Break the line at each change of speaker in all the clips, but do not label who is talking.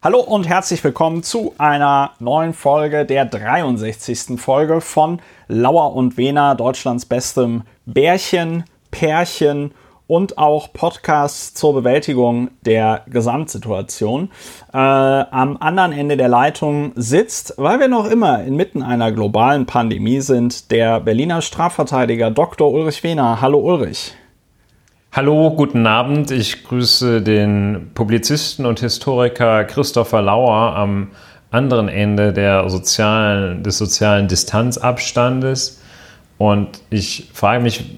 Hallo und herzlich willkommen zu einer neuen Folge, der 63. Folge von Lauer und Wena, Deutschlands bestem Bärchen, Pärchen und auch Podcasts zur Bewältigung der Gesamtsituation. Äh, am anderen Ende der Leitung sitzt, weil wir noch immer inmitten einer globalen Pandemie sind, der Berliner Strafverteidiger Dr. Ulrich Wehner. Hallo Ulrich.
Hallo, guten Abend. Ich grüße den Publizisten und Historiker Christopher Lauer am anderen Ende der sozialen, des sozialen Distanzabstandes. Und ich frage mich,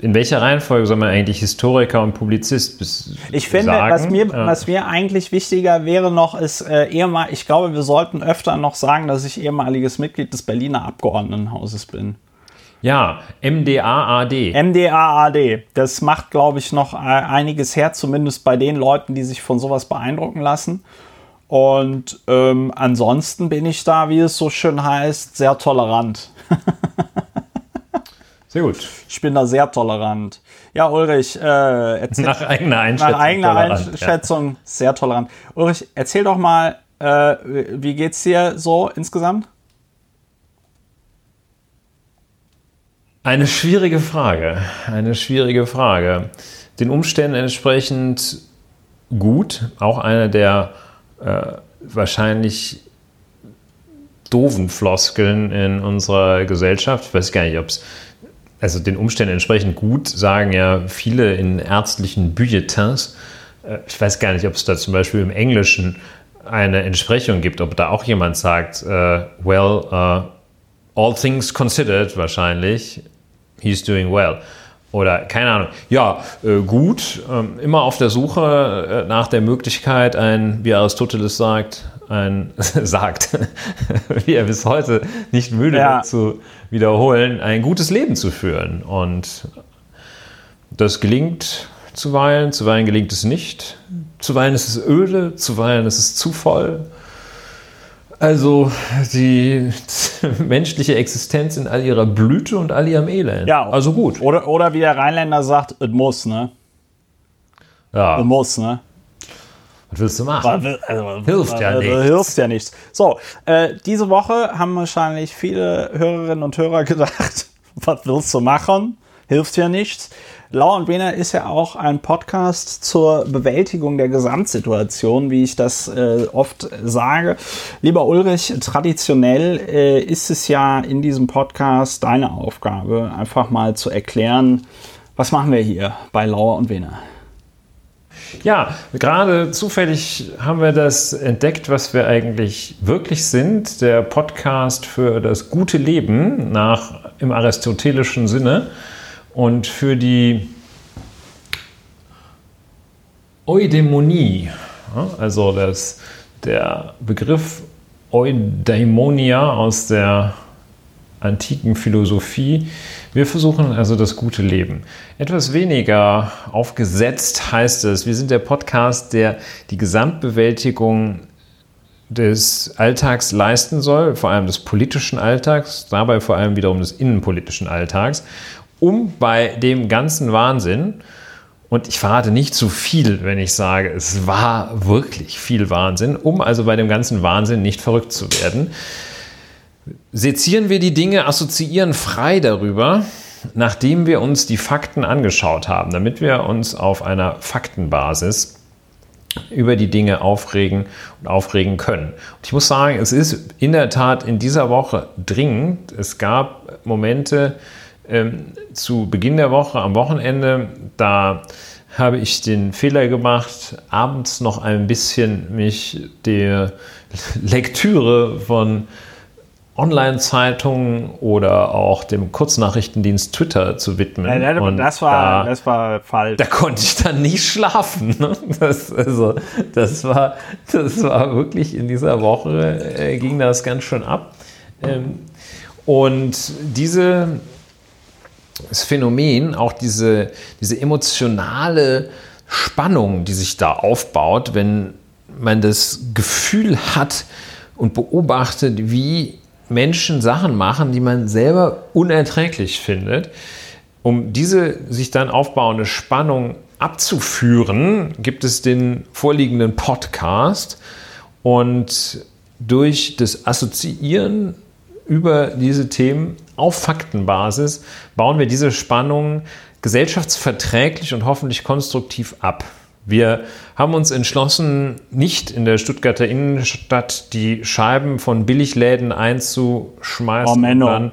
in welcher Reihenfolge soll man eigentlich Historiker und Publizist bis
Ich finde,
sagen?
was mir,
Ja.
was mir eigentlich wichtiger wäre noch, ist äh, ehemal, ich glaube, wir sollten öfter noch sagen, dass ich ehemaliges Mitglied des Berliner Abgeordnetenhauses bin.
Ja, MDAAD.
MDAAD, das macht, glaube ich, noch äh, einiges her, zumindest bei den Leuten, die sich von sowas beeindrucken lassen. Und ähm, ansonsten bin ich da, wie es so schön heißt, sehr tolerant.
Sehr gut.
Ich bin da sehr tolerant. Ja, Ulrich, äh, erzähl,
Nach eigener Einschätzung.
nach eigener
tolerant,
Einschätzung sehr tolerant. Ulrich, erzähl doch mal, äh, wie geht's dir so insgesamt?
Eine schwierige Frage. Eine schwierige Frage. Den Umständen entsprechend gut. Auch eine der äh, wahrscheinlich doofen Floskeln in unserer Gesellschaft. Ich weiß gar nicht, ob es. Also den Umständen entsprechend gut sagen ja viele in ärztlichen Bulletins. Äh, Ich weiß gar nicht, ob es da zum Beispiel im Englischen eine Entsprechung gibt, ob da auch jemand sagt, äh, well, uh, all things considered wahrscheinlich, he's doing well. Oder keine Ahnung. Ja, äh, gut. Ähm, immer auf der Suche äh, nach der Möglichkeit, ein, wie Aristoteles sagt, ein sagt, wie er bis heute nicht müde
Ja.
wird zu wiederholen, ein gutes Leben zu führen. Und das gelingt zuweilen, zuweilen gelingt es nicht. Zuweilen ist es öde, zuweilen ist es zu voll. Also die menschliche Existenz in all ihrer Blüte und all ihrem Elend.
Ja.
Also gut.
Oder, oder wie der Rheinländer sagt, es muss, ne? Es
Ja.
muss, ne?
Was willst du machen?
Also,
Hilft ja nichts.
Hilft ja nichts. So, äh, diese Woche haben wahrscheinlich viele Hörerinnen und Hörer gedacht, was willst du machen? Hilft ja nichts. Lau und Wiener ist ja auch ein Podcast zur Bewältigung der Gesamtsituation, wie ich das äh, oft sage. Lieber Ulrich, traditionell äh, ist es ja in diesem Podcast deine Aufgabe, einfach mal zu erklären, was machen wir hier bei Lauer und Wiener?
Ja, gerade zufällig haben wir das entdeckt, was wir eigentlich wirklich sind. Der Podcast für das gute Leben nach im aristotelischen Sinne und für die Eudämonie. Also das, der Begriff Eudaimonia aus der antiken Philosophie. Wir versuchen also das gute Leben. Etwas weniger aufgesetzt heißt es, wir sind der Podcast, der die Gesamtbewältigung des Alltags leisten soll, vor allem des politischen Alltags, dabei vor allem wiederum des innenpolitischen Alltags, um bei dem ganzen Wahnsinn, und ich verrate nicht zu viel, wenn ich sage, es war wirklich viel Wahnsinn, um also bei dem ganzen Wahnsinn nicht verrückt zu werden, sezieren wir die Dinge, assoziieren frei darüber, nachdem wir uns die Fakten angeschaut haben, damit wir uns auf einer Faktenbasis über die Dinge aufregen und aufregen können. Und ich muss sagen, es ist in der Tat in dieser Woche dringend. Es gab Momente ähm, zu Beginn der Woche, am Wochenende, da habe ich den Fehler gemacht, abends noch ein bisschen mich der Lektüre von Online-Zeitungen oder auch dem Kurznachrichtendienst Twitter zu widmen. Und
das, war,
da-
das war falsch.
da konnte ich dann nicht schlafen. Ne? Das, also, das, war, das war wirklich in dieser Woche, äh, ging das ganz schön ab. Ähm, und diese, das Phänomen, auch diese, diese emotionale Spannung, die sich da aufbaut, wenn man das Gefühl hat und beobachtet, wie Menschen Sachen machen, die man selber unerträglich findet, um diese sich dann aufbauende Spannung abzuführen, gibt es den vorliegenden Podcast. Und durch das Assoziieren über diese Themen auf Faktenbasis bauen wir diese Spannungen gesellschaftsverträglich und hoffentlich konstruktiv ab. Wir haben uns entschlossen, nicht in der Stuttgarter Innenstadt die Scheiben von Billigläden einzuschmeißen
Oh,
und dann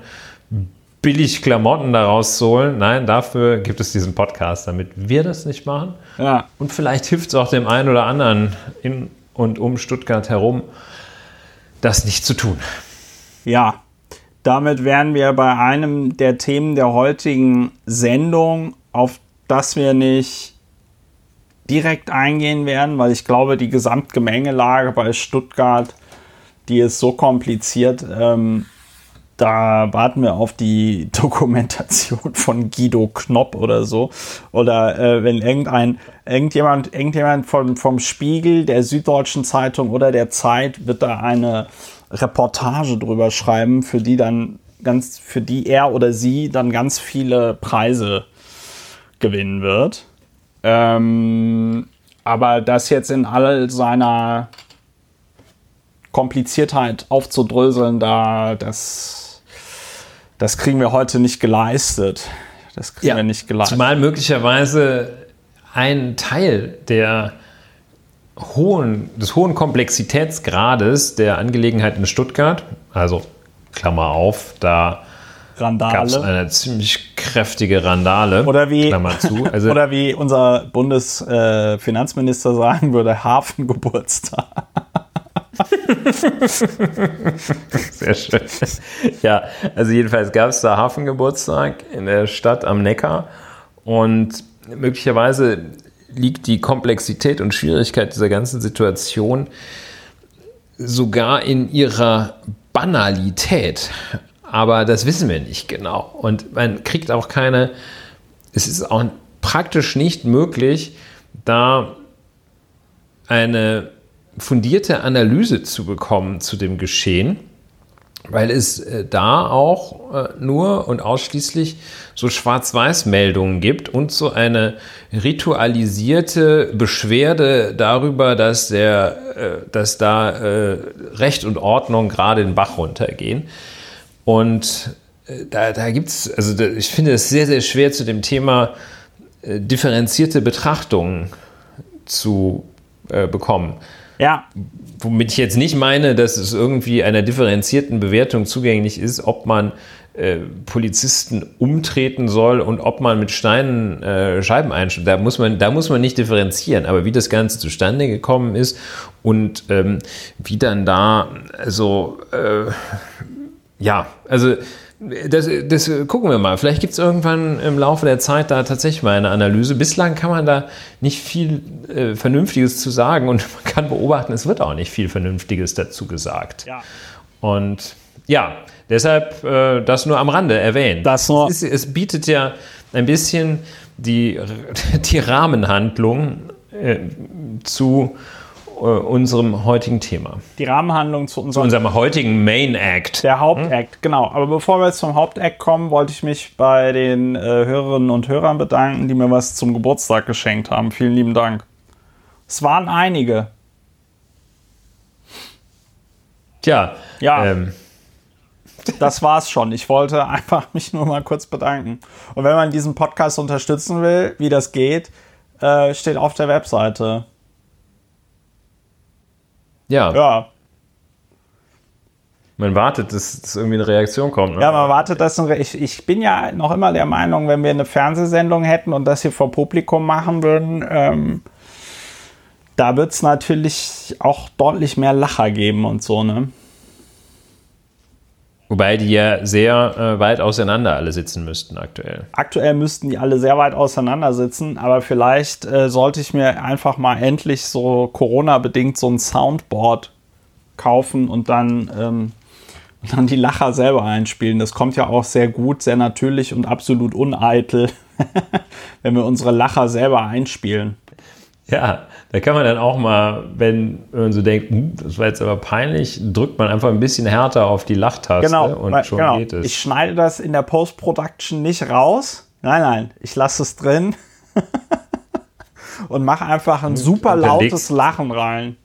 billig Klamotten daraus zu holen. Nein, dafür gibt es diesen Podcast, damit wir das nicht machen.
Ja.
Und vielleicht hilft es auch dem einen oder anderen in und um Stuttgart herum, das nicht zu tun.
Ja, damit wären wir bei einem der Themen der heutigen Sendung, auf das wir nicht direkt eingehen werden, weil ich glaube, die Gesamtgemengelage bei Stuttgart, die ist so kompliziert. Ähm, da warten wir auf die Dokumentation von Guido Knopp oder so. Oder äh, wenn irgendein, irgendjemand, irgendjemand vom, vom Spiegel, der Süddeutschen Zeitung oder der Zeit wird da eine Reportage drüber schreiben, für die dann ganz, für die er oder sie dann ganz viele Preise gewinnen wird. Ähm, aber das jetzt in all seiner Kompliziertheit aufzudröseln, da das, das kriegen wir heute nicht geleistet. Das kriegen wir nicht geleistet.
Zumal möglicherweise ein Teil der hohen, des hohen Komplexitätsgrades der Angelegenheit in Stuttgart, also Klammer auf, da gab es eine ziemlich kräftige Randale.
Oder wie,
Klammer zu. Also,
oder wie unser Bundesfinanzminister äh, sagen würde, Hafengeburtstag.
Sehr schön. Ja, also jedenfalls gab es da Hafengeburtstag in der Stadt am Neckar und möglicherweise liegt die Komplexität und Schwierigkeit dieser ganzen Situation sogar in ihrer Banalität. Aber das wissen wir nicht genau. Und man kriegt auch keine, es ist auch praktisch nicht möglich, da eine fundierte Analyse zu bekommen zu dem Geschehen, weil es äh, da auch äh, nur und ausschließlich so Schwarz-Weiß-Meldungen gibt und so eine ritualisierte Beschwerde darüber, dass, der, äh, dass da Recht und Ordnung gerade den Bach runtergehen. Und da, da gibt es, also ich finde es sehr, sehr schwer zu dem Thema differenzierte Betrachtungen zu bekommen.
Ja,
Womit ich jetzt nicht meine, dass es irgendwie einer differenzierten Bewertung zugänglich ist, ob man äh, Polizisten umtreten soll und ob man mit Steinen äh, Scheiben einschlägt. Da muss, man, da muss man nicht differenzieren. Aber wie das Ganze zustande gekommen ist und ähm, wie dann da, also, äh, ja, also das, das gucken wir mal. Vielleicht gibt es irgendwann im Laufe der Zeit da tatsächlich mal eine Analyse. Bislang kann man da nicht viel äh, Vernünftiges zu sagen und man kann beobachten, es wird auch nicht viel Vernünftiges dazu gesagt.
ja.
Und ja, deshalb äh, das nur am Rande erwähnt.
Das nur-
Es, ist, es bietet ja ein bisschen die, die Rahmenhandlung äh, zu unserem heutigen Thema.
Die Rahmenhandlung zu
Zu
unserem
unserem heutigen Main Act.
Der Hauptakt, genau. Aber bevor wir jetzt zum Hauptakt kommen, wollte ich mich bei den äh, Hörerinnen und Hörern bedanken, die mir was zum Geburtstag geschenkt haben. Vielen lieben Dank. Es waren einige.
Tja,
Ja.
ähm,
Das war's schon. Ich wollte einfach mich nur mal kurz bedanken. Und wenn man diesen Podcast unterstützen will, wie das geht, äh, steht auf der Webseite.
Ja,
Ja,
man wartet, dass, dass irgendwie eine Reaktion kommt. Ne?
ja, man wartet, dass ein- ich, ich bin ja noch immer der Meinung, wenn wir eine Fernsehsendung hätten und das hier vor Publikum machen würden, ähm, da wird es natürlich auch deutlich mehr Lacher geben und so, ne?
Wobei die ja sehr äh, weit auseinander alle sitzen müssten aktuell.
Aktuell müssten die alle sehr weit auseinander sitzen, aber vielleicht äh, sollte ich mir einfach mal endlich so Corona-bedingt so ein Soundboard kaufen und dann, ähm, und dann die Lacher selber einspielen. Das kommt ja auch sehr gut, sehr natürlich und absolut uneitel, wenn wir unsere Lacher selber einspielen.
Ja, da kann man dann auch mal, wenn, man so denkt, hm, das war jetzt aber peinlich, drückt man einfach ein bisschen härter auf die Lachtaste
Genau,
und
weil-
schon
genau.
geht es.
Ich schneide das in der Post-Production nicht raus. Nein, nein, ich lasse es drin und mache einfach ein super lautes Lachen rein.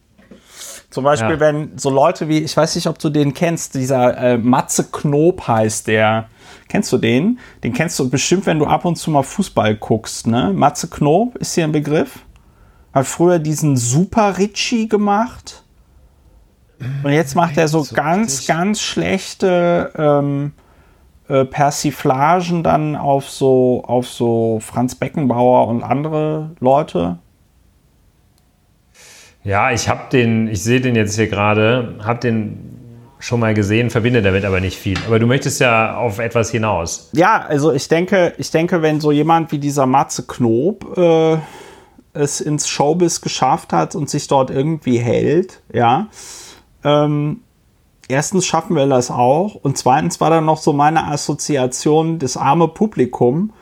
Zum Beispiel,
Ja.
wenn so Leute wie, ich weiß nicht, ob du den kennst, dieser äh, Matze Knob heißt der. Kennst du den? Den kennst du bestimmt, wenn du ab und zu mal Fußball guckst, ne? Matze Knob ist hier ein Begriff. Hat früher diesen Super Ritchie gemacht. Und jetzt macht er so,
so
ganz,
richtig.
ganz schlechte ähm, äh, Persiflagen dann auf so, auf so Franz Beckenbauer und andere Leute.
Ja, ich habe den, ich sehe den jetzt hier gerade, habe den schon mal gesehen, verbinde damit aber nicht viel. Aber du möchtest ja auf etwas hinaus.
Ja, also ich denke, ich denke, wenn so jemand wie dieser Matze Knob äh, es ins Showbiz geschafft hat und sich dort irgendwie hält, ja, ähm, erstens schaffen wir das auch und zweitens war dann noch so meine Assoziation, das arme Publikum,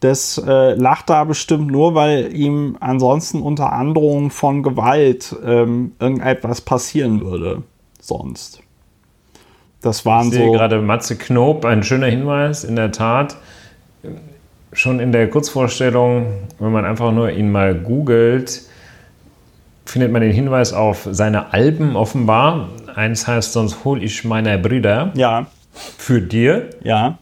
das äh, lacht da bestimmt nur, weil ihm ansonsten unter Androhung von Gewalt ähm, irgendetwas passieren würde. Sonst. Das waren
Ich sehe
so.
gerade Matze Knob, ein schöner Hinweis, in der Tat. Schon in der Kurzvorstellung, wenn man einfach nur ihn mal googelt, findet man den Hinweis auf seine Alben offenbar. Eins heißt, sonst hol ich meine Brüder
Ja,
für dir.
ja.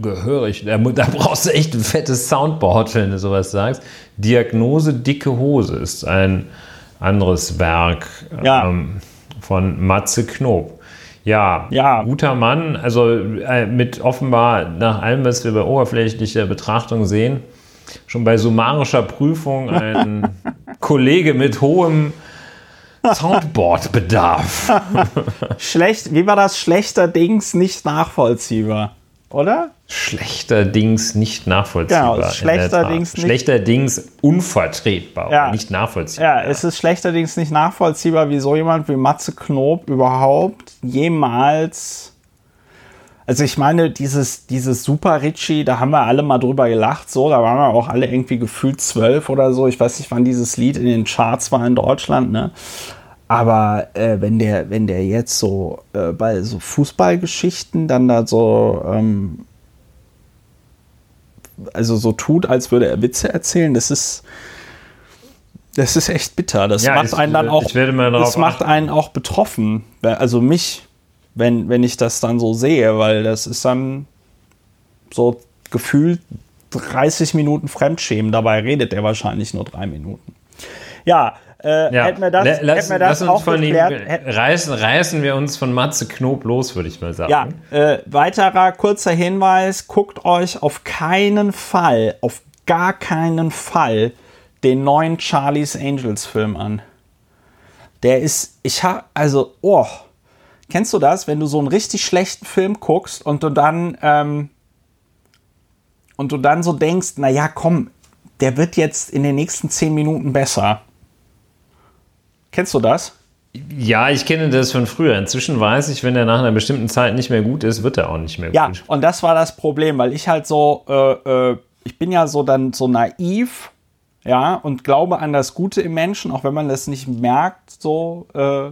Gehörig. Da, da brauchst du echt ein fettes Soundboard, wenn du sowas sagst. Diagnose dicke Hose ist ein anderes Werk
Ja.
ähm, von Matze Knob. Ja,
Ja.
guter Mann. Also äh, mit offenbar nach allem, was wir bei oberflächlicher Betrachtung sehen, schon bei summarischer Prüfung ein Kollege mit hohem Soundboard-Bedarf.
Schlecht, wie war das? Schlechterdings nicht nachvollziehbar, oder?
Schlechterdings nicht nachvollziehbar.
Genau, schlechterdings nicht-
Schlechterdings unvertretbar,
Ja.
nicht nachvollziehbar.
Ja, es ist schlechterdings nicht nachvollziehbar, wie so jemand wie Matze Knob überhaupt jemals. Also ich meine, dieses, dieses Super Ritchie, da haben wir alle mal drüber gelacht, so, da waren wir auch alle irgendwie gefühlt zwölf oder so. Ich weiß nicht, wann dieses Lied in den Charts war in Deutschland, ne? Aber äh, wenn der, wenn der jetzt so äh, bei so Fußballgeschichten dann da so ähm, also so tut, als würde er Witze erzählen, das ist das ist echt bitter. Das
Ja,
macht
ich-
einen dann auch das macht
achten.
einen auch betroffen, also mich, wenn wenn ich das dann so sehe, weil das ist dann so gefühlt 30 Minuten Fremdschämen. Dabei redet er wahrscheinlich nur drei Minuten. Ja, äh,
Ja.
hätten wir das,
La- lass,
hätten wir das auch
von ihm,
geklärt, hätten-
reißen, reißen wir uns von Matze Knob los, würde ich mal sagen.
Ja, äh, weiterer kurzer Hinweis, guckt euch auf keinen Fall, auf gar keinen Fall den neuen Charlie's Angels Film an. Der ist, ich habe, also, oh, kennst du das, wenn du so einen richtig schlechten Film guckst und du dann, ähm, und du dann so denkst, na ja, komm, der wird jetzt in den nächsten zehn Minuten besser. Kennst du das?
Ja, ich kenne das von früher. Inzwischen weiß ich, wenn er nach einer bestimmten Zeit nicht mehr gut ist, wird er auch nicht mehr
Ja,
gut.
und das war das Problem, weil ich halt so, äh, äh, ich bin ja so dann so naiv, ja, und glaube an das Gute im Menschen, auch wenn man das nicht merkt, so, äh,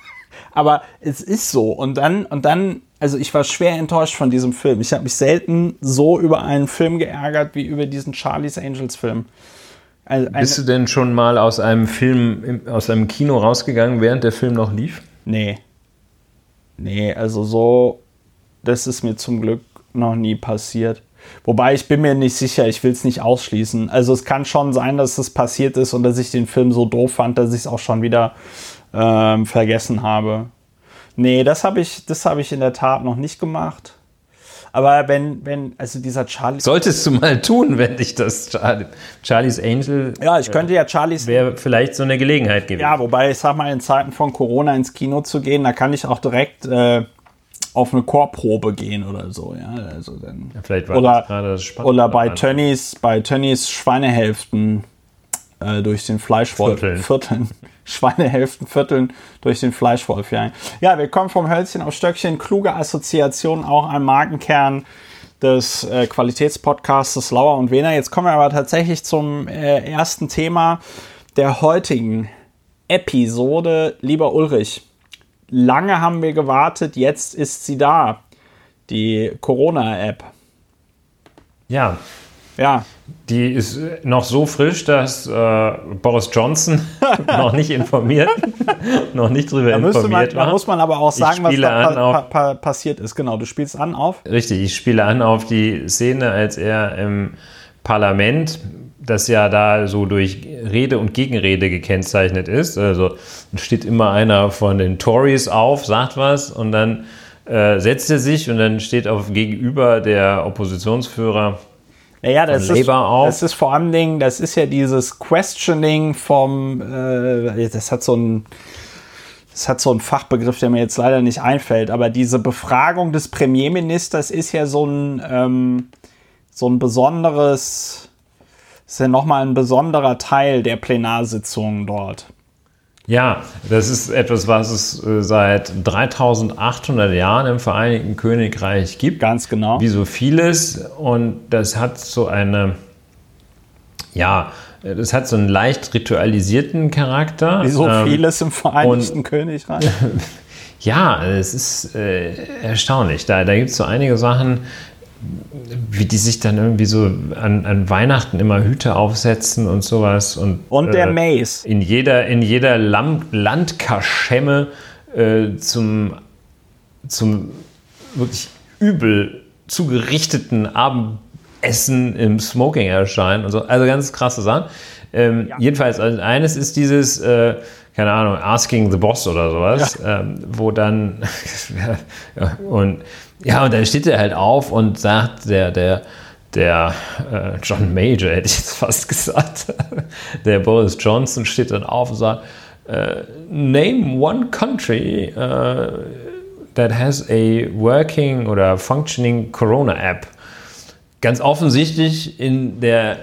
aber es ist so. Und dann, und dann, also ich war schwer enttäuscht von diesem Film. Ich habe mich selten so über einen Film geärgert wie über diesen Charlie's Angels Film. Also
Bist du denn schon mal aus einem Film, aus einem Kino rausgegangen, während der Film noch lief?
Nee. Nee, also so, das ist mir zum Glück noch nie passiert. Wobei ich bin mir nicht sicher, ich will es nicht ausschließen. Also es kann schon sein, dass das passiert ist und dass ich den Film so doof fand, dass ich es auch schon wieder ähm, vergessen habe. Nee, das habe ich, das habe ich in der Tat noch nicht gemacht. Aber wenn, wenn, also dieser Charlie.
Solltest du mal tun, wenn dich das Charlie, Charlie's Angel
ja, ich könnte ja Charlies
wäre vielleicht so eine Gelegenheit gewesen.
Ja, wobei ich sag mal, in Zeiten von Corona ins Kino zu gehen, da kann ich auch direkt äh, auf eine Chorprobe gehen oder so. Ja, also dann.
vielleicht war
oder,
das gerade das Spannende
oder bei. Tönnies, bei Tönnies Schweinehälften äh, durch den Fleischwolf.
Vierteln.
Vierteln. Schweinehälften Vierteln durch den Fleischwolf jagen. Ja, wir kommen vom Hölzchen auf Stöckchen. Kluge Assoziation, auch ein Markenkern des äh, Qualitätspodcasts Lauer und Wener. Jetzt kommen wir aber tatsächlich zum äh, ersten Thema der heutigen Episode. Lieber Ulrich, lange haben wir gewartet, jetzt ist sie da. Die Corona-App.
Ja,
Ja.
Die ist noch so frisch, dass äh, Boris Johnson noch nicht informiert, noch nicht drüber
Da, müsste man,
informiert
da
war.
muss man aber auch sagen, was da pa pa pa passiert ist. Genau, du spielst an auf.
Richtig, ich spiele an auf die Szene, als er im Parlament, das ja da so durch Rede und Gegenrede gekennzeichnet ist. Also steht immer einer von den Tories auf, sagt was und dann äh, setzt er sich und dann steht auf gegenüber der Oppositionsführer.
Ja, ja, das, ist, das ist vor allem Ding, das ist ja dieses Questioning vom, äh, das hat so ein, das hat so einen Fachbegriff, der mir jetzt leider nicht einfällt, aber diese Befragung des Premierministers ist ja so ein, ähm, so ein besonderes, ist ja nochmal ein besonderer Teil der Plenarsitzungen dort.
Ja, das ist etwas, was es äh, seit 3800 Jahren im Vereinigten Königreich gibt.
Ganz genau.
Wie so vieles. Und das hat so eine, ja, das hat so einen leicht ritualisierten Charakter.
Wie so
Ähm,
vieles im Vereinigten Königreich.
Ja, es ist äh, erstaunlich. Da, da gibt es so einige Sachen, wie die sich dann irgendwie so an, an Weihnachten immer Hüte aufsetzen und sowas. Und,
Und der
äh,
Mace.
in jeder, in jeder Lam Landkaschemme äh, zum, zum wirklich übel zugerichteten Abendessen im Smoking erscheinen und so. Also ganz krasse Sachen. Ähm, Jedenfalls, also eines ist dieses, äh, keine Ahnung, Asking the Boss oder sowas, ähm, wo dann, ja, und ja, und dann steht er halt auf und sagt, der, der, der äh, John Major, hätte ich jetzt fast gesagt, der Boris Johnson steht dann auf und sagt, äh, name one country äh, that has a working oder functioning Corona App. Ganz offensichtlich in der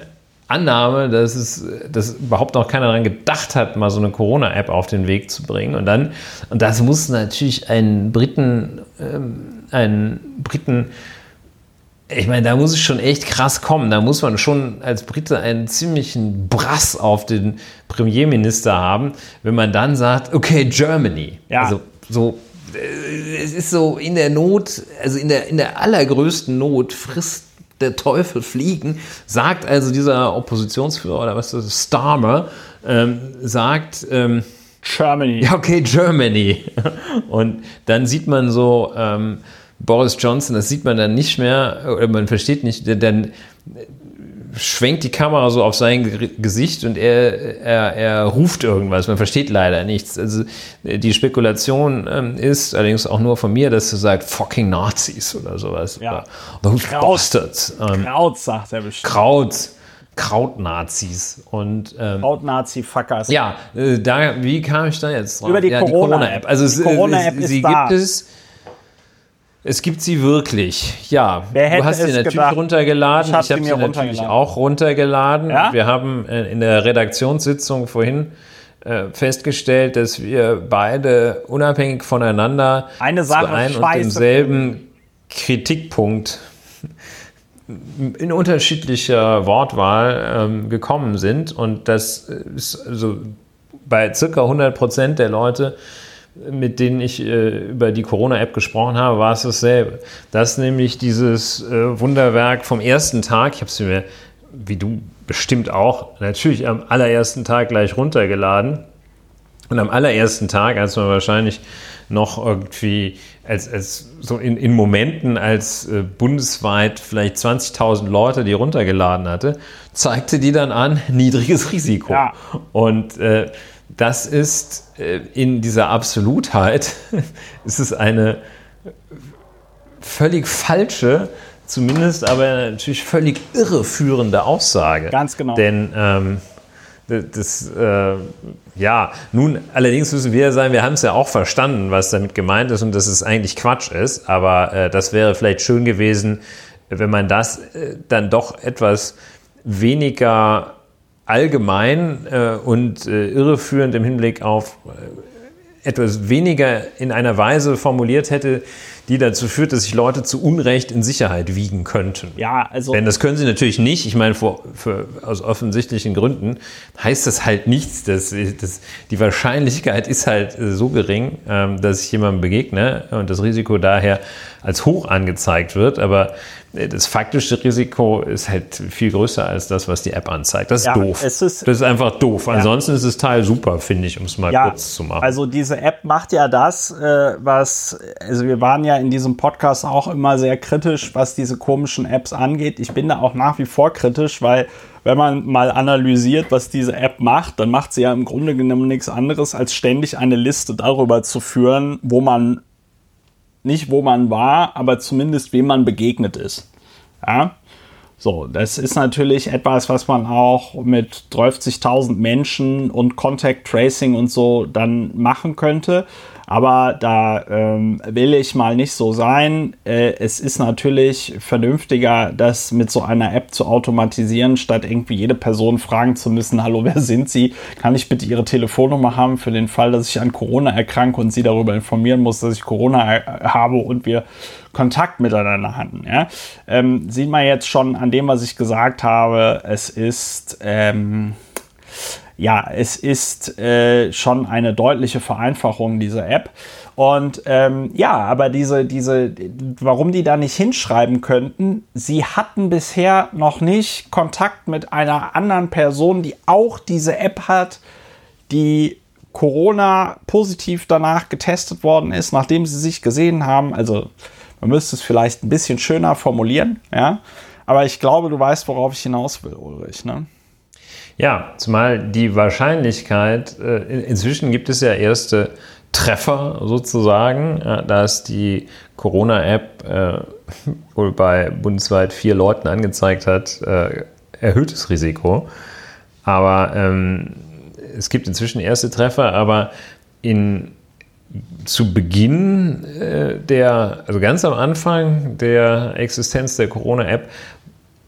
Annahme, dass es dass überhaupt noch keiner daran gedacht hat, mal so eine Corona-App auf den Weg zu bringen. Und dann, und das muss natürlich einen Briten, ähm, einen Briten, ich meine, da muss es schon echt krass kommen. Da muss man schon als Brite einen ziemlichen Brass auf den Premierminister haben, wenn man dann sagt, okay, Germany.
Ja.
Also so, äh, es ist so in der Not, also in der, in der allergrößten Not frisst der Teufel fliegen, sagt also dieser Oppositionsführer oder was ist das, Starmer, ähm, sagt, ähm,
Germany.
ja, okay, Germany. Und dann sieht man so ähm, Boris Johnson, das sieht man dann nicht mehr, oder man versteht nicht, dann schwenkt die Kamera so auf sein Ge- Gesicht und er, er, er ruft irgendwas. Man versteht leider nichts. Also die Spekulation ähm, ist allerdings auch nur von mir, dass er sagt, fucking Nazis oder sowas.
Ja.
Oder
Kraut.
bastards. Ähm,
Kraut, sagt er bestimmt.
Kraut. Kraut-Nazis. Und ähm,
Kraut-Nazi-Fuckers.
ja, äh, da, wie kam ich da jetzt drauf?
Über die
ja,
Corona-App.
Also es,
Die Corona-App
es,
ist
sie
da.
gibt es. Es gibt sie wirklich. Ja, du hast sie natürlich
gedacht?
runtergeladen.
Ich hab
Ich habe
sie mir
natürlich auch runtergeladen.
Ja?
Wir haben äh, in der Redaktionssitzung vorhin äh, festgestellt, dass wir beide unabhängig voneinander
Eine Sache
zu einem und demselben Kritikpunkt in unterschiedlicher Wortwahl ähm, gekommen sind und das ist also bei circa 100 Prozent der Leute, mit denen ich äh, über die Corona-App gesprochen habe, war es dasselbe. Das ist nämlich dieses äh, Wunderwerk vom ersten Tag. Ich habe es mir, wie du bestimmt auch, natürlich am allerersten Tag gleich runtergeladen. Und am allerersten Tag, als man wahrscheinlich noch irgendwie, als, als so in, in Momenten, als äh, bundesweit vielleicht 20.000 Leute die runtergeladen hatte, zeigte die dann an, niedriges Risiko.
Ja.
Und äh, das ist äh, in dieser Absolutheit, ist es eine völlig falsche, zumindest aber natürlich völlig irreführende Aussage.
Ganz genau.
Denn ähm, das, äh, ja, nun allerdings müssen wir sagen, wir haben es ja auch verstanden, was damit gemeint ist und dass es eigentlich Quatsch ist, aber äh, das wäre vielleicht schön gewesen, wenn man das äh, dann doch etwas weniger allgemein äh, und äh, irreführend im Hinblick auf äh, etwas weniger in einer Weise formuliert hätte, die dazu führt, dass sich Leute zu Unrecht in Sicherheit wiegen könnten.
Ja, also.
Denn das können sie natürlich nicht. Ich meine, für, für, aus offensichtlichen Gründen heißt das halt nichts. Dass, dass, die Wahrscheinlichkeit ist halt so gering, ähm, dass ich jemandem begegne und das Risiko daher als hoch angezeigt wird. Aber das faktische Risiko ist halt viel größer als das, was die App anzeigt. Das ist ja, doof. Ist, das ist einfach doof. Ja. Ansonsten ist das Teil super, finde ich, um es mal ja, kurz zu machen.
Also diese App macht ja das, äh, was, also wir waren ja in diesem Podcast auch immer sehr kritisch, was diese komischen Apps angeht. Ich bin da auch nach wie vor kritisch, weil wenn man mal analysiert, was diese App macht, dann macht sie ja im Grunde genommen nichts anderes, als ständig eine Liste darüber zu führen, wo man nicht wo man war, aber zumindest wem man begegnet ist. Ja? So, das ist natürlich etwas, was man auch mit 30.000 Menschen und Contact Tracing und so dann machen könnte. Aber da ähm, will ich mal nicht so sein. Äh, es ist natürlich vernünftiger, das mit so einer App zu automatisieren, statt irgendwie jede Person fragen zu müssen, hallo, wer sind Sie? Kann ich bitte Ihre Telefonnummer haben für den Fall, dass ich an Corona erkranke und Sie darüber informieren muss, dass ich Corona habe und wir Kontakt miteinander hatten. Ja? Ähm, sieht man jetzt schon an dem, was ich gesagt habe, es ist... Ähm, ja, es ist äh, schon eine deutliche Vereinfachung dieser App. Und ähm, ja, aber diese, diese, warum die da nicht hinschreiben könnten, sie hatten bisher noch nicht Kontakt mit einer anderen Person, die auch diese App hat, die Corona positiv danach getestet worden ist, nachdem sie sich gesehen haben. Also man müsste es vielleicht ein bisschen schöner formulieren, ja. Aber ich glaube, du weißt, worauf ich hinaus will, Ulrich. Ne?
Ja, zumal die Wahrscheinlichkeit, äh, inzwischen gibt es ja erste Treffer sozusagen, da ist die Corona-App äh, wohl bei bundesweit vier Leuten angezeigt hat, äh, erhöhtes Risiko. Aber ähm, es gibt inzwischen erste Treffer, aber in, zu Beginn der, also ganz am Anfang der Existenz der Corona-App,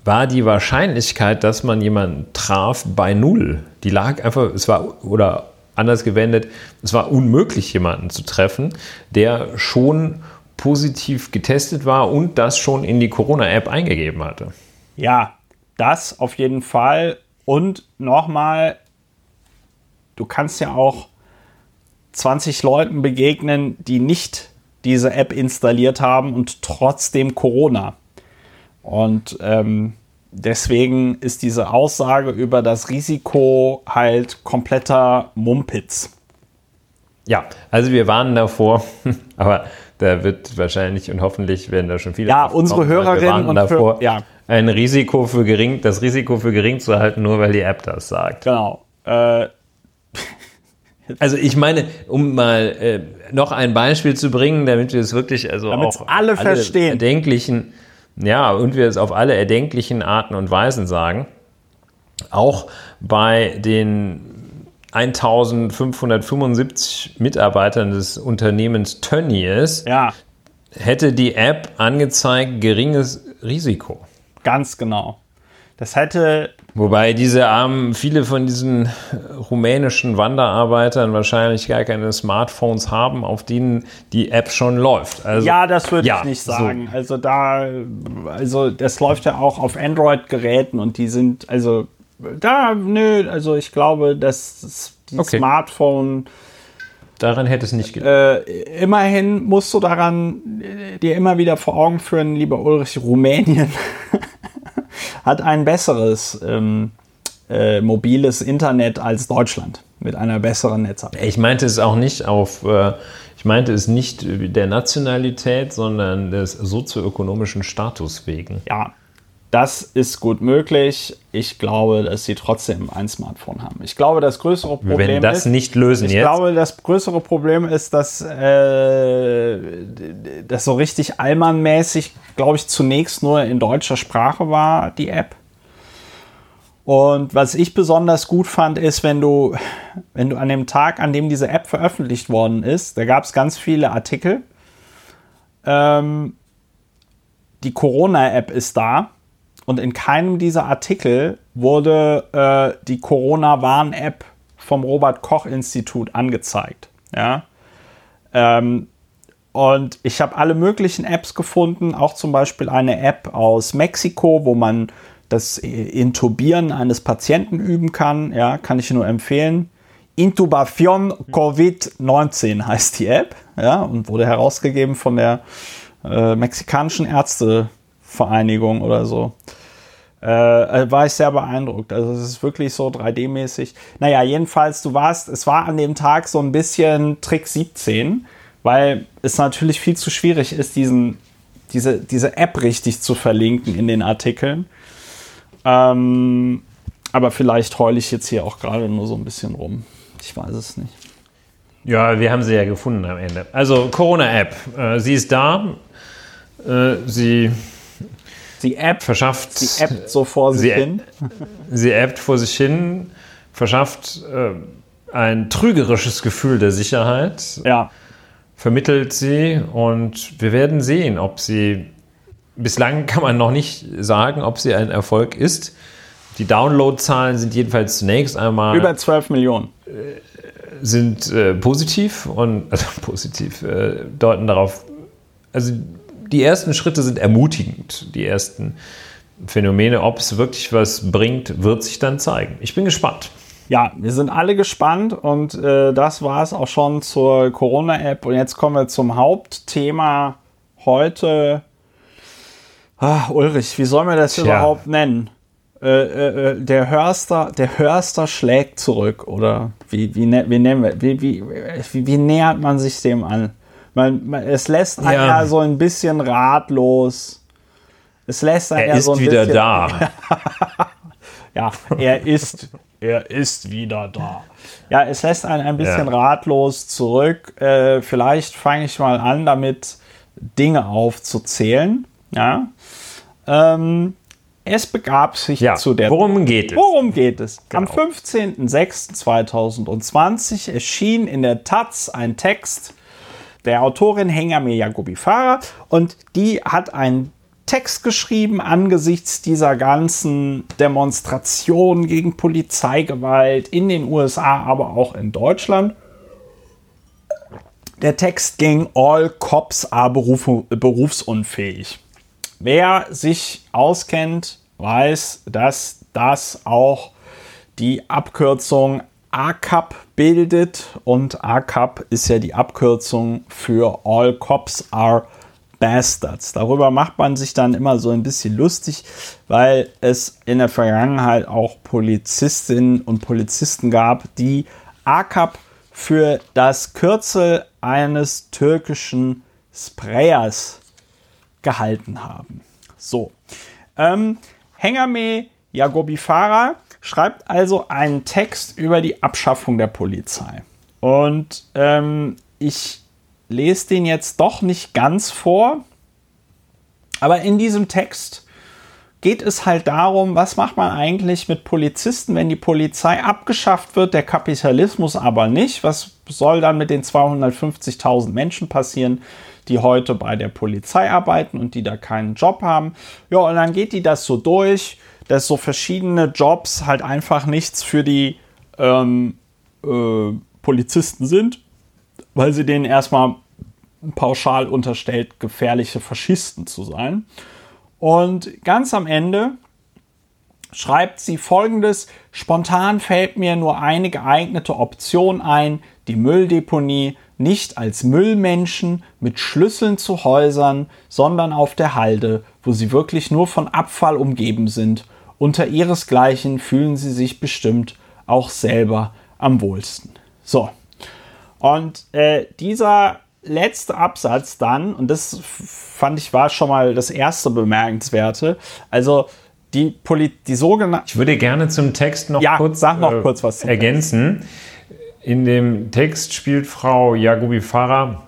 war die Wahrscheinlichkeit, dass man jemanden traf, bei null. Die lag einfach, es war, oder anders gewendet, es war unmöglich, jemanden zu treffen, der schon positiv getestet war und das schon in die Corona-App eingegeben hatte.
Ja, das auf jeden Fall. Und nochmal, du kannst ja auch 20 Leuten begegnen, die nicht diese App installiert haben und trotzdem Corona. Und ähm, deswegen ist diese Aussage über das Risiko halt kompletter Mumpitz.
Ja, also wir warnen davor, aber da wird wahrscheinlich und hoffentlich werden da schon viele.
Ja, unsere Hörerinnen und
davor, für, ja. ein Risiko für gering, das Risiko für gering zu halten, nur weil die App das sagt.
Genau. Äh,
also ich meine, um mal äh, noch ein Beispiel zu bringen, damit wir es wirklich also
Damit's auch alle, alle verstehen.
erdenklichen ja, und wir es auf alle erdenklichen Arten und Weisen sagen. Auch bei den 1575 Mitarbeitern des Unternehmens Tönnies
ja.
hätte die App angezeigt geringes Risiko.
Ganz genau. Das hätte.
Wobei diese armen, viele von diesen rumänischen Wanderarbeitern wahrscheinlich gar keine Smartphones haben, auf denen die App schon läuft.
Also, ja, das würde ja, ich nicht sagen. So. Also da, also das läuft ja auch auf Android-Geräten und die sind, also da, nö, also ich glaube, dass die okay. Smartphone.
Daran hätte es nicht
gelegen. Äh, immerhin musst du daran äh, dir immer wieder vor Augen führen, lieber Ulrich, Rumänien hat ein besseres ähm, äh, mobiles Internet als Deutschland mit einer besseren Netzabdeckung.
Ich meinte es auch nicht auf, äh, ich meinte es nicht der Nationalität, sondern des sozioökonomischen Status wegen.
Ja, das ist gut möglich. Ich glaube, dass sie trotzdem ein Smartphone haben. Ich glaube, das größere Problem
Wenn das
ist,
nicht lösen
ich
jetzt.
Glaube, das größere Problem ist, dass äh, das so richtig allmannmäßig, glaube ich, zunächst nur in deutscher Sprache war, die App. Und was ich besonders gut fand, ist, wenn du, wenn du an dem Tag, an dem diese App veröffentlicht worden ist, da gab es ganz viele Artikel. Ähm, die Corona-App ist da und in keinem dieser Artikel wurde äh, die Corona-Warn-App vom Robert-Koch-Institut angezeigt. Ja? Ähm, und ich habe alle möglichen Apps gefunden, auch zum Beispiel eine App aus Mexiko, wo man das Intubieren eines Patienten üben kann. Ja, kann ich nur empfehlen. Intubation Covid-19 heißt die App. Ja, und wurde herausgegeben von der äh, mexikanischen Ärztevereinigung oder so. Äh, äh war ich sehr beeindruckt. Also es ist wirklich so 3D-mäßig. Naja, jedenfalls, du warst, es war an dem Tag so ein bisschen Trick 17 weil es natürlich viel zu schwierig ist, diesen, diese, diese App richtig zu verlinken in den Artikeln. Ähm, aber vielleicht heule ich jetzt hier auch gerade nur so ein bisschen rum. Ich weiß es nicht.
Ja, wir haben sie ja gefunden am Ende. Also Corona-App, äh, sie ist da. Äh, sie
die App
verschafft.
Sie appt so vor sich
sie,
hin.
Sie appt vor sich hin, verschafft äh, ein trügerisches Gefühl der Sicherheit.
Ja
vermittelt sie und wir werden sehen, ob sie, bislang kann man noch nicht sagen, ob sie ein Erfolg ist. Die Downloadzahlen sind jedenfalls zunächst einmal.
Über 12 Millionen.
Sind äh, positiv und, also positiv, äh, deuten darauf, also die ersten Schritte sind ermutigend. Die ersten Phänomene, ob es wirklich was bringt, wird sich dann zeigen. Ich bin gespannt.
Ja, wir sind alle gespannt und äh, das war es auch schon zur Corona-App. Und jetzt kommen wir zum Hauptthema heute. Ah, Ulrich, wie soll man das Tja. überhaupt nennen? Äh, äh, äh, der Hörster, der Hörster schlägt zurück oder wie, wie, ne, wie nennen wir, wie, wie, wie, wie nähert man sich dem an? Man, man, es lässt einen ja. ja so ein bisschen ratlos. Es lässt einen
er
ja so ein
bisschen. Er ist wieder da.
ja, er ist er ist wieder da. Ja, es lässt einen ein bisschen ja. ratlos zurück. Äh, vielleicht fange ich mal an, damit Dinge aufzuzählen. Ja. Ähm, es begab sich ja, zu der.
Worum geht es?
Worum geht es? Genau. Am 15.06.2020 erschien in der Taz ein Text der Autorin Hengame Yagobi Farah und die hat einen Text geschrieben angesichts dieser ganzen Demonstrationen gegen Polizeigewalt in den USA, aber auch in Deutschland. Der Text ging All Cops are beruf berufsunfähig. Wer sich auskennt, weiß, dass das auch die Abkürzung ACAP bildet und ACAP ist ja die Abkürzung für All Cops are Bastards. Darüber macht man sich dann immer so ein bisschen lustig, weil es in der Vergangenheit auch Polizistinnen und Polizisten gab, die AKAP für das Kürzel eines türkischen Sprayers gehalten haben. So. Ähm, Hengame Yagobifara schreibt also einen Text über die Abschaffung der Polizei. Und ähm, ich lese den jetzt doch nicht ganz vor. Aber in diesem Text geht es halt darum, was macht man eigentlich mit Polizisten, wenn die Polizei abgeschafft wird, der Kapitalismus aber nicht. Was soll dann mit den 250.000 Menschen passieren, die heute bei der Polizei arbeiten und die da keinen Job haben? Ja, und dann geht die das so durch, dass so verschiedene Jobs halt einfach nichts für die ähm, äh, Polizisten sind weil sie denen erstmal pauschal unterstellt, gefährliche Faschisten zu sein. Und ganz am Ende schreibt sie folgendes: Spontan fällt mir nur eine geeignete Option ein, die Mülldeponie nicht als Müllmenschen mit Schlüsseln zu Häusern, sondern auf der Halde, wo sie wirklich nur von Abfall umgeben sind. Unter ihresgleichen fühlen sie sich bestimmt auch selber am wohlsten. So, und äh, dieser letzte Absatz dann, und das fand ich war schon mal das erste Bemerkenswerte, also die, Poli die sogenannte.
Ich würde gerne zum Text noch
ja,
kurz,
sag noch äh, kurz was
ergänzen. In dem Text spielt Frau Yagubi Farah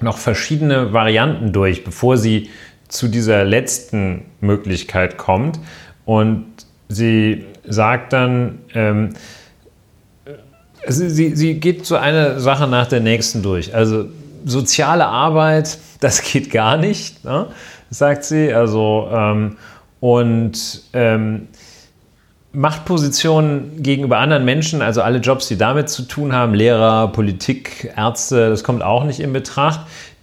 noch verschiedene Varianten durch, bevor sie zu dieser letzten Möglichkeit kommt. Und sie sagt dann, ähm, Sie, sie, geht so eine Sache nach der nächsten durch. Also soziale Arbeit, das geht gar nicht, ne? sagt sie. Also ähm, und ähm, Machtpositionen gegenüber anderen Menschen, also alle Jobs, die damit zu tun haben, Lehrer, Politik, Ärzte, das kommt auch nicht in Betracht.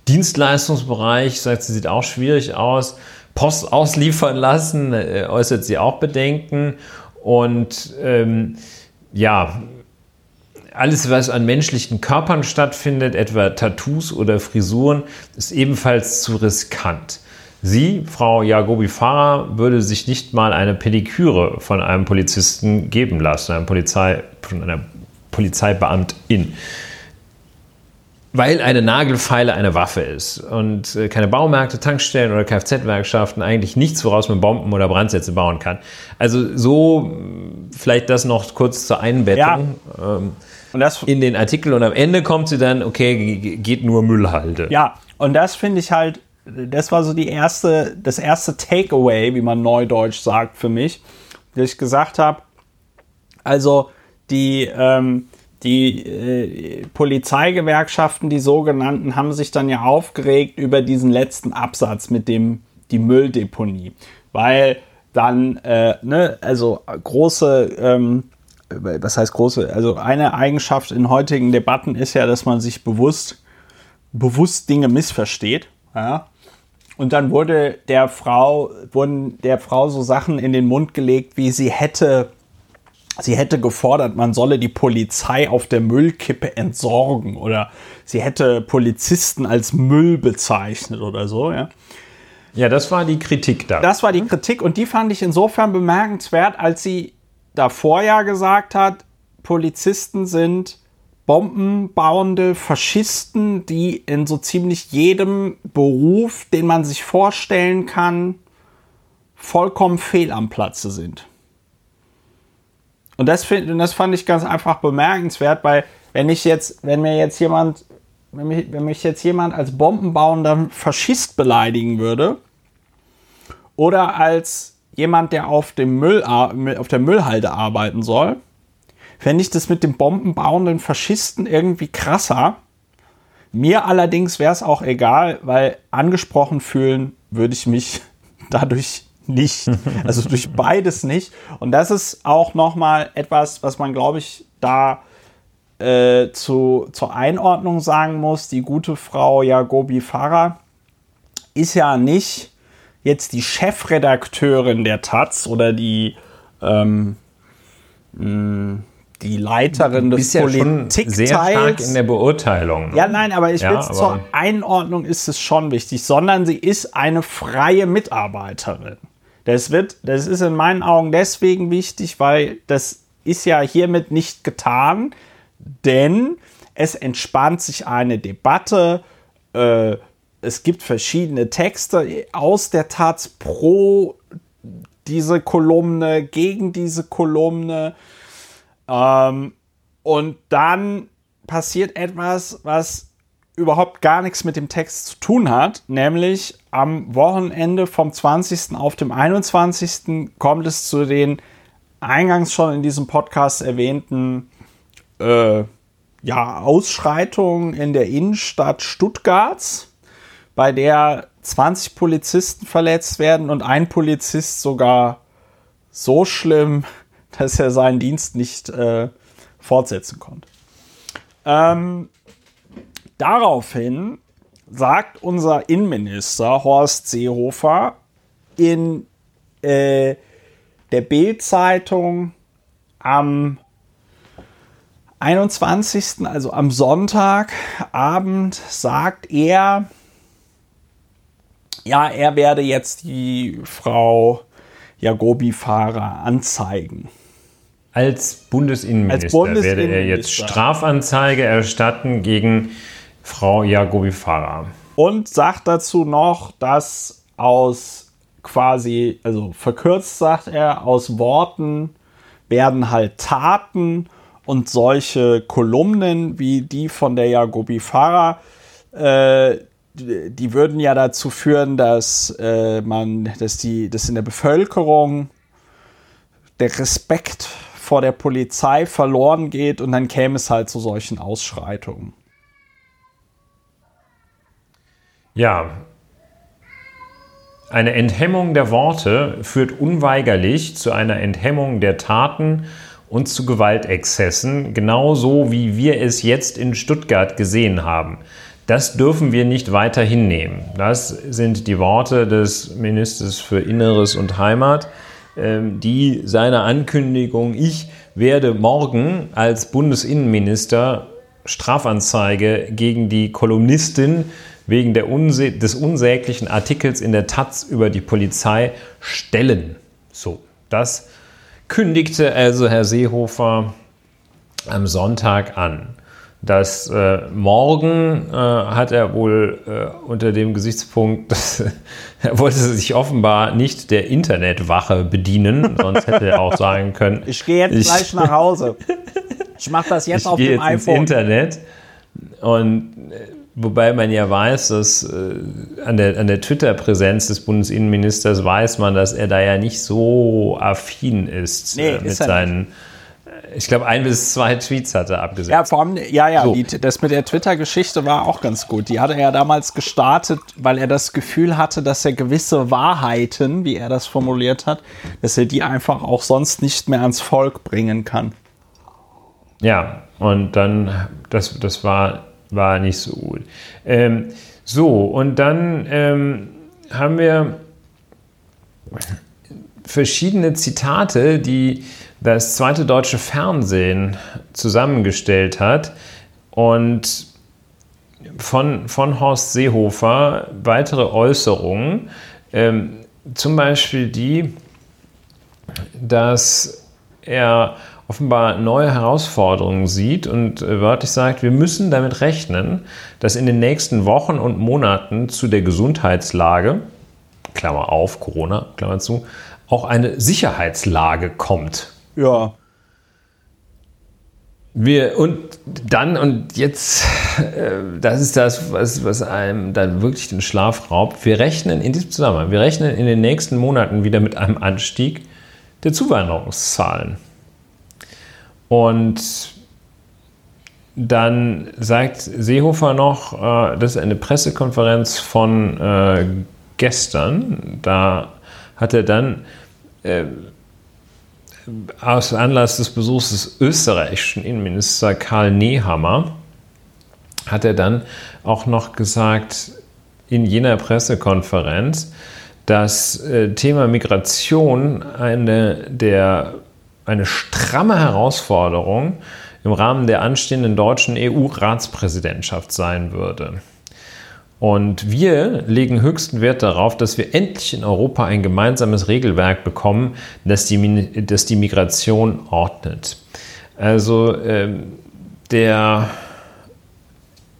Dienstleistungsbereich, sagt sie, sieht auch schwierig aus. Post ausliefern lassen, äh, äußert sie auch Bedenken. Und ähm, ja, alles, was an menschlichen Körpern stattfindet, etwa Tattoos oder Frisuren, ist ebenfalls zu riskant. Sie, Frau Jagobi Farah, würde sich nicht mal eine Pediküre von einem Polizisten geben lassen, einem Polizei, von einer Polizeibeamtin. Weil eine Nagelfeile eine Waffe ist und äh, keine Baumärkte, Tankstellen oder Kfz-Werkschaften eigentlich nichts, woraus man Bomben oder Brandsätze bauen kann. Also so vielleicht das noch kurz zur Einbettung. Ja. Ähm, in den Artikel und am Ende kommt sie dann, okay, geht nur Müllhalde.
Ja, und das finde ich halt, das war so die erste, das erste Takeaway, wie man neudeutsch sagt für mich, dass ich gesagt habe, also die, ähm, die äh, Polizeigewerkschaften, die sogenannten, haben sich dann ja aufgeregt über diesen letzten Absatz mit dem die Mülldeponie, weil dann äh, ne, also große ähm, was heißt große, also eine Eigenschaft in heutigen Debatten ist ja, dass man sich bewusst, bewusst Dinge missversteht. Ja? Und dann wurde der Frau, wurden der Frau so Sachen in den Mund gelegt, wie sie hätte, sie hätte gefordert, man solle die Polizei auf der Müllkippe entsorgen oder sie hätte Polizisten als Müll bezeichnet oder so, ja.
Ja, das war die Kritik da.
Das war die Kritik und die fand ich insofern bemerkenswert, als sie davor ja gesagt hat, Polizisten sind bombenbauende Faschisten, die in so ziemlich jedem Beruf, den man sich vorstellen kann, vollkommen fehl am Platze sind. Und das, find, das fand ich ganz einfach bemerkenswert, weil wenn ich jetzt, wenn mir jetzt jemand, wenn mich, wenn mich jetzt jemand als bombenbauender Faschist beleidigen würde oder als jemand, der auf, dem Müll, auf der Müllhalde arbeiten soll, fände ich das mit dem bombenbauenden Faschisten irgendwie krasser. Mir allerdings wäre es auch egal, weil angesprochen fühlen würde ich mich dadurch nicht. Also durch beides nicht. Und das ist auch nochmal etwas, was man, glaube ich, da äh, zu, zur Einordnung sagen muss. Die gute Frau Jagobi Farah ist ja nicht jetzt die Chefredakteurin der Taz oder die, ähm, die Leiterin des
ja Politikteils. Sehr stark in der Beurteilung.
Ne? Ja, nein, aber ich ja, zur Einordnung ist es schon wichtig, sondern sie ist eine freie Mitarbeiterin. Das wird, das ist in meinen Augen deswegen wichtig, weil das ist ja hiermit nicht getan, denn es entspannt sich eine Debatte. Äh, es gibt verschiedene Texte aus der Taz pro diese Kolumne, gegen diese Kolumne. Ähm, und dann passiert etwas, was überhaupt gar nichts mit dem Text zu tun hat, nämlich am Wochenende vom 20. auf dem 21. kommt es zu den eingangs schon in diesem Podcast erwähnten äh, ja, Ausschreitungen in der Innenstadt Stuttgarts bei der 20 Polizisten verletzt werden und ein Polizist sogar so schlimm, dass er seinen Dienst nicht äh, fortsetzen konnte. Ähm, daraufhin sagt unser Innenminister Horst Seehofer in äh, der Bild-Zeitung am 21., also am Sonntagabend, sagt er, ja, er werde jetzt die Frau Jagobi-Fahrer anzeigen.
Als Bundesinnenminister, Als Bundesinnenminister werde er jetzt Strafanzeige erstatten gegen Frau Jagobi-Fahrer.
Und sagt dazu noch, dass aus quasi, also verkürzt sagt er, aus Worten werden halt Taten und solche Kolumnen wie die von der Jagobi Farah, äh, die würden ja dazu führen, dass äh, man, dass die, dass in der Bevölkerung der Respekt vor der Polizei verloren geht und dann käme es halt zu solchen Ausschreitungen.
Ja. Eine Enthemmung der Worte führt unweigerlich zu einer Enthemmung der Taten und zu Gewaltexzessen, genauso wie wir es jetzt in Stuttgart gesehen haben. Das dürfen wir nicht weiter hinnehmen. Das sind die Worte des Ministers für Inneres und Heimat, ähm, die seine Ankündigung, ich werde morgen als Bundesinnenminister Strafanzeige gegen die Kolumnistin wegen Unse des unsäglichen Artikels in der Taz über die Polizei stellen. So, das kündigte also Herr Seehofer am Sonntag an. Das äh, Morgen äh, hat er wohl äh, unter dem Gesichtspunkt, dass er wollte sich offenbar nicht der Internetwache bedienen, sonst hätte er auch sagen können.
Ich gehe jetzt ich, gleich nach Hause. Ich mache das jetzt
ich
auf dem
jetzt
iPhone.
Ins Internet und äh, Wobei man ja weiß, dass äh, an der, an der Twitter-Präsenz des Bundesinnenministers weiß man, dass er da ja nicht so affin ist
nee,
äh, mit
ist
seinen. Äh, Ich glaube, ein bis zwei Tweets hat er abgesetzt.
Ja, vor allem, ja, ja,
So.
die, das mit der Twitter-Geschichte war auch ganz gut. Die hat er ja damals gestartet, weil er das Gefühl hatte, dass er gewisse Wahrheiten, wie er das formuliert hat, dass er die einfach auch sonst nicht mehr ans Volk bringen kann.
Ja, und dann, das, das war, war nicht so gut. Ähm, so, und dann ähm, haben wir verschiedene Zitate, die das zweite deutsche Fernsehen zusammengestellt hat. Und von, von Horst Seehofer weitere Äußerungen, ähm, zum Beispiel die, dass er offenbar neue Herausforderungen sieht und äh, wörtlich sagt, wir müssen damit rechnen, dass in den nächsten Wochen und Monaten zu der Gesundheitslage, Klammer auf, Corona, Klammer zu, auch eine Sicherheitslage kommt.
Ja.
Wir, und dann, und jetzt, äh, das ist das, was, was einem dann wirklich den Schlaf raubt. Wir rechnen in diesem Zusammenhang, wir rechnen in den nächsten Monaten wieder mit einem Anstieg der Zuwanderungszahlen. Und dann sagt Seehofer noch, äh, das ist eine Pressekonferenz von äh, gestern, da hat er dann äh, aus Anlass des Besuchs des österreichischen Innenministers Karl Nehammer, hat er dann auch noch gesagt in jener Pressekonferenz, das äh, Thema Migration eine, der, eine stramme Herausforderung im Rahmen der anstehenden deutschen EU-Ratspräsidentschaft sein würde. Und wir legen höchsten Wert darauf, dass wir endlich in Europa ein gemeinsames Regelwerk bekommen, das die, das die Migration ordnet. Also ähm, der,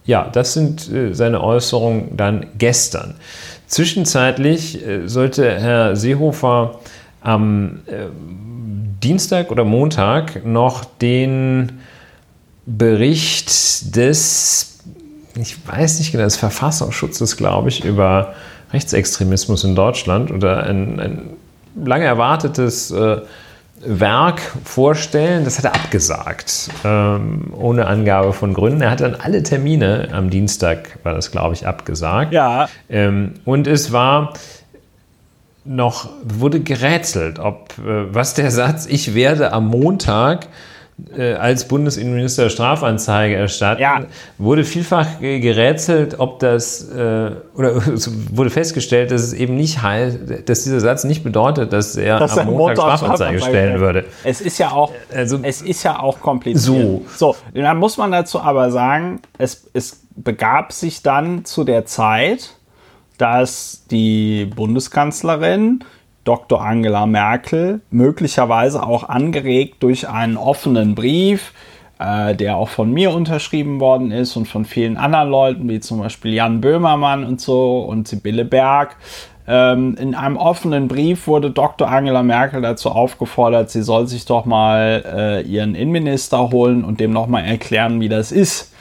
ja, das sind äh, seine Äußerungen dann gestern. Zwischenzeitlich äh, sollte Herr Seehofer am äh, Dienstag oder Montag noch den Bericht des ich weiß nicht genau, des Verfassungsschutzes, glaube ich, über Rechtsextremismus in Deutschland oder ein, ein lange erwartetes äh, Werk vorstellen. Das hat er abgesagt, ähm, ohne Angabe von Gründen. Er hat dann alle Termine, am Dienstag war das, glaube ich, abgesagt.
Ja.
Ähm, und es war noch, wurde gerätselt, ob, äh, was der Satz, ich werde am Montag äh, als Bundesinnenminister Strafanzeige erstatten,
Ja.
wurde vielfach ge- gerätselt, ob das äh, oder es wurde festgestellt, dass es eben nicht heißt, dass dieser Satz nicht bedeutet, dass er
Dass
am Montag,
Montag
Strafanzeige
Strafanzeige
stellen würde.
Es ist ja auch,
Also-
es ist ja auch kompliziert.
So.
So, dann muss man dazu aber sagen, es, es begab sich dann zu der Zeit, dass die Bundeskanzlerin Dr. Angela Merkel möglicherweise auch angeregt durch einen offenen Brief, äh, der auch von mir unterschrieben worden ist und von vielen anderen Leuten, wie zum Beispiel Jan Böhmermann und so und Sibylle Berg, ähm, in einem offenen Brief wurde Dr. Angela Merkel dazu aufgefordert, sie soll sich doch mal äh, ihren Innenminister holen und dem nochmal erklären, wie das ist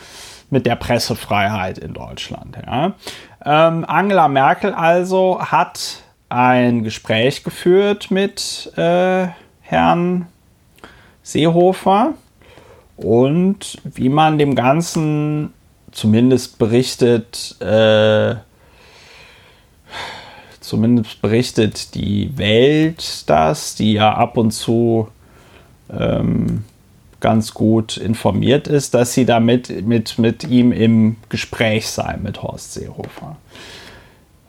mit der Pressefreiheit in Deutschland. Ja. Ähm, Angela Merkel also hat ein Gespräch geführt mit äh, Herrn Seehofer. Und wie man dem Ganzen zumindest berichtet, äh, zumindest berichtet die Welt das, die ja ab und zu ähm, ganz gut informiert ist, dass sie damit mit, mit ihm im Gespräch sei, mit Horst Seehofer.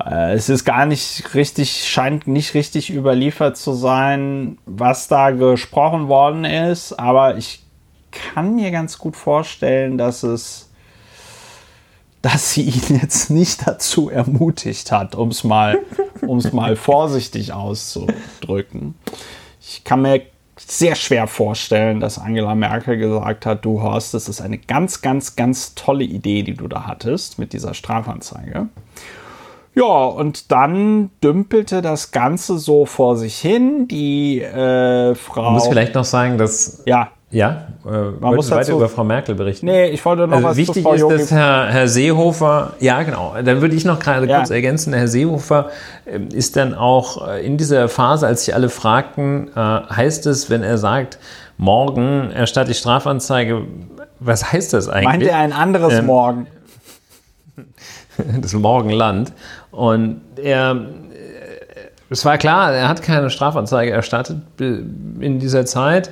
Äh, es ist gar nicht richtig, scheint nicht richtig überliefert zu sein, was da gesprochen worden ist, aber ich kann mir ganz gut vorstellen, dass es dass sie ihn jetzt nicht dazu ermutigt hat, um es mal, um's mal vorsichtig auszudrücken. Ich kann mir sehr schwer vorstellen, dass Angela Merkel gesagt hat, du Horst, das ist eine ganz, ganz, ganz tolle Idee, die du da hattest mit dieser Strafanzeige. Ja, und dann dümpelte das Ganze so vor sich hin. Die äh, Frau. Man
muss vielleicht noch sagen, dass
ja.
Ja, äh, Man muss weiter über Frau Merkel berichten.
Nee, ich wollte noch
also
was
Wichtig ist, dass Herr, Herr Seehofer, ja genau, dann würde ich noch gerade ja. kurz ergänzen, Herr Seehofer äh, ist dann auch äh, in dieser Phase, als sich alle fragten, äh, heißt es, wenn er sagt, morgen erstatte ich Strafanzeige, was heißt das eigentlich? Meint
er ein anderes ähm, Morgen?
das Morgenland. Und er, äh, es war klar, er hat keine Strafanzeige erstattet in dieser Zeit.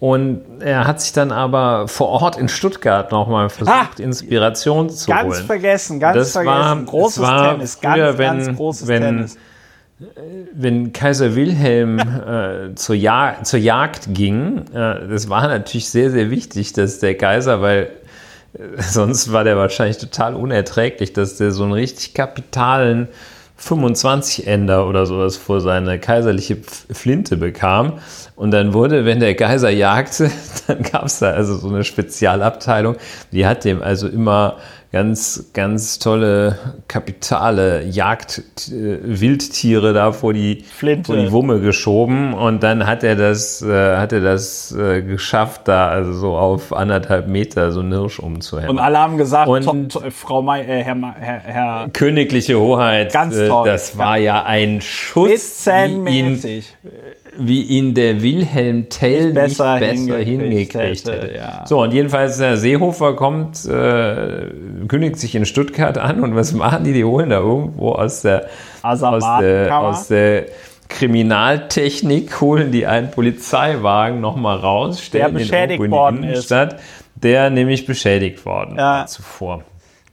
Und er hat sich dann aber vor Ort in Stuttgart nochmal versucht, ah, Inspiration zu
ganz
holen.
Ganz vergessen, ganz
das
vergessen.
War,
großes
war
Tennis, ganz,
wenn,
ganz großes
wenn,
Tennis.
Wenn Kaiser Wilhelm äh, zur, ja zur Jagd ging, äh, das war natürlich sehr, sehr wichtig, dass der Kaiser, weil äh, sonst war der wahrscheinlich total unerträglich, dass der so einen richtig kapitalen 25 Ender oder sowas vor seine kaiserliche Flinte bekam. Und dann wurde, wenn der Kaiser jagte, dann gab es da also so eine Spezialabteilung, die hat dem also immer ganz, ganz tolle kapitale Jagd-Wildtiere da vor die, vor die Wumme geschoben und dann hat er das, äh, hat er das äh, geschafft, da also so auf anderthalb Meter so einen Hirsch umzuhängen.
Und alle haben gesagt, und top, Frau May, äh, Herr, Herr, Herr,
Königliche Hoheit,
ganz äh, toll.
das war ja ein Schuss,
wie ihn,
wie ihn der Wilhelm Tell nicht besser, nicht besser hingekriegt, hingekriegt hätte. Ja. So, und jedenfalls der Seehofer kommt, äh, kündigt sich in Stuttgart an und was machen die? Die holen da irgendwo aus der, aus der, aus der Kriminaltechnik, holen die einen Polizeiwagen nochmal raus, stellen
der beschädigt den
in die Innenstadt, der nämlich beschädigt worden ja. war zuvor.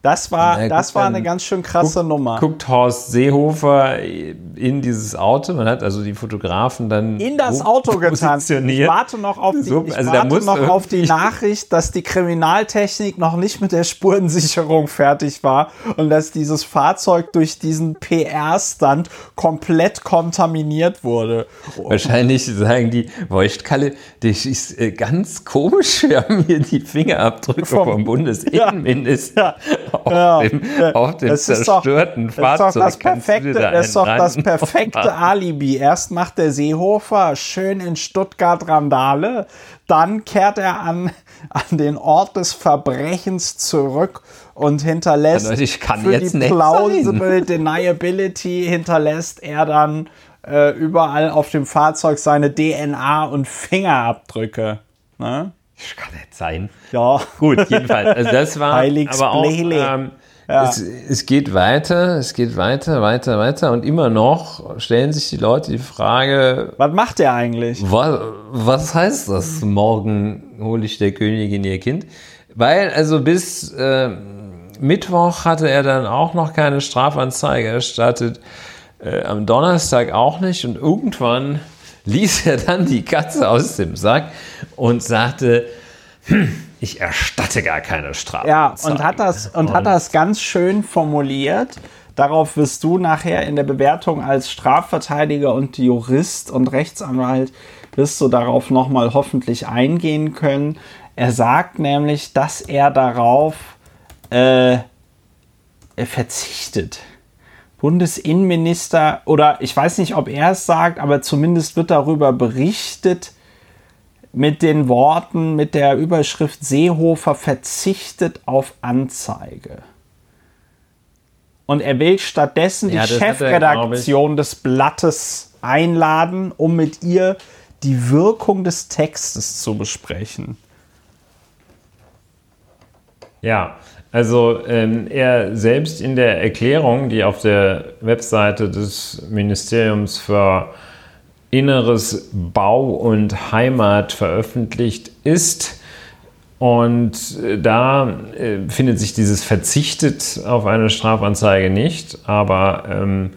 Das war, ja, das war eine ganz schön krasse
guckt,
Nummer.
Guckt Horst Seehofer in dieses Auto. Man hat also die Fotografen dann
in das Auto getanzt. Ich warte noch auf die, so, also warte noch auf die Nachricht, dass die Kriminaltechnik noch nicht mit der Spurensicherung fertig war und dass dieses Fahrzeug durch diesen PR-Stand komplett kontaminiert wurde.
Wahrscheinlich sagen die, Kalle, das ist äh, ganz komisch. Wir haben hier die Fingerabdrücke vom, vom Bundesinnenminister. Ja. Auf ja, dem, auf dem zerstörten
doch, Fahrzeug. Das ist doch das perfekte, da ist doch das perfekte Alibi. Erst macht der Seehofer schön in Stuttgart Randale, dann kehrt er an, an den Ort des Verbrechens zurück und hinterlässt
also ich kann
für
jetzt
die plausible Deniability hinterlässt er dann äh, überall auf dem Fahrzeug seine DNA und Fingerabdrücke. Ne?
Das kann nicht sein.
Ja.
Gut, jedenfalls. Also das war
Heiligs
aber auch, ähm, ja. es, es, geht weiter, es geht weiter, weiter, weiter und immer noch stellen sich die Leute die Frage,
was macht der eigentlich?
Was, was heißt das? Morgen hole ich der Königin ihr Kind? Weil also bis äh, Mittwoch hatte er dann auch noch keine Strafanzeige erstattet, äh, am Donnerstag auch nicht und irgendwann ließ er dann die Katze aus dem Sack und sagte, hm, ich erstatte gar keine Strafe.
Ja, und hat das, und, und hat das ganz schön formuliert. Darauf wirst du nachher in der Bewertung als Strafverteidiger und Jurist und Rechtsanwalt wirst du darauf nochmal hoffentlich eingehen können. Er sagt nämlich, dass er darauf äh, verzichtet. Bundesinnenminister oder ich weiß nicht, ob er es sagt, aber zumindest wird darüber berichtet mit den Worten, mit der Überschrift Seehofer verzichtet auf Anzeige. Und er will stattdessen ja, die Chefredaktion er, des Blattes einladen, um mit ihr die Wirkung des Textes zu besprechen.
Ja, also ähm, er selbst in der Erklärung, die auf der Webseite des Ministeriums für Inneres, Bau und Heimat veröffentlicht ist, Und äh, da äh, findet sich dieses verzichtet auf eine Strafanzeige nicht, aber ähm,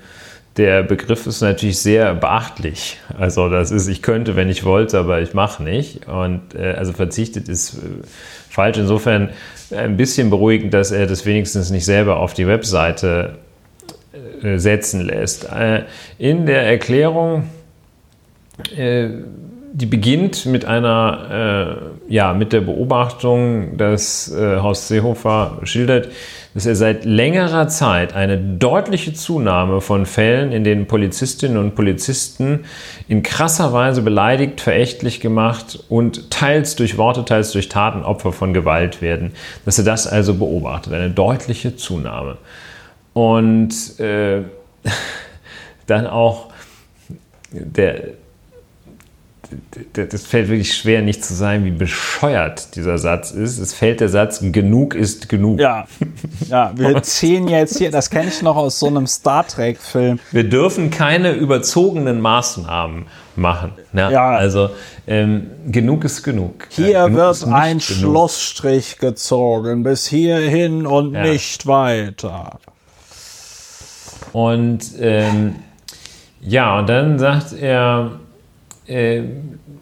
der Begriff ist natürlich sehr beachtlich. Also das ist, ich könnte, wenn ich wollte, aber ich mache nicht. Und äh, also verzichtet ist äh, falsch. Insofern ein bisschen beruhigend, dass er das wenigstens nicht selber auf die Webseite äh, setzen lässt. Äh, in der Erklärung die beginnt mit einer, äh, ja, mit der Beobachtung, dass äh, Horst Seehofer schildert, dass er seit längerer Zeit eine deutliche Zunahme von Fällen, in denen Polizistinnen und Polizisten in krasser Weise beleidigt, verächtlich gemacht und teils durch Worte, teils durch Taten Opfer von Gewalt werden, dass er das also beobachtet, eine deutliche Zunahme. Und äh, dann auch der, das fällt wirklich schwer, nicht zu sein, wie bescheuert dieser Satz ist. Es fällt der Satz, genug ist genug.
Ja, ja wir ziehen jetzt hier, das kenne ich noch aus so einem Star Trek-Film.
Wir dürfen keine überzogenen Maßnahmen machen. Ja, ja. Also ähm, genug ist genug.
Hier
ja, genug
wird ein genug. Schlussstrich gezogen, bis hierhin und ja. nicht weiter.
Und ähm, ja, und dann sagt er, äh,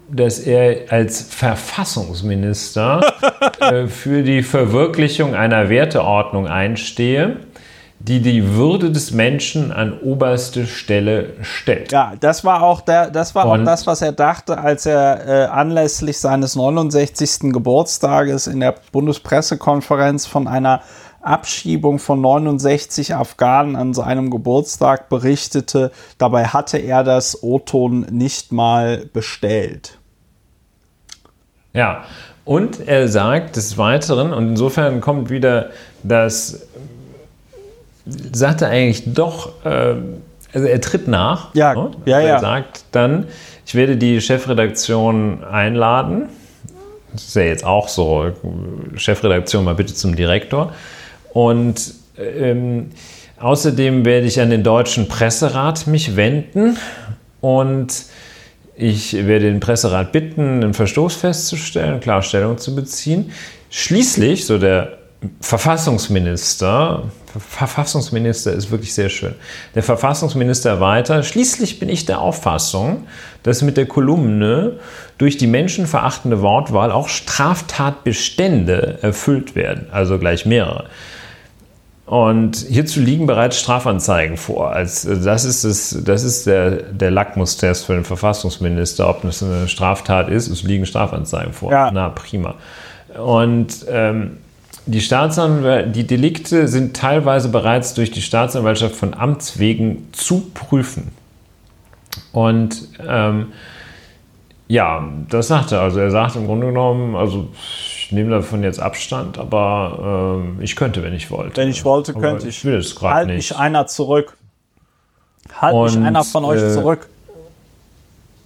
dass er als Verfassungsminister äh, für die Verwirklichung einer Werteordnung einstehe, die die Würde des Menschen an oberste Stelle stellt.
Ja, das war auch, der, das, war auch das, was er dachte, als er äh, anlässlich seines 69. Geburtstages in der Bundespressekonferenz von einer Abschiebung von 69 Afghanen an seinem Geburtstag berichtete. Dabei hatte er das O-Ton nicht mal bestellt.
Ja, und er sagt des Weiteren, und insofern kommt wieder das, sagt er eigentlich doch, äh, also er tritt nach.
Ja, ne? ja,
ja.
Er
sagt dann, ich werde die Chefredaktion einladen. Das ist ja jetzt auch so, Chefredaktion mal bitte zum Direktor. Und ähm, außerdem werde ich an den Deutschen Presserat mich wenden und ich werde den Presserat bitten, einen Verstoß festzustellen, Klarstellung zu beziehen. Schließlich, so der Verfassungsminister, Verfassungsminister ist wirklich sehr schön. Der Verfassungsminister weiter. Schließlich bin ich der Auffassung, dass mit der Kolumne durch die menschenverachtende Wortwahl auch Straftatbestände erfüllt werden, also gleich mehrere. Und hierzu liegen bereits Strafanzeigen vor. Als, das ist, das, das ist der, der Lackmustest für den Verfassungsminister, ob das eine Straftat ist. Es liegen Strafanzeigen vor. Ja. Na, prima. Und ähm, die, Staatsanwalt die Delikte sind teilweise bereits durch die Staatsanwaltschaft von Amts wegen zu prüfen. Und ähm, ja, das sagt er. Also er sagt im Grunde genommen, also ich nehme davon jetzt Abstand, aber äh, ich könnte, wenn ich wollte.
Wenn ich wollte, aber könnte ich.
Ich will es gerade halt
nicht. mich einer zurück. Halt Und, mich einer von euch äh, zurück.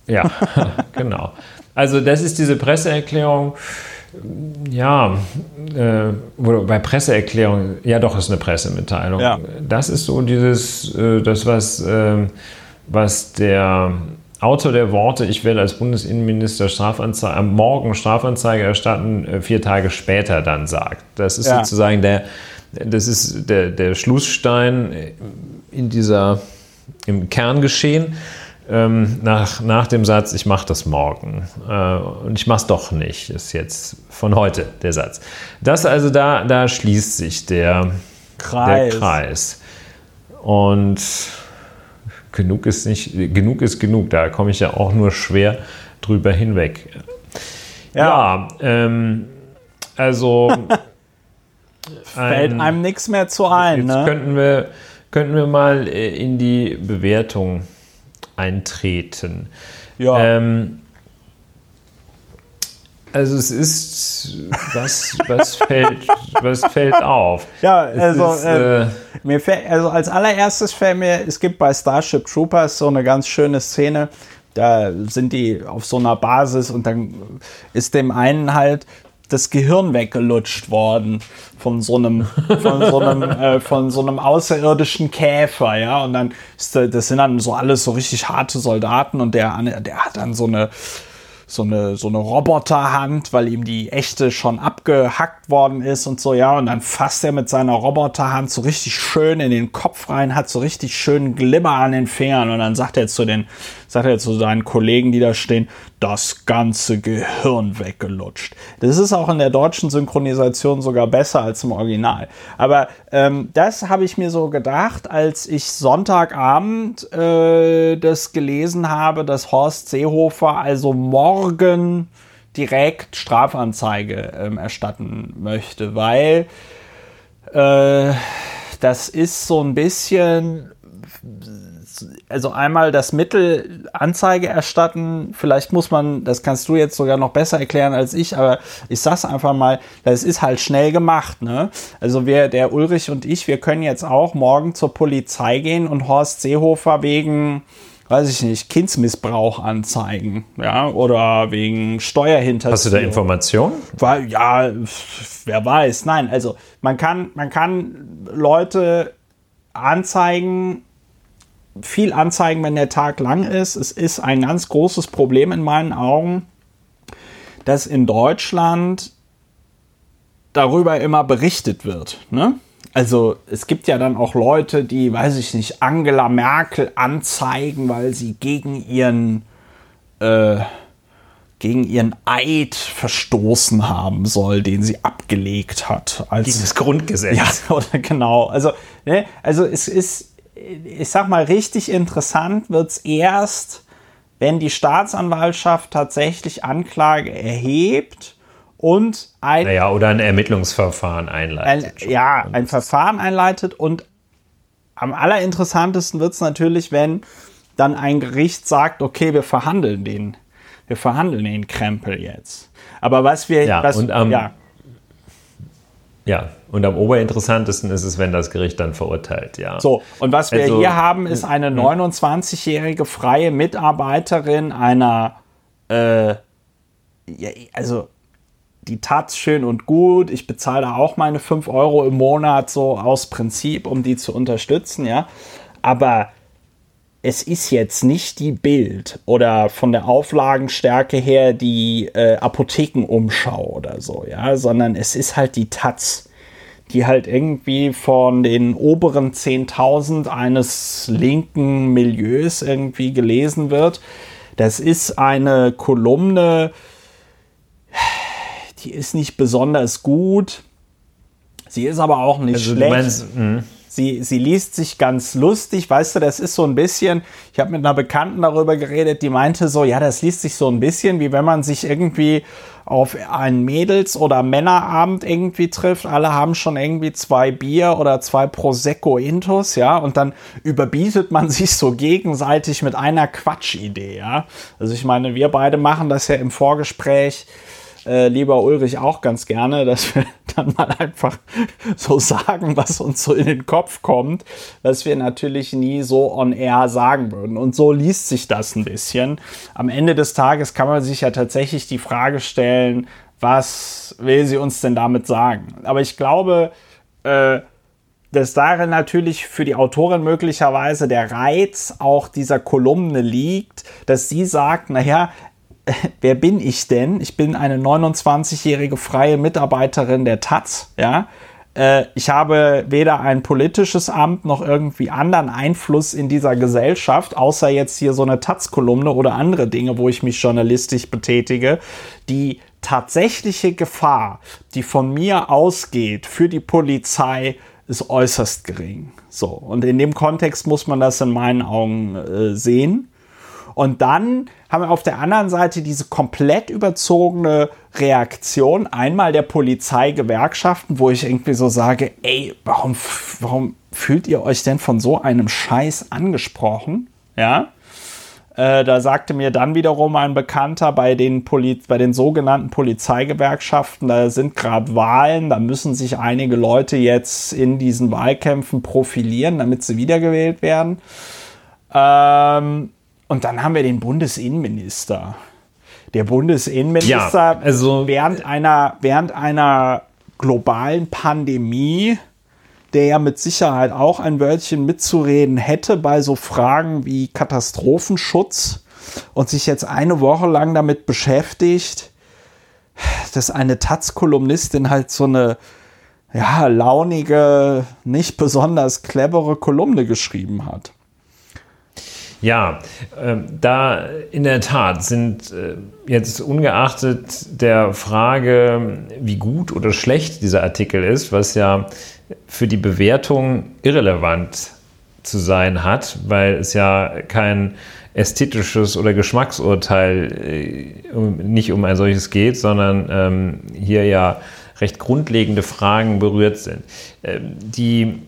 Ja, genau. Also das ist diese Presseerklärung. Ja, äh, bei Presseerklärung, ja doch, ist eine Pressemitteilung. Ja. Das ist so dieses, äh, das was, äh, was der Autor der Worte, ich werde als Bundesinnenminister Strafanzeige, am Morgen Strafanzeige erstatten, äh, vier Tage später dann sagt. Das ist ja. sozusagen der, das ist der, der Schlussstein in dieser, im Kerngeschehen. Ähm, nach, nach dem Satz, ich mache das morgen. Äh, und ich mache es doch nicht, ist jetzt von heute der Satz. Das also, da, da schließt sich der Kreis. Der Kreis. Und genug ist nicht, genug ist genug. Da komme ich ja auch nur schwer drüber hinweg. Ja, ja ähm, also
fällt ein, einem nichts mehr zu ein.
Jetzt
ne?
könnten wir könnten wir mal äh, in die Bewertung eintreten.
Ja. Ähm,
also es ist, was, was, fällt, was fällt auf?
Ja, also, ist, äh, äh, mir fällt, also als allererstes fällt mir, es gibt bei Starship Troopers so eine ganz schöne Szene, da sind die auf so einer Basis und dann ist dem einen halt das Gehirn weggelutscht worden von so einem, von so einem, äh, von so einem außerirdischen Käfer, ja, und dann ist, das sind dann so alles so richtig harte Soldaten und der, der hat dann so eine, so eine, so eine Roboterhand, weil ihm die echte schon abgehackt worden ist und so, ja. Und dann fasst er mit seiner Roboterhand so richtig schön in den Kopf rein, hat so richtig schön Glimmer an den Fingern und dann sagt er zu den, sagt er zu seinen Kollegen, die da stehen, das ganze Gehirn weggelutscht. Das ist auch in der deutschen Synchronisation sogar besser als im Original. Aber ähm, das habe ich mir so gedacht, als ich Sonntagabend äh, das gelesen habe, dass Horst Seehofer also morgen direkt Strafanzeige ähm, erstatten möchte, weil äh, das ist so ein bisschen also einmal das Mittel Anzeige erstatten, vielleicht muss man, das kannst du jetzt sogar noch besser erklären als ich, aber ich sag's einfach mal, das ist halt schnell gemacht, ne? Also wir, der Ulrich und ich, wir können jetzt auch morgen zur Polizei gehen und Horst Seehofer wegen weiß ich nicht, Kindsmissbrauch anzeigen, ja, oder wegen Steuerhinterziehung.
Hast du da Informationen?
Weil, ja, wer weiß. Nein, also man kann, man kann Leute anzeigen, viel anzeigen, wenn der Tag lang ist. Es ist ein ganz großes Problem in meinen Augen, dass in Deutschland darüber immer berichtet wird. Ne? Also es gibt ja dann auch Leute, die, weiß ich nicht, Angela Merkel anzeigen, weil sie gegen ihren äh, gegen ihren Eid verstoßen haben soll, den sie abgelegt hat.
Als, gegen das Grundgesetz.
Ja, oder genau. Also, ne, also es ist ich sag mal, richtig interessant wird es erst, wenn die Staatsanwaltschaft tatsächlich Anklage erhebt und
ein. Naja, oder ein Ermittlungsverfahren einleitet.
Ein, ja, ein Verfahren einleitet und am allerinteressantesten wird es natürlich, wenn dann ein Gericht sagt, okay, wir verhandeln den, wir verhandeln den Krempel jetzt. Aber was wir,
ja,
was,
und, ähm, ja, ja, und am oberinteressantesten ist es, wenn das Gericht dann verurteilt, ja.
So, und was wir also, hier haben, ist eine 29-jährige freie Mitarbeiterin einer, äh, also die tat schön und gut. Ich bezahle da auch meine 5 Euro im Monat so aus Prinzip, um die zu unterstützen, ja. Aber es ist jetzt nicht die Bild oder von der Auflagenstärke her die äh, Apothekenumschau oder so, ja, sondern es ist halt die Taz, die halt irgendwie von den oberen 10.000 eines linken Milieus irgendwie gelesen wird. Das ist eine Kolumne, die ist nicht besonders gut. Sie ist aber auch nicht also, schlecht. Meinst, Sie, sie liest sich ganz lustig, weißt du, das ist so ein bisschen, ich habe mit einer Bekannten darüber geredet, die meinte so, ja, das liest sich so ein bisschen, wie wenn man sich irgendwie auf einen Mädels- oder Männerabend irgendwie trifft. Alle haben schon irgendwie zwei Bier oder zwei Prosecco Intus, ja, und dann überbietet man sich so gegenseitig mit einer Quatschidee, ja. Also ich meine, wir beide machen das ja im Vorgespräch äh, lieber Ulrich, auch ganz gerne, dass wir dann mal einfach so sagen, was uns so in den Kopf kommt, was wir natürlich nie so on air sagen würden. Und so liest sich das ein bisschen. Am Ende des Tages kann man sich ja tatsächlich die Frage stellen, was will sie uns denn damit sagen? Aber ich glaube, äh, dass darin natürlich für die Autorin möglicherweise der Reiz auch dieser Kolumne liegt, dass sie sagt, naja, wer bin ich denn? Ich bin eine 29-jährige freie Mitarbeiterin der Taz, ja. Äh, ich habe weder ein politisches Amt noch irgendwie anderen Einfluss in dieser Gesellschaft, außer jetzt hier so eine Taz-Kolumne oder andere Dinge, wo ich mich journalistisch betätige. Die tatsächliche Gefahr, die von mir ausgeht für die Polizei, ist äußerst gering. So. Und in dem Kontext muss man das in meinen Augen äh, sehen. Und dann haben wir auf der anderen Seite diese komplett überzogene Reaktion einmal der Polizeigewerkschaften, wo ich irgendwie so sage, ey, warum, warum fühlt ihr euch denn von so einem Scheiß angesprochen? Ja. Äh, da sagte mir dann wiederum ein Bekannter bei den, Poli bei den sogenannten Polizeigewerkschaften, da sind gerade Wahlen, da müssen sich einige Leute jetzt in diesen Wahlkämpfen profilieren, damit sie wiedergewählt werden. Ähm, und dann haben wir den Bundesinnenminister. Der Bundesinnenminister ja, also während einer, während einer globalen Pandemie, der ja mit Sicherheit auch ein Wörtchen mitzureden hätte bei so Fragen wie Katastrophenschutz, und sich jetzt eine Woche lang damit beschäftigt, dass eine Taz-Kolumnistin halt so eine ja, launige, nicht besonders clevere Kolumne geschrieben hat.
Ja, äh, da in der Tat sind äh, jetzt ungeachtet der Frage, wie gut oder schlecht dieser Artikel ist, was ja für die Bewertung irrelevant zu sein hat, weil es ja kein ästhetisches oder Geschmacksurteil äh, nicht um ein solches geht, sondern ähm, hier ja recht grundlegende Fragen berührt sind. Ähm, die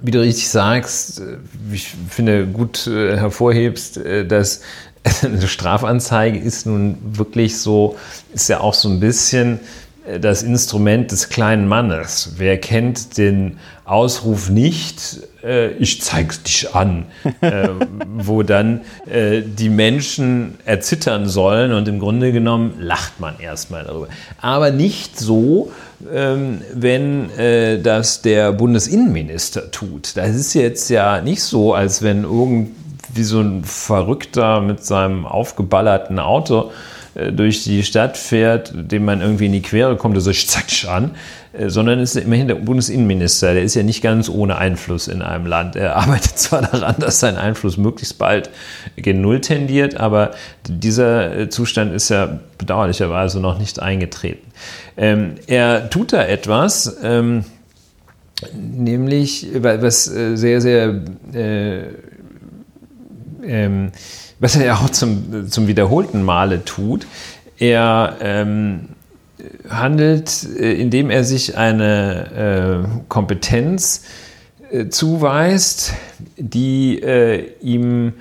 wie du richtig sagst, äh, ich finde gut äh, hervorhebst, äh, dass eine Strafanzeige ist nun wirklich so, ist ja auch so ein bisschen das Instrument des kleinen Mannes. Wer kennt den Ausruf nicht, ich zeig's dich an, wo dann die Menschen erzittern sollen und im Grunde genommen lacht man erstmal darüber. Aber nicht so, ähm, wenn äh, das der Bundesinnenminister tut. Das ist jetzt ja nicht so, als wenn irgendwie so ein Verrückter mit seinem aufgeballerten Auto äh, durch die Stadt fährt, dem man irgendwie in die Quere kommt, der so zack an, äh, sondern ist immerhin der Bundesinnenminister. Der ist ja nicht ganz ohne Einfluss in einem Land. Er arbeitet zwar daran, dass sein Einfluss möglichst bald gen Null tendiert, aber dieser Zustand ist ja bedauerlicherweise noch nicht eingetreten. Ähm, er tut da etwas, ähm, nämlich was sehr, sehr äh, ähm, was er ja auch zum, zum wiederholten Male tut. Er ähm, handelt, äh, indem er sich eine äh, Kompetenz äh, zuweist, die äh, ihm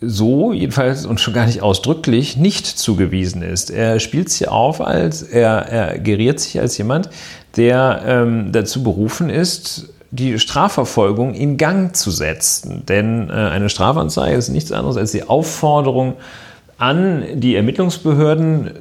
so, jedenfalls und schon gar nicht ausdrücklich, nicht zugewiesen ist. Er spielt sich auf als, er, er geriert sich als jemand, der ähm, dazu berufen ist, die Strafverfolgung in Gang zu setzen. Denn äh, eine Strafanzeige ist nichts anderes als die Aufforderung an die Ermittlungsbehörden,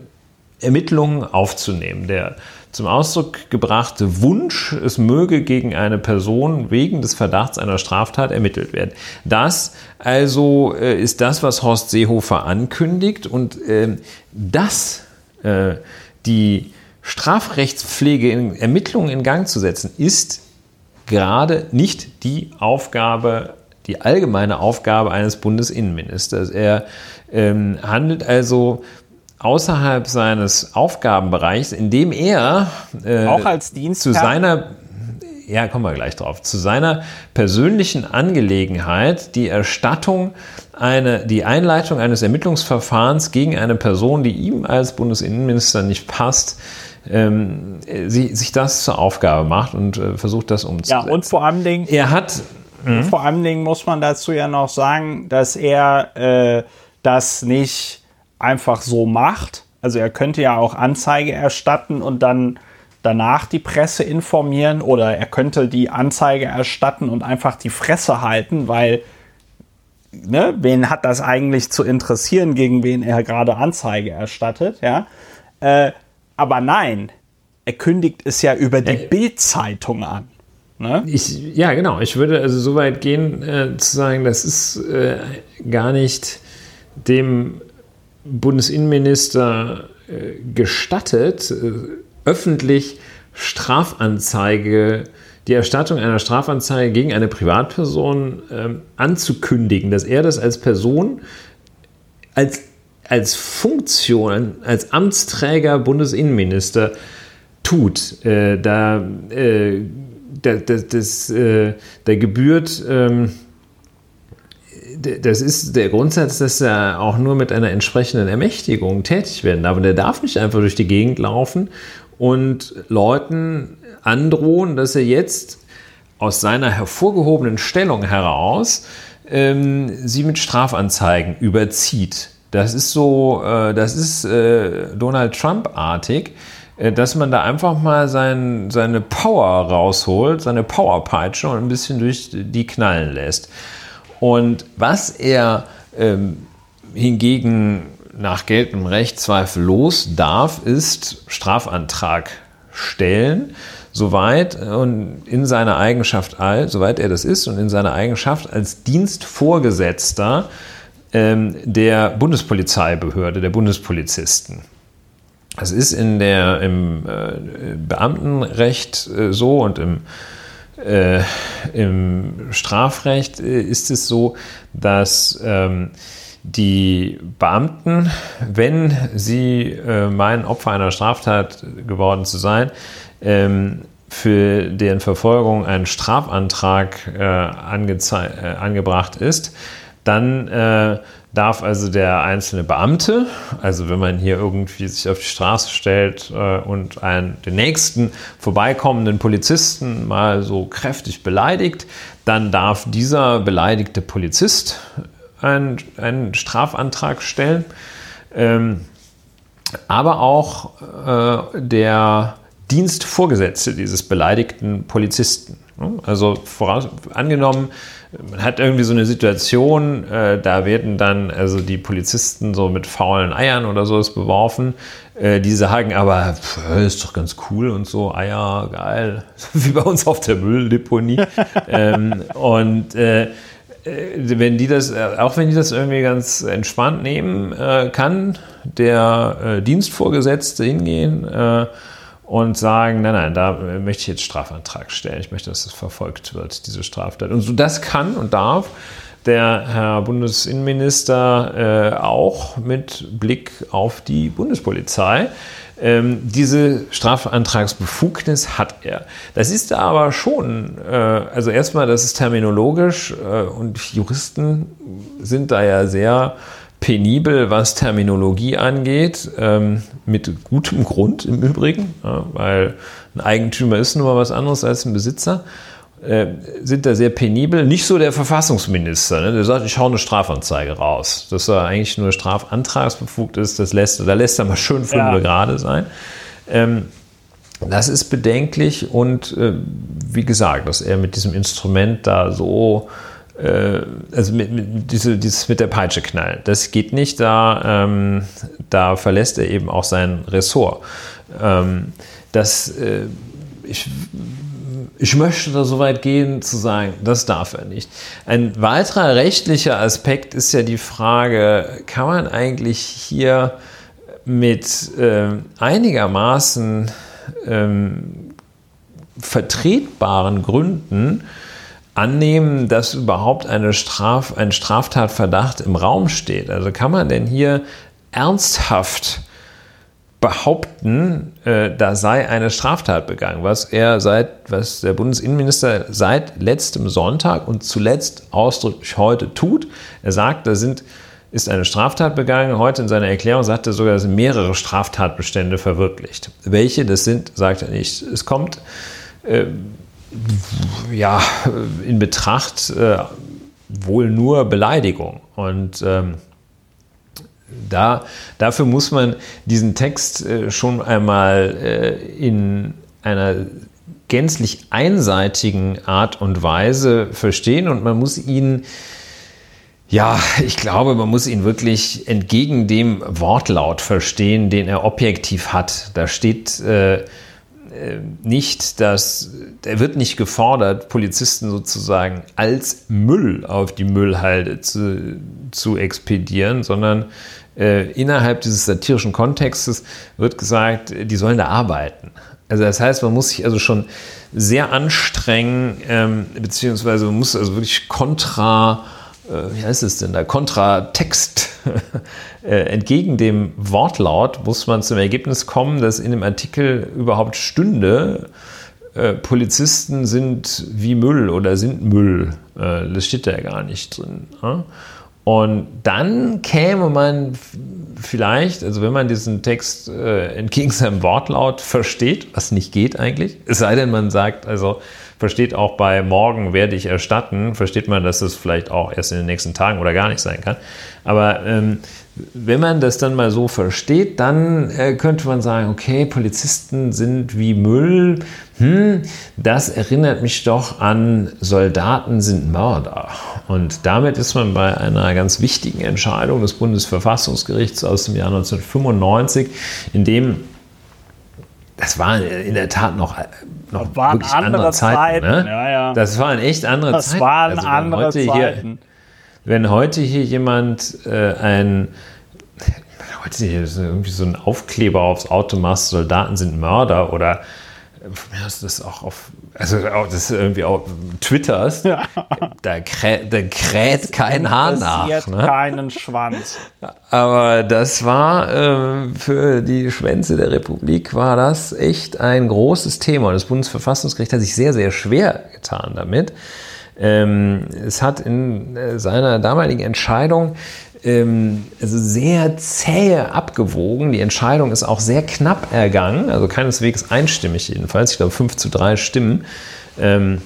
Ermittlungen aufzunehmen. Der zum Ausdruck gebrachte Wunsch, es möge gegen eine Person wegen des Verdachts einer Straftat ermittelt werden. Das also äh, ist das, was Horst Seehofer ankündigt und äh, das äh, die Strafrechtspflege in Ermittlungen in Gang zu setzen, ist gerade nicht die Aufgabe, die allgemeine Aufgabe eines Bundesinnenministers. Er ähm, handelt also außerhalb seines Aufgabenbereichs, indem er
äh, auch als Dienst
zu seiner ja, kommen wir gleich drauf, zu seiner persönlichen Angelegenheit die Erstattung, eine, die Einleitung eines Ermittlungsverfahrens gegen eine Person, die ihm als Bundesinnenminister nicht passt, ähm, sie, sich das zur Aufgabe macht und äh, versucht, das umzusetzen.
Ja, und vor allem Dingen,
er hat.
Vor allem Dingen muss man dazu ja noch sagen, dass er äh, das nicht einfach so macht. Also er könnte ja auch Anzeige erstatten und dann danach die Presse informieren oder er könnte die Anzeige erstatten und einfach die Fresse halten, weil ne, wen hat das eigentlich zu interessieren, gegen wen er gerade Anzeige erstattet, ja? Äh, aber nein, er kündigt es ja über die äh, Bild-Zeitung an.
Ne? Ich, ja, genau. Ich würde also so weit gehen, äh, zu sagen, das ist äh, gar nicht dem Bundesinnenminister äh, gestattet, äh, öffentlich Strafanzeige, die Erstattung einer Strafanzeige gegen eine Privatperson ähm, anzukündigen, dass er das als Person, als als Funktion, als Amtsträger Bundesinnenminister tut. Äh, da, da, das, da gebührt, ähm, das ist der Grundsatz, dass er auch nur mit einer entsprechenden Ermächtigung tätig werden darf. Und er darf nicht einfach durch die Gegend laufen und Leuten androhen, dass er jetzt aus seiner hervorgehobenen Stellung heraus ähm, sie mit Strafanzeigen überzieht. Das ist so, äh, das ist äh, Donald Trump-artig, äh, dass man da einfach mal sein, seine Power rausholt, seine Powerpeitsche und ein bisschen durch die knallen lässt. Und was er ähm, hingegen nach geltendem Recht zweifellos darf, ist Strafantrag stellen, soweit und in seiner Eigenschaft, soweit er das ist und in seiner Eigenschaft als Dienstvorgesetzter ähm, der Bundespolizeibehörde, der Bundespolizisten. Es ist in der, im äh, Beamtenrecht äh, so und im, äh, im Strafrecht äh, ist es so, dass ähm, die Beamten, wenn sie äh, meinen, Opfer einer Straftat geworden zu sein, ähm, für deren Verfolgung ein Strafantrag äh, angebracht ist, dann darf also der einzelne Beamte, also wenn man hier irgendwie sich auf die Straße stellt äh, und einen, den nächsten vorbeikommenden Polizisten mal so kräftig beleidigt, dann darf dieser beleidigte Polizist einen, einen Strafantrag stellen. Ähm, aber auch äh, der Dienstvorgesetzte dieses beleidigten Polizisten. Also voraus, angenommen, man hat irgendwie so eine Situation, äh, da werden dann also die Polizisten so mit faulen Eiern oder sowas beworfen. Äh, die sagen aber, pff, ist doch ganz cool und so, Eier, geil, wie bei uns auf der Mülldeponie. ähm, und äh, äh, wenn die das, äh, auch wenn die das irgendwie ganz entspannt nehmen, äh, kann der Dienstvorgesetzte hingehen und sagen, nein, nein, da möchte ich jetzt Strafantrag stellen. Ich möchte, dass das verfolgt wird, diese Straftat. Und so das kann und darf der Herr Bundesinnenminister äh, auch mit Blick auf die Bundespolizei. Ähm, diese Strafantragsbefugnis hat er. Das ist aber schon, äh, also erstmal, das ist terminologisch äh, und Juristen sind da ja sehr penibel, was Terminologie angeht, ähm, mit gutem Grund im Übrigen, ja, weil ein Eigentümer ist nun mal was anderes als ein Besitzer, äh, sind da sehr penibel. Nicht so der Verfassungsminister, ne, der sagt, ich hau eine Strafanzeige raus. Dass er eigentlich nur strafantragsbefugt ist, das lässt, da lässt er mal schön fünf ja. gerade sein. Ähm, das ist bedenklich und äh, wie gesagt, dass er mit diesem Instrument da so also mit, mit, diese, dieses mit der Peitsche knallen. Das geht nicht, da, ähm, da verlässt er eben auch sein Ressort. Ähm, das, äh, ich, ich möchte da so weit gehen zu sagen, das darf er nicht. Ein weiterer rechtlicher Aspekt ist ja die Frage, kann man eigentlich hier mit äh, einigermaßen ähm, vertretbaren Gründen annehmen, dass überhaupt eine Straf, ein Straftatverdacht im Raum steht? Also kann man denn hier ernsthaft behaupten, äh, da sei eine Straftat begangen, was er seit, was der Bundesinnenminister seit letztem Sonntag und zuletzt ausdrücklich heute tut. Er sagt, da sind, ist eine Straftat begangen. Heute in seiner Erklärung sagt er sogar, es sind mehrere Straftatbestände verwirklicht. Welche das sind, sagt er nicht. Es kommt äh, ja, in Betracht äh, wohl nur Beleidigung. Und ähm, da, dafür muss man diesen Text äh, schon einmal äh, in einer gänzlich einseitigen Art und Weise verstehen und man muss ihn, ja, ich glaube, man muss ihn wirklich entgegen dem Wortlaut verstehen, den er objektiv hat. Da steht äh, nicht, dass er wird nicht gefordert, Polizisten sozusagen als Müll auf die Müllhalde zu, zu expedieren, sondern äh, innerhalb dieses satirischen Kontextes wird gesagt, die sollen da arbeiten. Also das heißt, man muss sich also schon sehr anstrengen, ähm, beziehungsweise man muss also wirklich kontra äh, wie heißt es denn da, Kontratext äh, entgegen dem Wortlaut muss man zum Ergebnis kommen, dass in dem Artikel überhaupt stünde, äh, Polizisten sind wie Müll oder sind Müll. Äh, das steht da ja gar nicht drin. Ja? Und dann käme man vielleicht, also wenn man diesen Text äh, entgegen seinem Wortlaut versteht, was nicht geht eigentlich, es sei denn, man sagt, also versteht auch bei morgen werde ich erstatten, versteht man, dass das vielleicht auch erst in den nächsten Tagen oder gar nicht sein kann. Aber ähm, wenn man das dann mal so versteht, dann äh, könnte man sagen, okay, Polizisten sind wie Müll. Hm, das erinnert mich doch an Soldaten sind Mörder. Und damit ist man bei einer ganz wichtigen Entscheidung des Bundesverfassungsgerichts aus dem Jahr 1995, in dem das waren in der Tat noch, noch
das waren andere, andere Zeiten. Zeiten. Ne?
Ja, ja. Das waren echt andere
das
Zeiten.
Das waren also andere Zeiten.
wenn heute hier jemand äh, ein heute hier irgendwie so ein Aufkleber aufs Auto machst, Soldaten sind Mörder oder mir aus das auch auf, also auch das irgendwie auf Twitters, ja. da, krä, da kräht kein Haar nach.
Ne? keinen Schwanz.
Aber das war äh, für die Schwänze der Republik war das echt ein großes Thema. Und das Bundesverfassungsgericht hat sich sehr, sehr schwer getan damit. Ähm, es hat in äh, seiner damaligen Entscheidung ähm, also sehr zähe abgewogen. Die Entscheidung ist auch sehr knapp ergangen, also keineswegs einstimmig jedenfalls. Ich glaube, 5 zu 3 Stimmen. Ähm,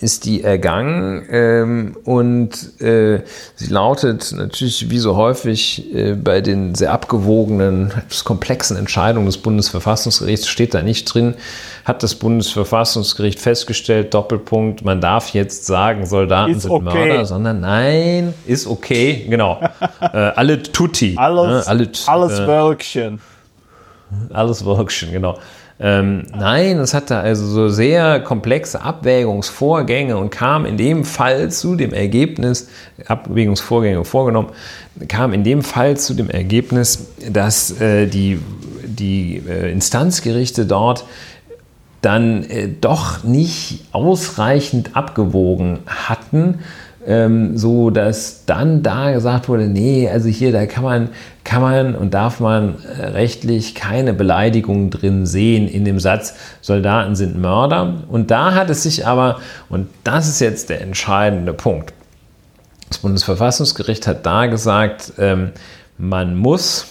ist die ergangen ähm, und äh, sie lautet natürlich wie so häufig äh, bei den sehr abgewogenen, komplexen Entscheidungen des Bundesverfassungsgerichts steht da nicht drin, hat das Bundesverfassungsgericht festgestellt, Doppelpunkt, man darf jetzt sagen, Soldaten ist sind okay. Mörder, sondern nein, ist okay, genau. äh, alle Tutti.
Alles, ne, alle, alles äh, Wölkchen.
Alles Wölkchen, genau. Ähm, nein, es hatte also so sehr komplexe Abwägungsvorgänge und kam in dem Fall zu dem Ergebnis, Abwägungsvorgänge vorgenommen, kam in dem Fall zu dem Ergebnis, dass äh, die, die äh, Instanzgerichte dort dann äh, doch nicht ausreichend abgewogen hatten, ähm, so dass dann da gesagt wurde, nee, also hier, da kann man, kann man und darf man äh, rechtlich keine Beleidigung drin sehen in dem Satz, Soldaten sind Mörder. Und da hat es sich aber, und das ist jetzt der entscheidende Punkt, das Bundesverfassungsgericht hat da gesagt, ähm, man muss,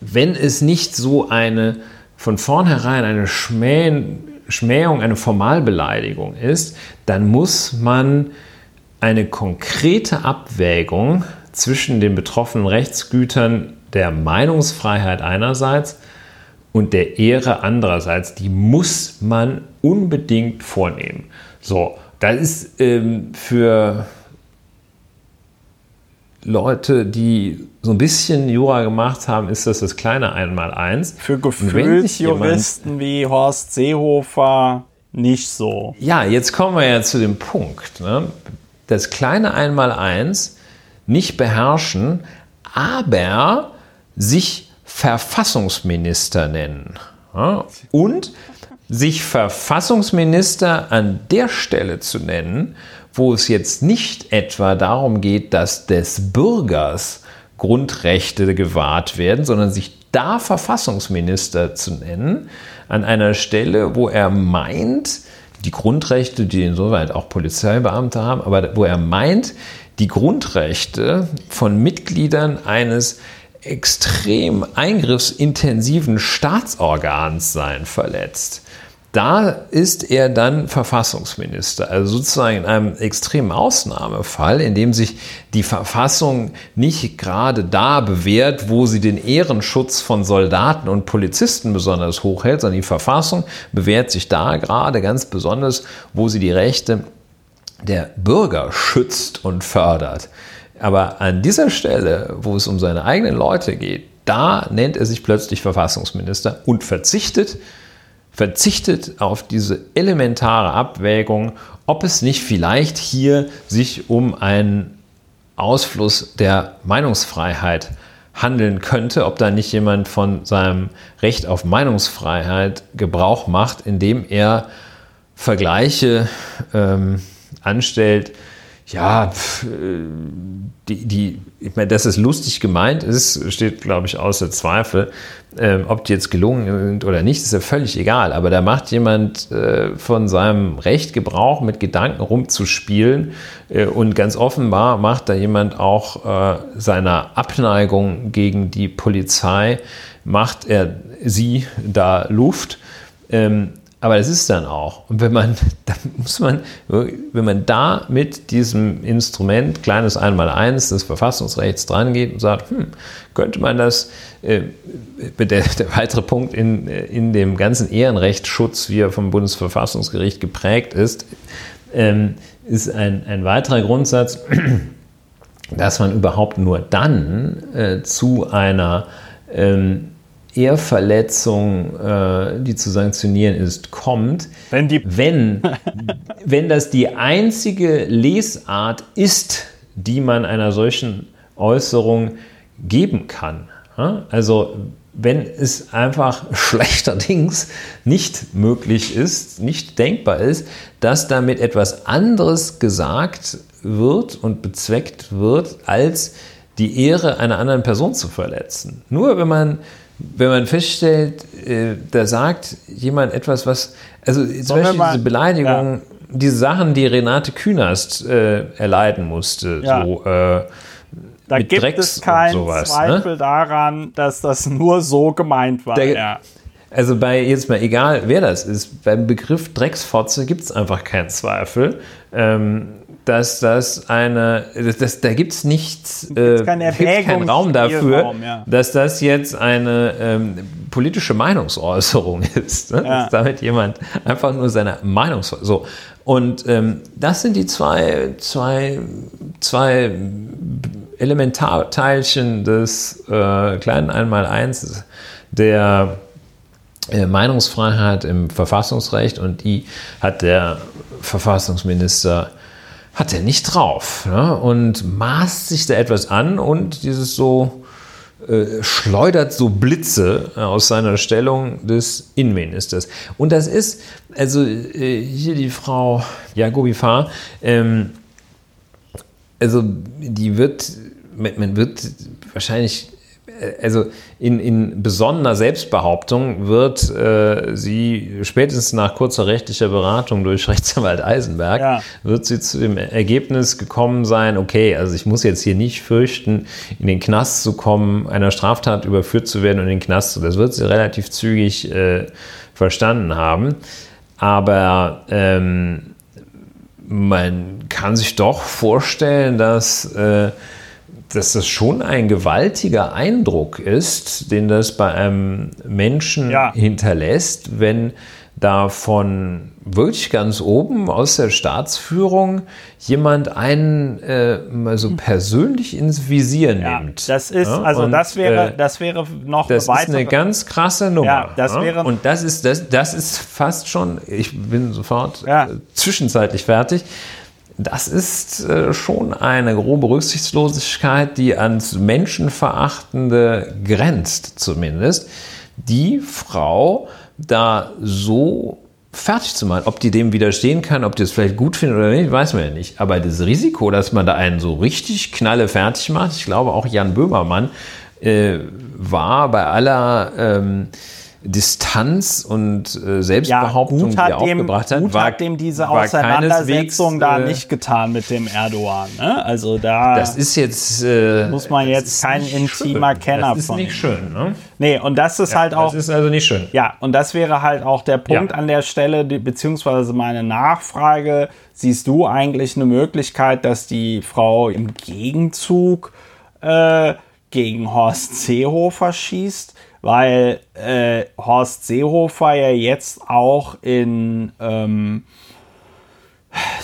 wenn es nicht so eine von vornherein eine Schmähen, Schmähung, eine Formalbeleidigung ist, dann muss man eine konkrete Abwägung zwischen den betroffenen Rechtsgütern der Meinungsfreiheit einerseits und der Ehre andererseits, die muss man unbedingt vornehmen. So, das ist ähm, für Leute, die so ein bisschen Jura gemacht haben, ist das das kleine Einmaleins.
Für Gefühlsjuristen wie Horst Seehofer nicht so.
Ja, jetzt kommen wir ja zu dem Punkt. Ne? Das kleine Einmaleins nicht beherrschen, aber sich Verfassungsminister nennen. Ja? Und sich Verfassungsminister an der Stelle zu nennen, wo es jetzt nicht etwa darum geht, dass des Bürgers Grundrechte gewahrt werden, sondern sich da Verfassungsminister zu nennen, an einer Stelle, wo er meint, die Grundrechte, die insoweit auch Polizeibeamte haben, aber wo er meint, die Grundrechte von Mitgliedern eines extrem eingriffsintensiven Staatsorgans seien verletzt da ist er dann Verfassungsminister. Also sozusagen in einem extremen Ausnahmefall, in dem sich die Verfassung nicht gerade da bewährt, wo sie den Ehrenschutz von Soldaten und Polizisten besonders hoch hält, sondern die Verfassung bewährt sich da gerade ganz besonders, wo sie die Rechte der Bürger schützt und fördert. Aber an dieser Stelle, wo es um seine eigenen Leute geht, da nennt er sich plötzlich Verfassungsminister und verzichtet verzichtet auf diese elementare Abwägung, ob es nicht vielleicht hier sich um einen Ausfluss der Meinungsfreiheit handeln könnte, ob da nicht jemand von seinem Recht auf Meinungsfreiheit Gebrauch macht, indem er Vergleiche ähm, anstellt, ja, äh, die, die, ich meine, dass es lustig gemeint ist, steht, glaube ich, außer Zweifel. Ähm, ob die jetzt gelungen sind oder nicht, ist ja völlig egal. Aber da macht jemand äh, von seinem Recht Gebrauch, mit Gedanken rumzuspielen. Äh, und ganz offenbar macht da jemand auch äh, seiner Abneigung gegen die Polizei, macht er sie da Luft. Ähm, aber das ist dann auch. Und wenn man, da muss man, wenn man da mit diesem Instrument, kleines Einmaleins des Verfassungsrechts dran geht und sagt, hm, könnte man das, äh, der, der, weitere Punkt in, in dem ganzen Ehrenrechtsschutz, wie er vom Bundesverfassungsgericht geprägt ist, ähm, ist ein, ein weiterer Grundsatz, dass man überhaupt nur dann äh, zu einer ähm, Ehrverletzung, äh, die zu sanktionieren ist, kommt,
wenn, die
wenn wenn das die einzige Lesart ist, die man einer solchen Äußerung geben kann, also wenn es einfach schlechterdings nicht möglich ist, nicht denkbar ist, dass damit etwas anderes gesagt wird und bezweckt wird, als die Ehre einer anderen Person zu verletzen. Nur wenn man, wenn man feststellt, äh, da sagt jemand etwas, was, also zum Sollen Beispiel mal, diese Beleidigung, ja. diese Sachen, die Renate Künast äh, erleiden musste, ja. so äh,
da gibt Drecks es keinen sowas, ne? Zweifel ne? daran, dass das nur so gemeint war. Der, ja.
Also bei jetzt mal egal, wer das ist, beim Begriff Drecksfotze gibt es einfach keinen Zweifel. Ähm, dass das eine, das, da gibt es nichts, äh, keinen Raum dafür, Raum, ja. dass das jetzt eine ähm, politische Meinungsäußerung ist. Ne? Ja. Dass damit jemand einfach nur seine Meinungsäußerung. So. Und ähm, das sind die zwei, zwei, zwei Elementarteilchen des äh, kleinen Einmaleins der äh, Meinungsfreiheit im Verfassungsrecht und die hat der Verfassungsminister hat er nicht drauf ne? und maßt sich da etwas an und dieses so äh, schleudert so Blitze aus seiner Stellung des Innenministers. Und das ist, also äh, hier die Frau Jagobi Fahr, ähm, also die wird man wird wahrscheinlich, äh, also in, in besonderer Selbstbehauptung wird äh, sie spätestens nach kurzer rechtlicher Beratung durch Rechtsanwalt Eisenberg, ja. wird sie zu dem Ergebnis gekommen sein, okay, also ich muss jetzt hier nicht fürchten, in den Knast zu kommen, einer Straftat überführt zu werden und in den Knast zu. Das wird sie relativ zügig äh, verstanden haben. Aber ähm, man kann sich doch vorstellen, dass äh, dass das schon ein gewaltiger Eindruck ist, den das bei einem Menschen ja. hinterlässt, wenn da von wirklich ganz oben aus der Staatsführung jemand einen äh, mal so persönlich ins Visier ja, nimmt.
Das ist, ja? also und, das wäre, äh, das wäre noch
das eine weitere. ist eine ganz krasse Nummer. Ja, das wäre und das ist, das, das ist fast schon, ich bin sofort äh, zwischenzeitlich fertig das ist äh, schon eine grobe Rücksichtslosigkeit, die ans Menschenverachtende grenzt zumindest. Die Frau da so fertig zu machen. Ob die dem widerstehen kann, ob die es vielleicht gut findet oder nicht, weiß man ja nicht. Aber das Risiko, dass man da einen so richtig knalle fertig macht, ich glaube auch Jan Böhmermann äh, war bei aller ähm, Distanz und äh, Selbstbehauptung,
ja, die er aufgebracht hat, gut war, hat dem diese Auseinandersetzung da äh, nicht getan mit dem Erdogan. Ne? Also da
das ist jetzt äh,
muss man jetzt kein intimer
schön.
Kenner
das ist
von.
nicht schön. Ne?
Nee, und das ist ja, halt auch.
Das ist also nicht schön.
Ja, und das wäre halt auch der Punkt ja. an der Stelle, die, beziehungsweise meine Nachfrage. Siehst du eigentlich eine Möglichkeit, dass die Frau im Gegenzug äh, gegen Horst Seehofer schießt? Weil äh, Horst Seehofer ja jetzt auch in ähm,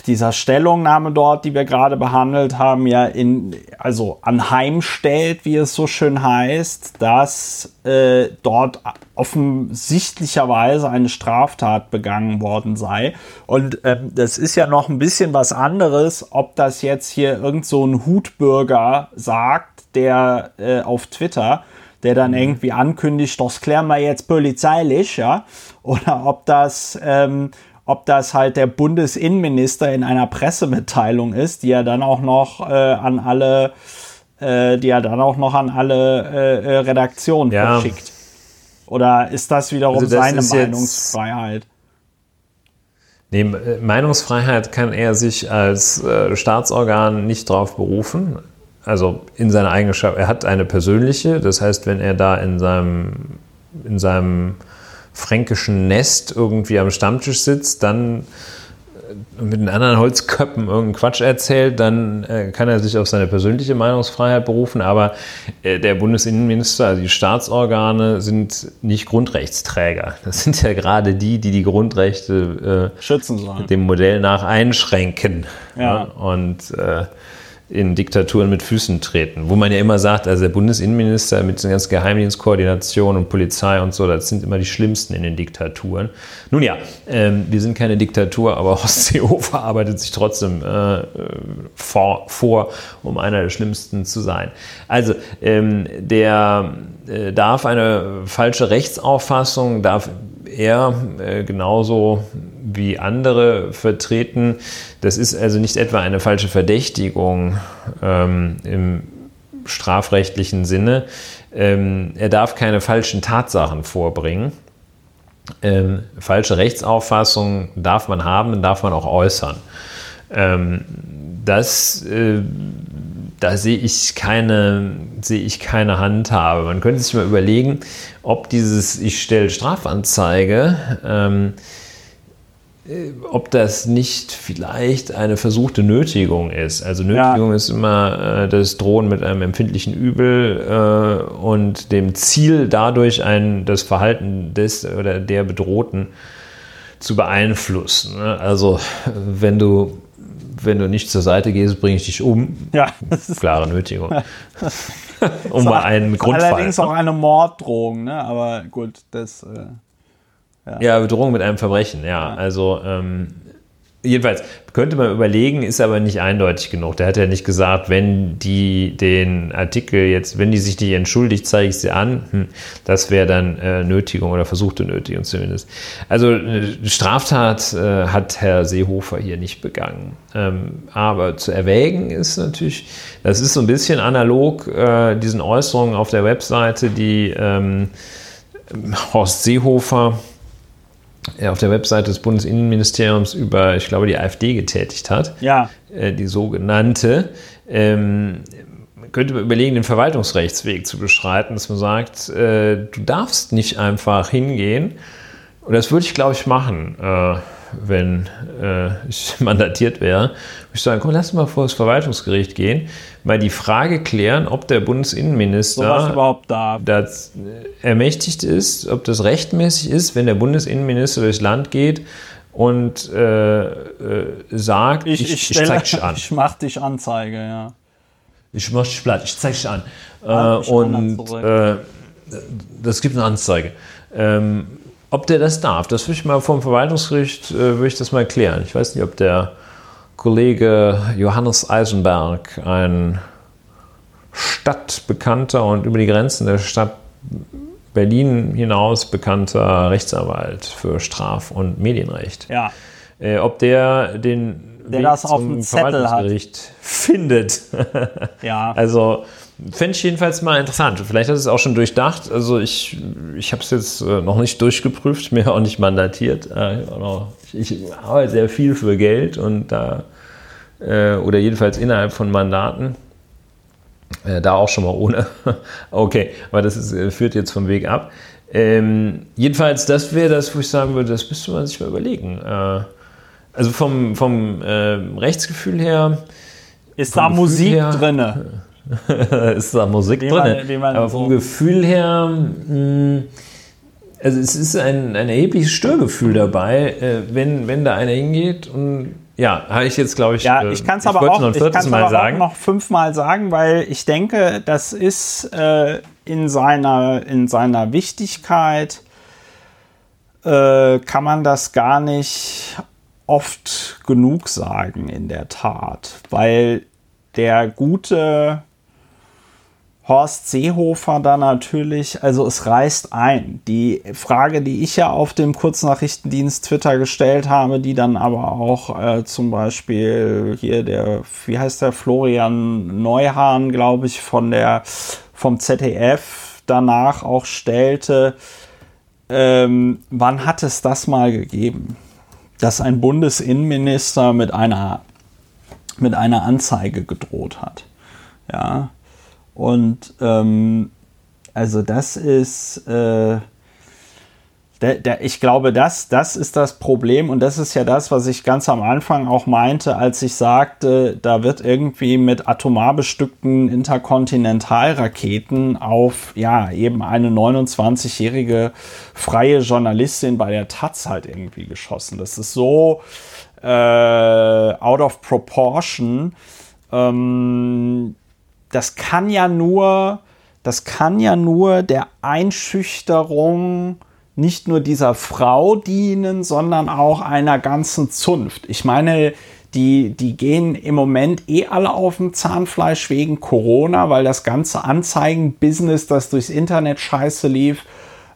dieser Stellungnahme dort, die wir gerade behandelt haben, ja in, also anheimstellt, wie es so schön heißt, dass äh, dort offensichtlicherweise eine Straftat begangen worden sei. Und ähm, das ist ja noch ein bisschen was anderes, ob das jetzt hier irgend so ein Hutbürger sagt, der äh, auf Twitter, der dann mhm. irgendwie ankündigt, das klären wir jetzt polizeilich, ja, oder ob das, ähm, ob das halt der Bundesinnenminister in einer Pressemitteilung ist, die er dann auch noch äh, an alle, äh, die er dann auch noch an alle äh, äh Redaktionen ja. verschickt. Oder ist das wiederum also das seine Meinungsfreiheit?
Nee, Meinungsfreiheit kann er sich als äh, Staatsorgan nicht drauf berufen also in seiner Eigenschaft, er hat eine persönliche, das heißt, wenn er da in seinem, in seinem fränkischen Nest irgendwie am Stammtisch sitzt, dann äh, mit den anderen Holzköppen irgendeinen Quatsch erzählt, dann äh, kann er sich auf seine persönliche Meinungsfreiheit berufen. Aber äh, der Bundesinnenminister, also die Staatsorgane, sind nicht Grundrechtsträger. Das sind ja gerade die, die die Grundrechte
schützen sollen.
Dem Modell nach einschränken. Ja. ja und in Diktaturen mit Füßen treten. Wo man ja immer sagt, also der Bundesinnenminister mit den ganzen Geheimdienstkoordination und Polizei und so, das sind immer die schlimmsten in den Diktaturen. Nun ja, ähm, wir sind keine Diktatur, aber Horst Seehofer arbeitet sich trotzdem äh, vor, vor, um einer der schlimmsten zu sein. Also ähm, der äh, darf eine falsche Rechtsauffassung, darf er äh, genauso wie andere vertreten. Das ist also nicht etwa eine falsche Verdächtigung ähm, im strafrechtlichen Sinne. Ähm, er darf keine falschen Tatsachen vorbringen. Ähm, falsche Rechtsauffassung darf man haben, darf man auch äußern. Ähm, das, äh, da sehe ich keine, sehe ich keine Handhabe. Man könnte sich mal überlegen, ob dieses Ich stelle Strafanzeige ähm, äh, ob das nicht vielleicht eine versuchte Nötigung ist. Also Nötigung ja. ist immer äh, das Drohen mit einem empfindlichen Übel äh, und dem Ziel dadurch ein, das Verhalten des oder der Bedrohten zu beeinflussen. Ne? Also wenn du wenn du nicht zur Seite gehst, bringe ich dich um.
Ja,
das ist klare Nötigung. um mal einen Grundfall.
Allerdings auch eine Morddrohung, ne? aber gut, das... Äh
ja. Bedrohung mit einem Verbrechen, ja. ja. Also ähm, jedenfalls könnte man überlegen, ist aber nicht eindeutig genug. Der hat ja nicht gesagt, wenn die den Artikel jetzt, wenn die sich nicht entschuldigt, zeige ich sie an. Hm, das wäre dann äh, Nötigung oder versuchte Nötigung zumindest. Also eine Straftat äh, hat Herr Seehofer hier nicht begangen. Ähm, aber zu erwägen ist natürlich, das ist so ein bisschen analog äh, diesen Äußerungen auf der Webseite, die ähm, Horst Seehofer auf der Webseite des Bundesinnenministeriums über, ich glaube, die AfD getätigt hat.
Ja.
Äh, die sogenannte. Ähm, könnte man überlegen, den Verwaltungsrechtsweg zu beschreiten, dass man sagt, äh, du darfst nicht einfach hingehen. Und das würde ich, glaube ich, machen. Äh, wenn äh, ich mandatiert wäre, würde ich sagen, komm, lass mal vor das Verwaltungsgericht gehen, mal die Frage klären, ob der Bundesinnenminister
überhaupt darf.
Das ermächtigt ist, ob das rechtmäßig ist, wenn der Bundesinnenminister durchs Land geht und äh, äh, sagt,
ich, ich, ich, ich zeig dich an. Ich mach dich Anzeige, ja.
Ich mach dich platt, ich zeig dich an. Äh, und äh, das gibt eine Anzeige. Ähm, ob der das darf, das würde ich mal vom Verwaltungsgericht, äh, würde ich das mal klären. Ich weiß nicht, ob der Kollege Johannes Eisenberg, ein stadtbekannter und über die Grenzen der Stadt Berlin hinaus bekannter Rechtsanwalt für Straf- und Medienrecht.
Ja.
Äh, ob der den
der Weg das auf dem Zettel hat.
findet.
ja.
Also Fände ich jedenfalls mal interessant. Vielleicht hat es auch schon durchdacht. Also ich, ich habe es jetzt äh, noch nicht durchgeprüft, mir auch nicht mandatiert. Äh, ich arbeite sehr viel für Geld und da, äh, oder jedenfalls innerhalb von Mandaten. Da auch schon mal ohne. okay, aber das ist, führt jetzt vom Weg ab. Ähm, jedenfalls, das wäre das, wo ich sagen würde, das müsste man sich mal überlegen. also vom, vom äh, Rechtsgefühl her.
Ist da Musik her, drinne?
ist da Musik wie drin. Man, man Aber vom so Gefühl her, mh, hm, also es ist ein, ein erhebliches Störgefühl dabei, äh, wenn, wenn da einer hingeht und ja, habe ich jetzt, glaube ich.
Ja, äh, ich kann es aber, auch, noch, ich aber auch noch fünfmal sagen, weil ich denke, das ist äh, in, seiner, in seiner Wichtigkeit, äh, kann man das gar nicht oft genug sagen, in der Tat. Weil der gute Horst Seehofer da natürlich, also es reißt ein. Die Frage, die ich ja auf dem Kurznachrichtendienst Twitter gestellt habe, die dann aber auch äh, zum Beispiel hier der, wie heißt der, Florian Neuhahn, glaube ich, von der, vom ZDF danach auch stellte, ähm, wann hat es das mal gegeben, dass ein Bundesinnenminister mit einer, mit einer Anzeige gedroht hat? Ja, und ähm, also das ist, äh, der, der, ich glaube, das, das ist das Problem und das ist ja das, was ich ganz am Anfang auch meinte, als ich sagte, da wird irgendwie mit atomar bestückten Interkontinentalraketen auf, ja, eben eine 29-jährige freie Journalistin bei der Taz halt irgendwie geschossen. Das ist so äh, out of proportion ähm, das kann ja nur, das kann ja nur der Einschüchterung nicht nur dieser Frau dienen, sondern auch einer ganzen Zunft. Ich meine, die, die gehen im Moment eh alle auf dem Zahnfleisch wegen Corona, weil das ganze Anzeigen-Business, das durchs Internet scheiße lief,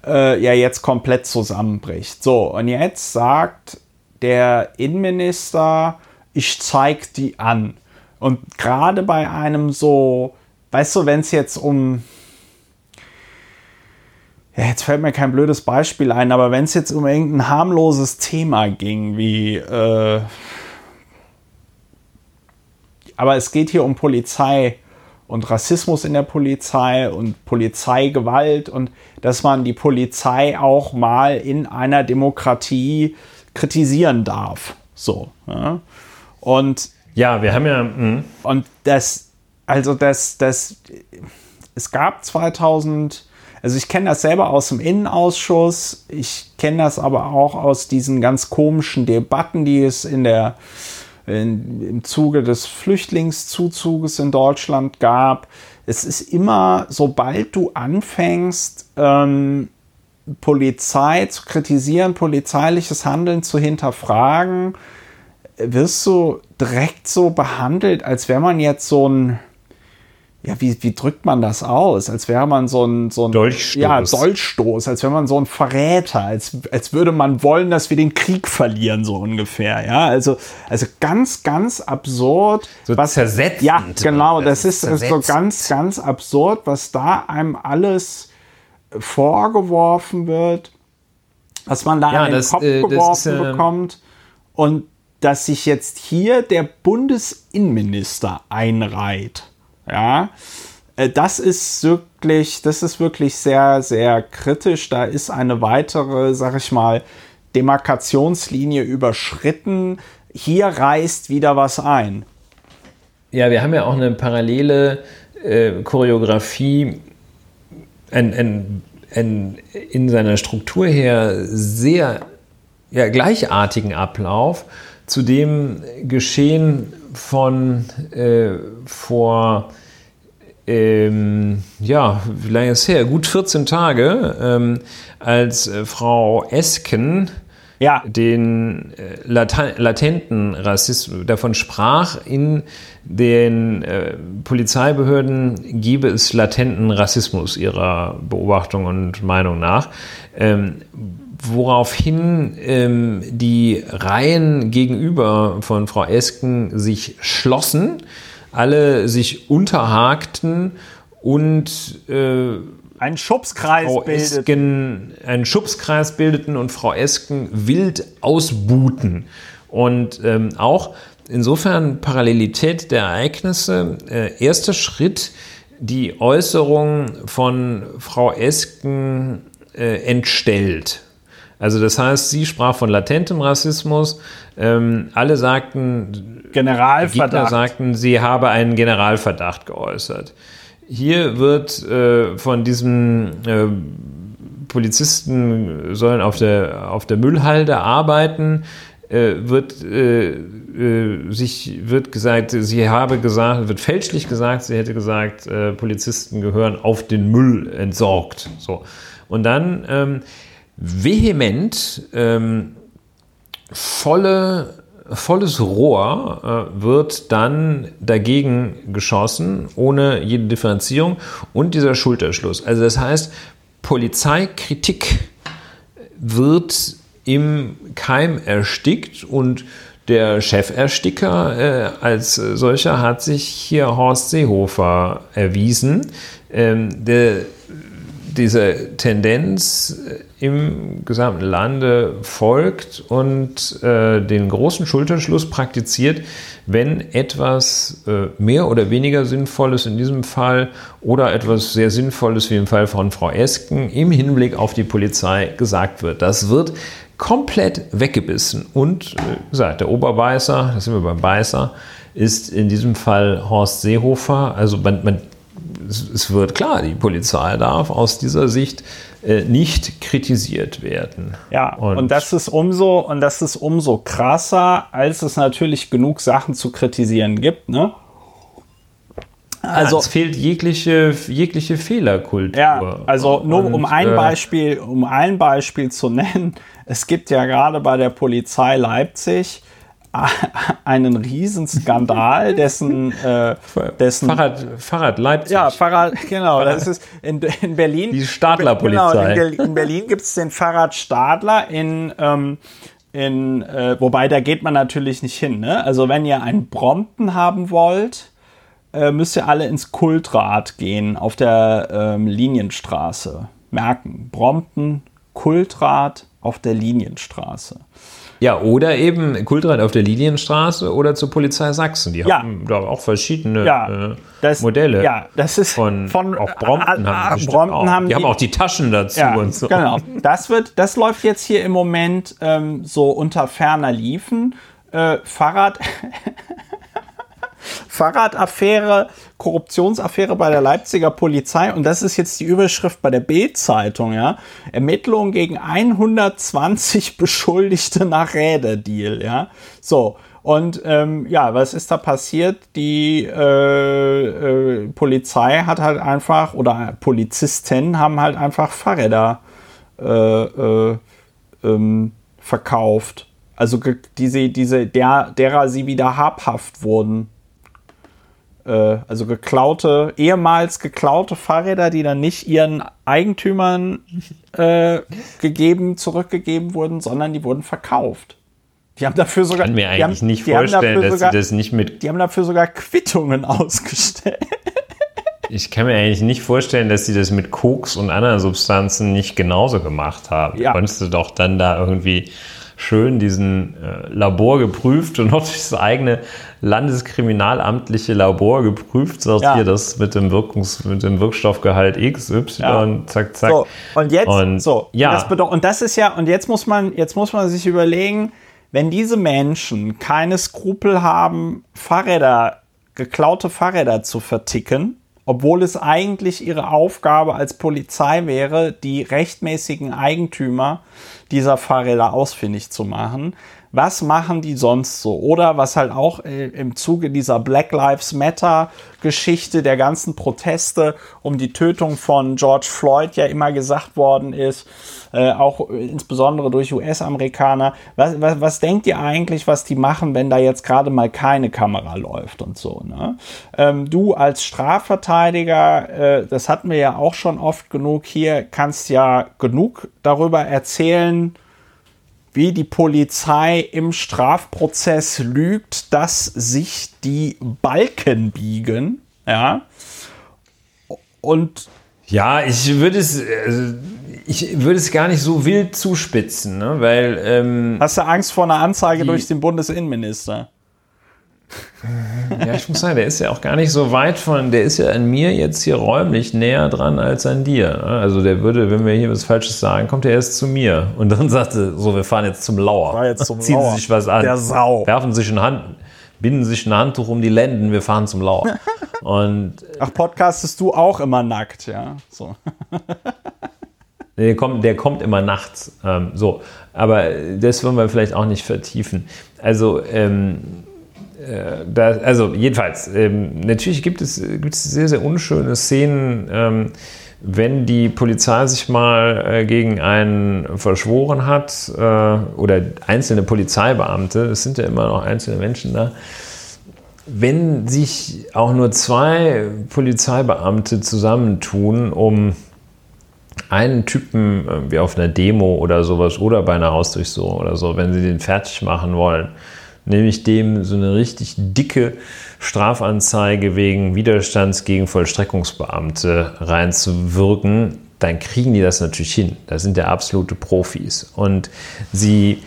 äh, ja jetzt komplett zusammenbricht. So, und jetzt sagt der Innenminister, ich zeig die an. Und gerade bei einem so, weißt du, wenn es jetzt um ja, jetzt fällt mir kein blödes Beispiel ein, aber wenn es jetzt um irgendein harmloses Thema ging, wie äh, aber es geht hier um Polizei und Rassismus in der Polizei und Polizeigewalt und dass man die Polizei auch mal in einer Demokratie kritisieren darf. So. Ja. Und
ja, wir haben ja. Mh.
Und das, also das, das, es gab 2000, also ich kenne das selber aus dem Innenausschuss, ich kenne das aber auch aus diesen ganz komischen Debatten, die es in der in, im Zuge des Flüchtlingszuzuges in Deutschland gab. Es ist immer, sobald du anfängst, ähm, Polizei zu kritisieren, polizeiliches Handeln zu hinterfragen, wirst du direkt so behandelt, als wäre man jetzt so ein ja, wie, wie drückt man das aus? Als wäre man so ein, so ein
Dolchstoß.
Ja, Dolchstoß, als wäre man so ein Verräter, als, als würde man wollen, dass wir den Krieg verlieren, so ungefähr. Ja, also, also ganz, ganz absurd.
So was zersetzt.
Ja, genau, das, das ist, ist so ganz, ganz absurd, was da einem alles vorgeworfen wird, was man da
Ja,
an den
das,
Kopf
äh,
geworfen
ist, äh,
bekommt. Und dass sich jetzt hier der Bundesinnenminister einreiht. Ja, äh, das ist wirklich, das ist wirklich sehr, sehr kritisch. Da ist eine weitere, sag ich mal, Demarkationslinie überschritten. Hier reißt wieder was ein.
Ja, wir haben ja auch eine parallele äh, Choreografie ein, ein, ein, in seiner Struktur her sehr ja, gleichartigen Ablauf zu dem Geschehen von äh, vor ähm, ja, wie lange ist es her? Gut 14 Tage, ähm, als äh, Frau Esken
Ja.
den äh, latenten Rassismus davon sprach, in den äh, Polizeibehörden gebe es latenten Rassismus ihrer Beobachtung und Meinung nach. Ähm, woraufhin ähm, die Reihen gegenüber von Frau Esken sich schlossen, alle sich unterhakten und äh,
Ein Schubskreis
Frau
bildet.
Esken einen Schubskreis bildeten und Frau Esken wild ausbuten. Und ähm, auch insofern Parallelität der Ereignisse. Äh, erster Schritt, die Äußerung von Frau Esken äh, entstellt. Also das heißt, sie sprach von latentem Rassismus. Ähm, alle sagten, Gegner
Generalverdacht.
sagten, sie habe einen Generalverdacht geäußert. Hier wird äh, von diesem äh, Polizisten sollen auf der, auf der Müllhalde arbeiten, äh, wird, äh, äh, sich, wird gesagt, sie habe gesagt, wird fälschlich gesagt, sie hätte gesagt, äh, Polizisten gehören auf den Müll entsorgt. So. Und dann ähm, vehement ähm, volle, volles Rohr äh, wird dann dagegen geschossen, ohne jede Differenzierung und dieser Schulterschluss. Also das heißt, Polizeikritik wird im Keim erstickt und der Chefersticker äh, als solcher hat sich hier Horst Seehofer erwiesen, ähm, der diese Tendenz im gesamten Lande folgt und äh, den großen Schulterschluss praktiziert, wenn etwas äh, mehr oder weniger Sinnvolles in diesem Fall oder etwas sehr Sinnvolles wie im Fall von Frau Esken im Hinblick auf die Polizei gesagt wird. Das wird komplett weggebissen. Und äh, gesagt, der Oberbeißer, da sind wir beim Beißer, ist in diesem Fall Horst Seehofer. Also man, man es, wird klar, die Polizei darf aus dieser Sicht äh, nicht kritisiert werden.
Ja, und, das ist umso und das ist umso krasser, als es natürlich genug Sachen zu kritisieren gibt, ne? Also-
es fehlt jegliche, jegliche Fehlerkultur.
Ja, also nur
Und,
um ein
äh,
Beispiel, um ein Beispiel zu nennen, es gibt ja gerade bei der Polizei Leipzig einen Riesenskandal, dessen, äh, dessen
Fahrrad, Fahrrad Leipzig.
ja, Fahrrad, genau, das ist in, in Berlin.
Die Stadler-Polizei.
Genau, in, Berlin- in Berlin gibt es den Fahrrad Stadler in, ähm, in äh, wobei da geht man natürlich nicht hin. Ne? Also wenn ihr einen Brompton haben wollt, äh, müsst ihr alle ins Kultrad gehen auf der ähm, Linienstraße. Merken, Brompton, Kultrad auf der Linienstraße.
Ja, oder eben Kultrad auf der Linienstraße oder zur Polizei Sachsen. Die
Ja.
haben da auch verschiedene
Ja,
äh,
das,
Modelle.
Ja, das ist
Von, auch Brompton haben die,
Brompton haben
die haben auch die Taschen dazu
Ja,
und so.
genau. Das wird, das läuft jetzt hier im Moment ähm, so unter ferner Liefen. Äh, Fahrrad, Fahrradaffäre, Korruptionsaffäre bei der Leipziger Polizei und das ist jetzt die Überschrift bei der Bild-Zeitung, ja. Ermittlungen gegen 120 Beschuldigte nach Räderdeal, ja. So. Und ähm, ja, was ist da passiert? Die äh, äh, Polizei hat halt einfach, oder Polizisten haben halt einfach Fahrräder äh, äh, ähm, verkauft. Also diese, diese, der, derer sie wieder habhaft wurden. Äh, also geklaute, ehemals geklaute Fahrräder, die dann nicht ihren Eigentümern äh, gegeben, zurückgegeben wurden, sondern die wurden verkauft. Die haben dafür sogar.
Ich kann mir eigentlich
haben,
nicht vorstellen, dass
sogar,
sie das nicht mit.
Die haben dafür sogar Quittungen ausgestellt.
Ich kann mir eigentlich nicht vorstellen, dass sie das mit Koks und anderen Substanzen nicht genauso gemacht haben.
Ja.
Konntest du doch dann da irgendwie schön diesen äh, Labor geprüft und noch das eigene landeskriminalamtliche Labor geprüft, sagt
Ja.
hier das mit dem Wirkungs, mit dem Wirkstoffgehalt X, Y,
Ja.
zack, zack.
So, und jetzt,
Und
so,
ja.
das bedeutet, und das ist ja, und jetzt muss man, jetzt muss man sich überlegen, wenn diese Menschen keine Skrupel haben, Fahrräder, geklaute Fahrräder zu verticken, obwohl es eigentlich ihre Aufgabe als Polizei wäre, die rechtmäßigen Eigentümer dieser Fahrräder ausfindig zu machen. Was machen die sonst so? Oder was halt auch äh, im Zuge dieser Black Lives Matter Geschichte der ganzen Proteste um die Tötung von George Floyd ja immer gesagt worden ist, äh, auch äh, insbesondere durch US-Amerikaner. Was, was, was denkt ihr eigentlich, was die machen, wenn da jetzt gerade mal keine Kamera läuft und so? Ne? Ähm, du als Strafverteidiger, äh, das hatten wir ja auch schon oft genug hier, kannst ja genug darüber erzählen, wie die Polizei im Strafprozess lügt, dass sich die Balken biegen. Ja. Und
Ja, ich würde es, also, ich würde es gar nicht so wild zuspitzen, ne? weil ähm,
hast du Angst vor einer Anzeige durch den Bundesinnenminister?
Ja, ich muss sagen, der ist ja auch gar nicht so weit von, der ist ja an mir jetzt hier räumlich näher dran als an dir. ne? Also der würde, wenn wir hier was Falsches sagen, kommt er erst zu mir und dann sagte, so, wir fahren jetzt zum Lauer.
Jetzt zum
Ziehen
Lauer.
Sie sich was an.
Der Sau.
Werfen sich ein Hand, binden sich ein Handtuch um die Lenden, wir fahren zum Lauer. und
Ach, podcastest du auch immer nackt, ja? So.
Der kommt, der kommt immer nachts. Ähm, so, aber das wollen wir vielleicht auch nicht vertiefen. Also, ähm, äh, da, also jedenfalls, ähm, natürlich gibt es, gibt es sehr, sehr unschöne Szenen, ähm, wenn die Polizei sich mal äh, gegen einen verschworen hat äh, oder einzelne Polizeibeamte, es sind ja immer noch einzelne Menschen da, wenn sich auch nur zwei Polizeibeamte zusammentun, um einen Typen irgendwie auf einer Demo oder sowas oder bei einer Hausdurchsuchung oder so, wenn sie den fertig machen wollen, nämlich dem so eine richtig dicke Strafanzeige wegen Widerstands gegen Vollstreckungsbeamte reinzuwirken, dann kriegen die das natürlich hin. Das sind ja absolute Profis. Und sie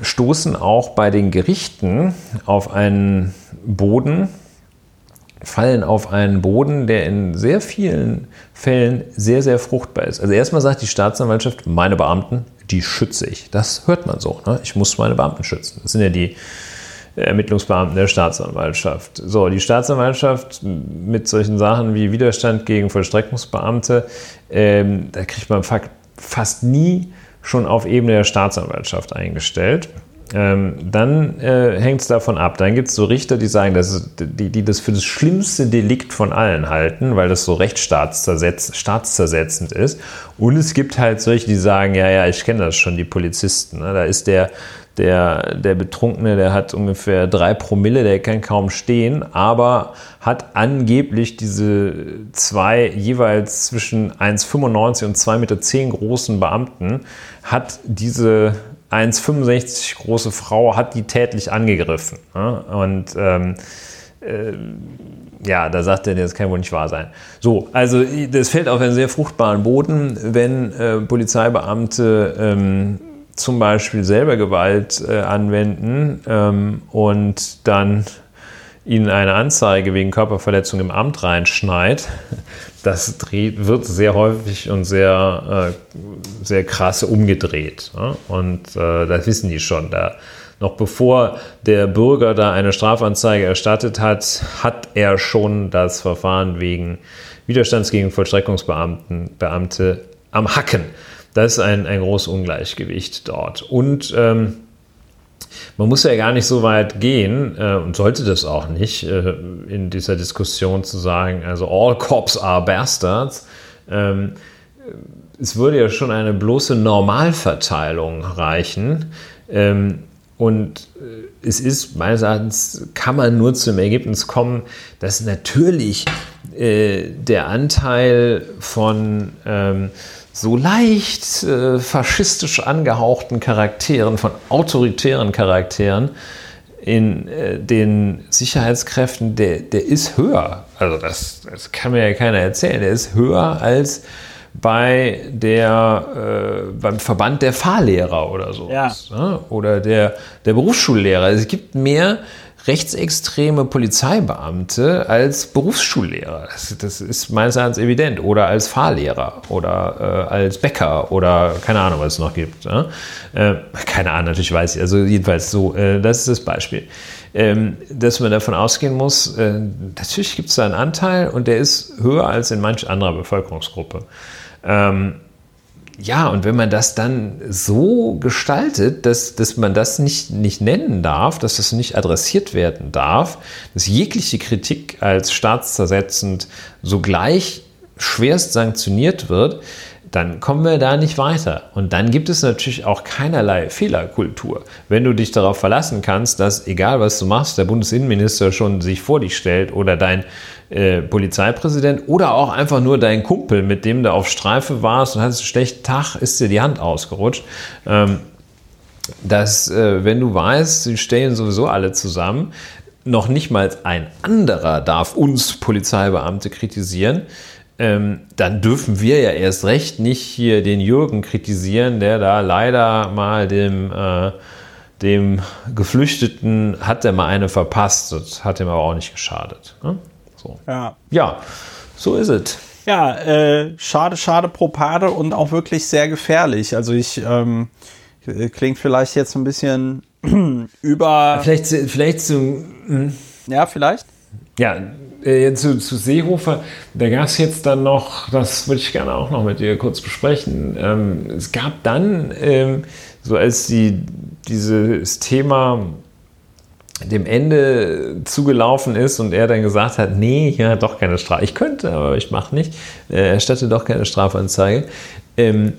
stoßen auch bei den Gerichten auf einen Boden, fallen auf einen Boden, der in sehr vielen Fällen sehr, sehr fruchtbar ist. Also erstmal sagt die Staatsanwaltschaft, meine Beamten, die schütze ich. Das hört man so. Ne? Ich muss meine Beamten schützen. Das sind ja die Ermittlungsbeamten der Staatsanwaltschaft. So, die Staatsanwaltschaft mit solchen Sachen wie Widerstand gegen Vollstreckungsbeamte, ähm, da kriegt man fa fast nie schon auf Ebene der Staatsanwaltschaft eingestellt. ähm, dann äh, hängt es davon ab. Dann gibt es so Richter, die sagen, dass, die, die das für das schlimmste Delikt von allen halten, weil das so rechtstaatszersetzend ist. Und es gibt halt solche, die sagen, ja, ja, ich kenne das schon, die Polizisten. Ne? Da ist der, der, der Betrunkene, der hat ungefähr drei Promille, der kann kaum stehen, aber hat angeblich diese zwei jeweils zwischen 1,95 und 2,10 Meter großen Beamten, hat diese 1,65 große Frau hat die tätlich angegriffen. Und ähm, äh, ja, da sagt er, das kann wohl nicht wahr sein. So, also das fällt auf einen sehr fruchtbaren Boden, wenn äh, Polizeibeamte ähm, zum Beispiel selber Gewalt äh, anwenden ähm, und dann ihnen eine Anzeige wegen Körperverletzung im Amt reinschneit, das dreht, wird sehr häufig und sehr, äh, sehr krass umgedreht. Ne? Und äh, das wissen die schon. Da, noch bevor der Bürger da eine Strafanzeige erstattet hat, hat er schon das Verfahren wegen Widerstands gegen Vollstreckungsbeamte am Hacken. Das ist ein, ein großes Ungleichgewicht dort. Und ähm, man muss ja gar nicht so weit gehen äh, und sollte das auch nicht äh, in dieser Diskussion zu sagen, also all cops are bastards. Ähm, es würde ja schon eine bloße Normalverteilung reichen. Ähm, und äh, es ist, meines Erachtens, kann man nur zum Ergebnis kommen, dass natürlich äh, der Anteil von ähm, so leicht äh, faschistisch angehauchten Charakteren, von autoritären Charakteren in äh, den Sicherheitskräften, der, der ist höher. Also das, das kann mir ja keiner erzählen. Der ist höher als bei der, äh, beim Verband der Fahrlehrer oder so. Ja. Ne? Oder der, der Berufsschullehrer. Also es gibt mehr rechtsextreme Polizeibeamte als Berufsschullehrer. Das, ist meines Erachtens evident. Oder als Fahrlehrer oder äh, als Bäcker oder keine Ahnung, was es noch gibt. Ne? Äh, keine Ahnung, natürlich weiß ich. Also jedenfalls so, äh, das ist das Beispiel. Ähm, dass man davon ausgehen muss, äh, natürlich gibt es da einen Anteil und der ist höher als in manch anderer Bevölkerungsgruppe. Ähm, ja, und wenn man das dann so gestaltet, dass, dass man das nicht, nicht nennen darf, dass das nicht adressiert werden darf, dass jegliche Kritik als staatszersetzend sogleich schwerst sanktioniert wird, dann kommen wir da nicht weiter. Und dann gibt es natürlich auch keinerlei Fehlerkultur. Wenn du dich darauf verlassen kannst, dass egal was du machst, der Bundesinnenminister schon sich vor dich stellt oder dein äh, Polizeipräsident oder auch einfach nur dein Kumpel, mit dem du auf Streife warst und hattest einen schlechten Tag, ist dir die Hand ausgerutscht. Ähm, dass, äh, wenn du weißt, sie stellen sowieso alle zusammen, noch nicht mal ein anderer darf uns Polizeibeamte kritisieren, ähm, dann dürfen wir ja erst recht nicht hier den Jürgen kritisieren, der da leider mal dem, äh, dem Geflüchteten hat er mal eine verpasst. Das hat ihm aber auch nicht geschadet. Ne? So. Ja. ja, so ist es.
Ja, äh, schade, schade Propade und auch wirklich sehr gefährlich. Also ich ähm, klingt vielleicht jetzt ein bisschen über.
Vielleicht, vielleicht so. Hm.
Ja, vielleicht.
Ja, äh, zu, zu Seehofer, da gab es jetzt dann noch, das würde ich gerne auch noch mit dir kurz besprechen. Ähm, es gab dann, ähm, so als die, dieses Thema dem Ende zugelaufen ist und er dann gesagt hat, nee, ja, doch keine Strafe. Ich könnte, aber ich mache nicht. Er erstatte doch keine Strafanzeige. Ähm,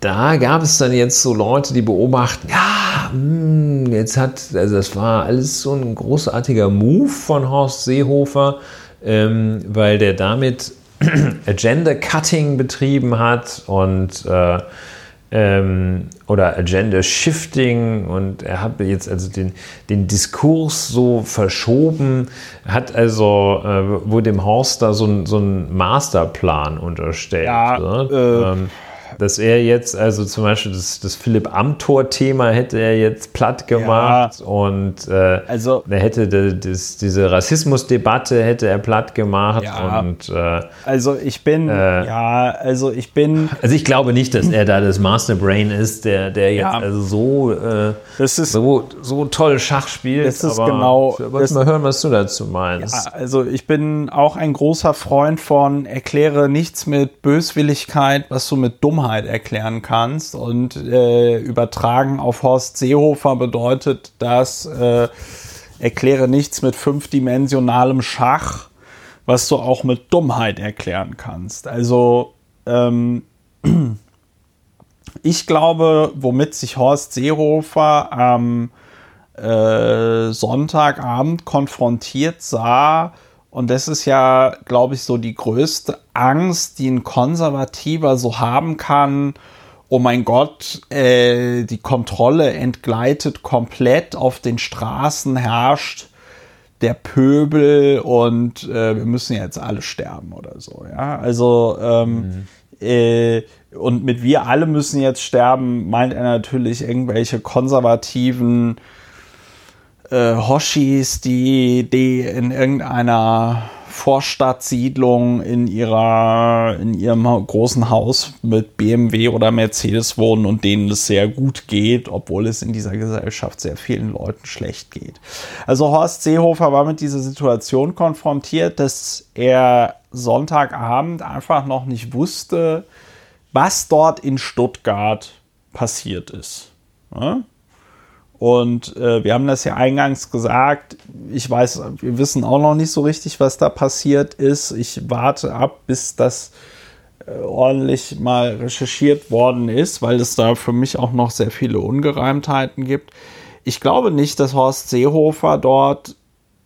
da gab es dann jetzt so Leute, die beobachten, ja, mh, hm, jetzt hat, also das war alles so ein großartiger Move von Horst Seehofer, ähm, weil der damit Agenda Cutting betrieben hat und äh, ähm, oder Agenda Shifting und er hat jetzt also den, den Diskurs so verschoben, hat also, äh, wo dem Horst da so ein, so ein Masterplan unterstellt. Ja, ne? äh, ähm, dass er jetzt, also zum Beispiel das, das Philipp Amthor-Thema hätte er jetzt platt gemacht ja, und äh, also, er hätte das, diese Rassismusdebatte hätte er platt gemacht ja, und
äh, also ich bin äh, ja, also ich bin
also ich glaube nicht, dass er da das Masterbrain ist, der, der jetzt ja, also so, äh, das ist, so, so toll Schach spielt.
Das ist aber genau.
Ich wollte mal hören, was du dazu meinst.
Ja, also ich bin auch ein großer Freund von erkläre nichts mit Böswilligkeit, was du mit Dummheit Dummheit erklären kannst. Und äh, übertragen auf Horst Seehofer bedeutet das, äh, erkläre nichts mit fünfdimensionalem Schach, was du auch mit Dummheit erklären kannst. Also ähm, ich glaube, womit sich Horst Seehofer am äh, Sonntagabend konfrontiert sah, und das ist ja, glaube ich, so die größte Angst, die ein Konservativer so haben kann. Oh mein Gott, äh, die Kontrolle entgleitet komplett, auf den Straßen herrscht der Pöbel und äh, wir müssen jetzt alle sterben oder so. Ja, also ähm, mhm. äh, und mit wir alle müssen jetzt sterben, meint er natürlich irgendwelche konservativen äh, Hoshis, die, die in irgendeiner Vorstadtsiedlung in ihrer in ihrem großen Haus mit BMW oder Mercedes wohnen und denen es sehr gut geht, obwohl es in dieser Gesellschaft sehr vielen Leuten schlecht geht. Also Horst Seehofer war mit dieser Situation konfrontiert, dass er Sonntagabend einfach noch nicht wusste, was dort in Stuttgart passiert ist. Ja? Und äh, wir haben das ja eingangs gesagt. Ich weiß, wir wissen auch noch nicht so richtig, was da passiert ist. Ich warte ab, bis das äh, ordentlich mal recherchiert worden ist, weil es da für mich auch noch sehr viele Ungereimtheiten gibt. Ich glaube nicht, dass Horst Seehofer dort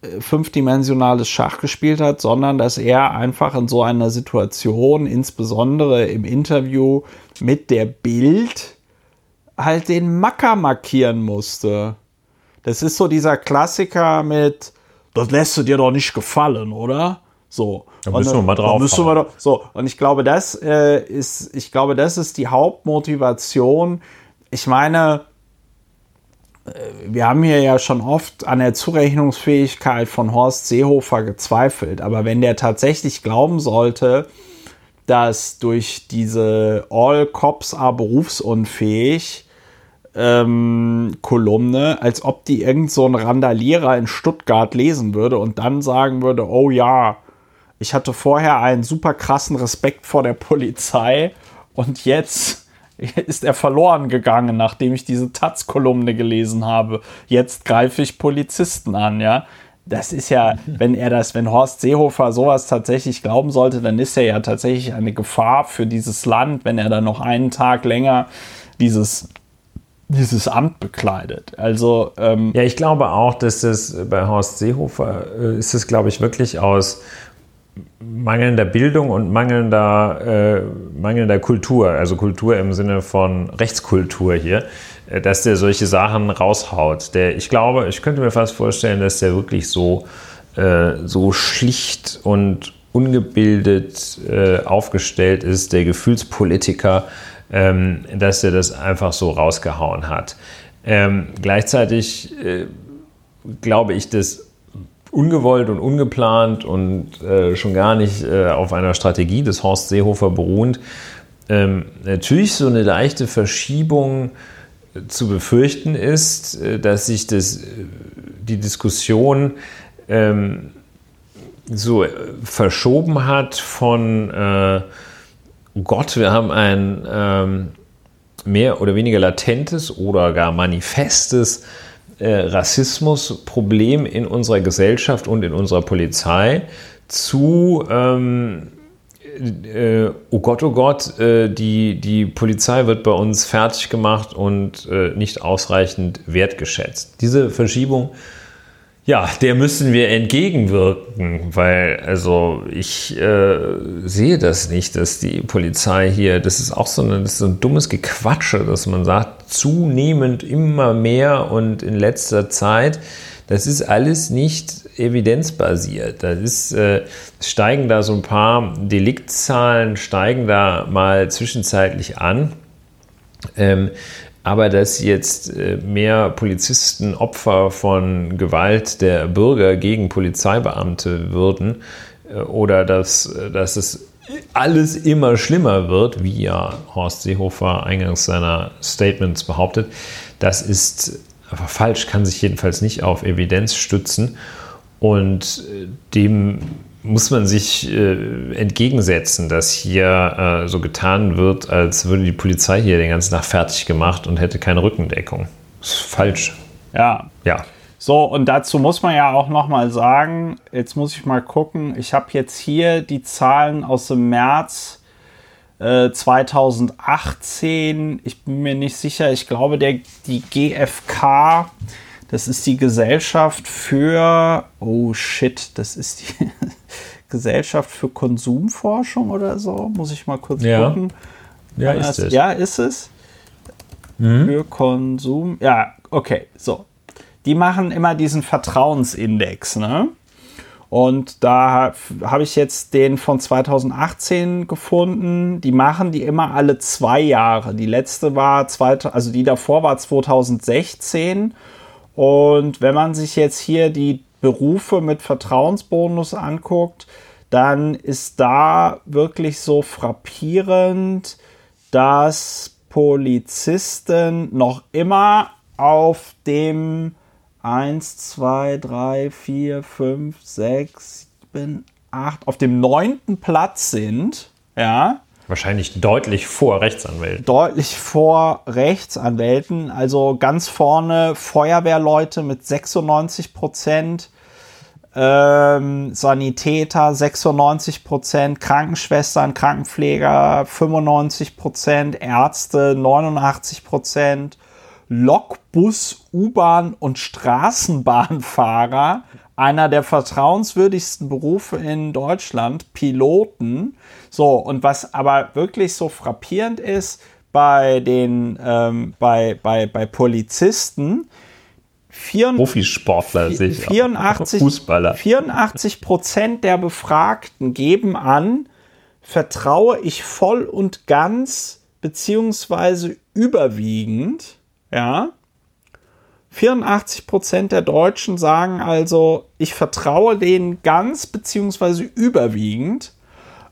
äh, fünfdimensionales Schach gespielt hat, sondern dass er einfach in so einer Situation, insbesondere im Interview mit der Bild, halt den Macker markieren musste. Das ist so dieser Klassiker mit, das lässt du dir doch nicht gefallen, oder? So.
Da müssen wir mal drauf.
Müssen wir doch, so. Und ich glaube, das äh, ist, ich glaube, das ist die Hauptmotivation. Ich meine, äh, wir haben hier ja schon oft an der Zurechnungsfähigkeit von Horst Seehofer gezweifelt. Aber wenn der tatsächlich glauben sollte, dass durch diese All Cops are berufsunfähig ähm, Kolumne, als ob die irgend so ein Randalierer in Stuttgart lesen würde und dann sagen würde, oh ja, ich hatte vorher einen super krassen Respekt vor der Polizei und jetzt ist er verloren gegangen, nachdem ich diese Taz-Kolumne gelesen habe. Jetzt greife ich Polizisten an, ja. Das ist ja, wenn er das, wenn Horst Seehofer sowas tatsächlich glauben sollte, dann ist er ja tatsächlich eine Gefahr für dieses Land, wenn er dann noch einen Tag länger dieses dieses Amt bekleidet. Also
ähm ja, ich glaube auch, dass das bei Horst Seehofer äh, ist es, glaube ich, wirklich aus mangelnder Bildung und mangelnder, äh, mangelnder Kultur, also Kultur im Sinne von Rechtskultur hier, äh, dass der solche Sachen raushaut. Der, ich glaube, ich könnte mir fast vorstellen, dass der wirklich so, äh, so schlicht und ungebildet äh, aufgestellt ist, der Gefühlspolitiker, ähm, dass er das einfach so rausgehauen hat. Ähm, gleichzeitig äh, glaube ich, dass ungewollt und ungeplant und äh, schon gar nicht äh, auf einer Strategie des Horst Seehofer beruhend, ähm, natürlich so eine leichte Verschiebung äh, zu befürchten ist, äh, dass sich das, äh, die Diskussion ähm, so verschoben hat von Gott, wir haben ein ähm, mehr oder weniger latentes oder gar manifestes äh, Rassismusproblem in unserer Gesellschaft und in unserer Polizei zu ähm, äh, oh Gott, oh Gott, äh, die, die Polizei wird bei uns fertig gemacht und äh, nicht ausreichend wertgeschätzt. Diese Verschiebung ja, der müssen wir entgegenwirken, weil also ich äh, sehe das nicht, dass die Polizei hier, das ist auch so, eine, das ist ein dummes Gequatsche, dass man sagt, zunehmend immer mehr und in letzter Zeit, das ist alles nicht evidenzbasiert. Das ist, äh, steigen da so ein paar Deliktzahlen, steigen da mal zwischenzeitlich an. Ähm, aber dass jetzt äh, mehr Polizisten Opfer von Gewalt der Bürger gegen Polizeibeamte würden äh, oder dass, äh, dass es alles immer schlimmer wird, wie ja Horst Seehofer eingangs seiner Statements behauptet, das ist einfach falsch, kann sich jedenfalls nicht auf Evidenz stützen. Und dem muss man sich äh, entgegensetzen, dass hier äh, so getan wird, als würde die Polizei hier den ganzen Tag fertig gemacht und hätte keine Rückendeckung. Das ist falsch.
Ja.
Ja.
So, und dazu muss man ja auch nochmal sagen, jetzt muss ich mal gucken, ich habe jetzt hier die Zahlen aus dem März äh, 2018. Ich bin mir nicht sicher, ich glaube, der, die GfK, das ist die Gesellschaft für, oh shit, das ist die Gesellschaft für Konsumforschung oder so, muss ich mal kurz
Ja.
gucken.
Ja, ist es.
Ja, ist es. Für Konsum. Ja, okay, so. Die machen immer diesen Vertrauensindex, ne? Und da habe ich jetzt den von 2018 gefunden. Die machen die immer alle zwei Jahre. Die letzte war, also die davor war 2016. Und wenn man sich jetzt hier die Berufe mit Vertrauensbonus anguckt, dann ist da wirklich so frappierend, dass Polizisten noch immer auf dem 1, 2, 3, 4, 5, 6, 7, 8, auf dem neunten Platz sind. Ja,
Wahrscheinlich deutlich vor Rechtsanwälten.
deutlich vor Rechtsanwälten. Also ganz vorne Feuerwehrleute mit 96 Prozent, ähm, Sanitäter 96 Prozent, Krankenschwestern, Krankenpfleger 95 Prozent, Ärzte 89 Prozent, Lokbus, U-Bahn und Straßenbahnfahrer, einer der vertrauenswürdigsten Berufe in Deutschland, Piloten. So, und was aber wirklich so frappierend ist bei den ähm, bei, bei, bei Polizisten, 84
Profisportler sich.
84,
Fußballer.
84 Prozent der Befragten geben an, vertraue ich voll und ganz beziehungsweise überwiegend, ja. 84 Prozent der Deutschen sagen also, ich vertraue denen ganz beziehungsweise überwiegend.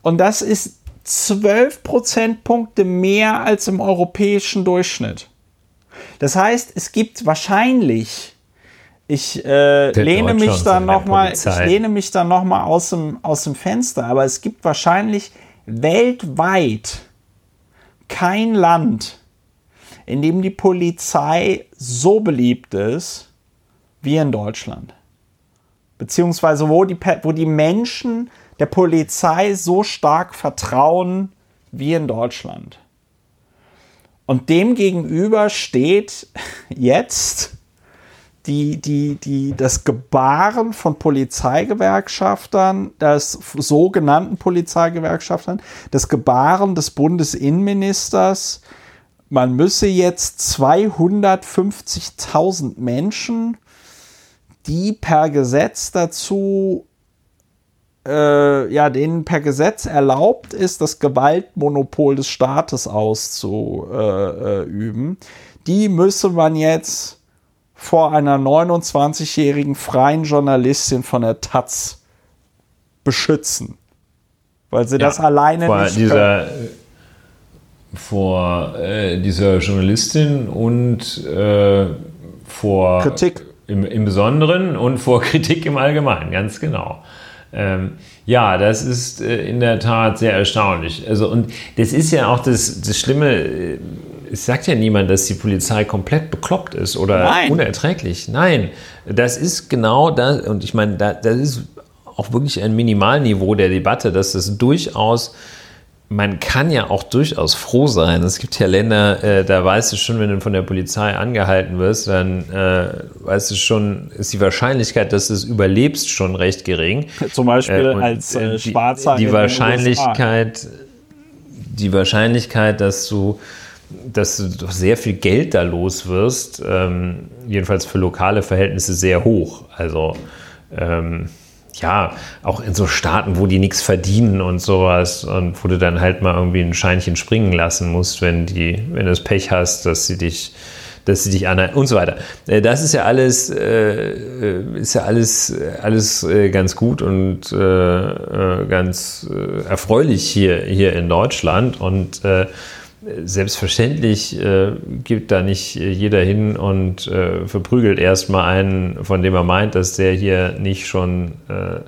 Und das ist 12 Prozentpunkte mehr als im europäischen Durchschnitt. Das heißt, es gibt wahrscheinlich, ich äh, lehne mich
und
da
seine
noch mal, ich lehne mich da noch mal aus dem, aus dem Fenster, aber es gibt wahrscheinlich weltweit kein Land, in dem die Polizei so beliebt ist wie in Deutschland. Beziehungsweise wo die, wo die Menschen der Polizei so stark vertrauen wie in Deutschland. Und dem gegenüber steht jetzt die, die, die, das Gebaren von Polizeigewerkschaftern, das sogenannten Polizeigewerkschaftern, das Gebaren des Bundesinnenministers, man müsse jetzt 250.000 Menschen, die per Gesetz dazu, äh, ja, denen per Gesetz erlaubt ist, das Gewaltmonopol des Staates auszuüben, die müsse man jetzt vor einer 29-jährigen freien Journalistin von der Taz beschützen. Weil sie das alleine nicht können.
dieser, vor äh, dieser Journalistin und äh, vor
Kritik.
Im, im Besonderen und vor Kritik im Allgemeinen, ganz genau. Ähm, ja, das ist äh, in der Tat sehr erstaunlich. Also, und das ist ja auch das, das Schlimme, äh, es sagt ja niemand, dass die Polizei komplett bekloppt ist oder
Nein.
unerträglich. Nein, das ist genau das, und ich meine, da, das ist auch wirklich ein Minimalniveau der Debatte, dass das durchaus, man kann ja auch durchaus froh sein. Es gibt ja Länder, äh, da weißt du schon, wenn du von der Polizei angehalten wirst, dann äh, weißt du schon, ist die Wahrscheinlichkeit, dass du es überlebst, schon recht gering.
Zum Beispiel
und,
als äh,
äh,
Schwarzer.
die, die Wahrscheinlichkeit, die Wahrscheinlichkeit, dass du, dass du doch sehr viel Geld da los wirst, ähm, jedenfalls für lokale Verhältnisse sehr hoch. Also ähm, ja, auch in so Staaten, wo die nichts verdienen und sowas und wo du dann halt mal irgendwie ein Scheinchen springen lassen musst, wenn die, wenn du das Pech hast, dass sie dich dass sie dich anhalten und so weiter. Äh, Das ist ja alles, äh, äh, ist ja alles, äh, alles ganz gut und äh, ganz erfreulich hier, hier in Deutschland und äh, selbstverständlich äh, gibt da nicht äh, jeder hin und äh, verprügelt erstmal einen, von dem er meint, dass der hier nicht schon äh,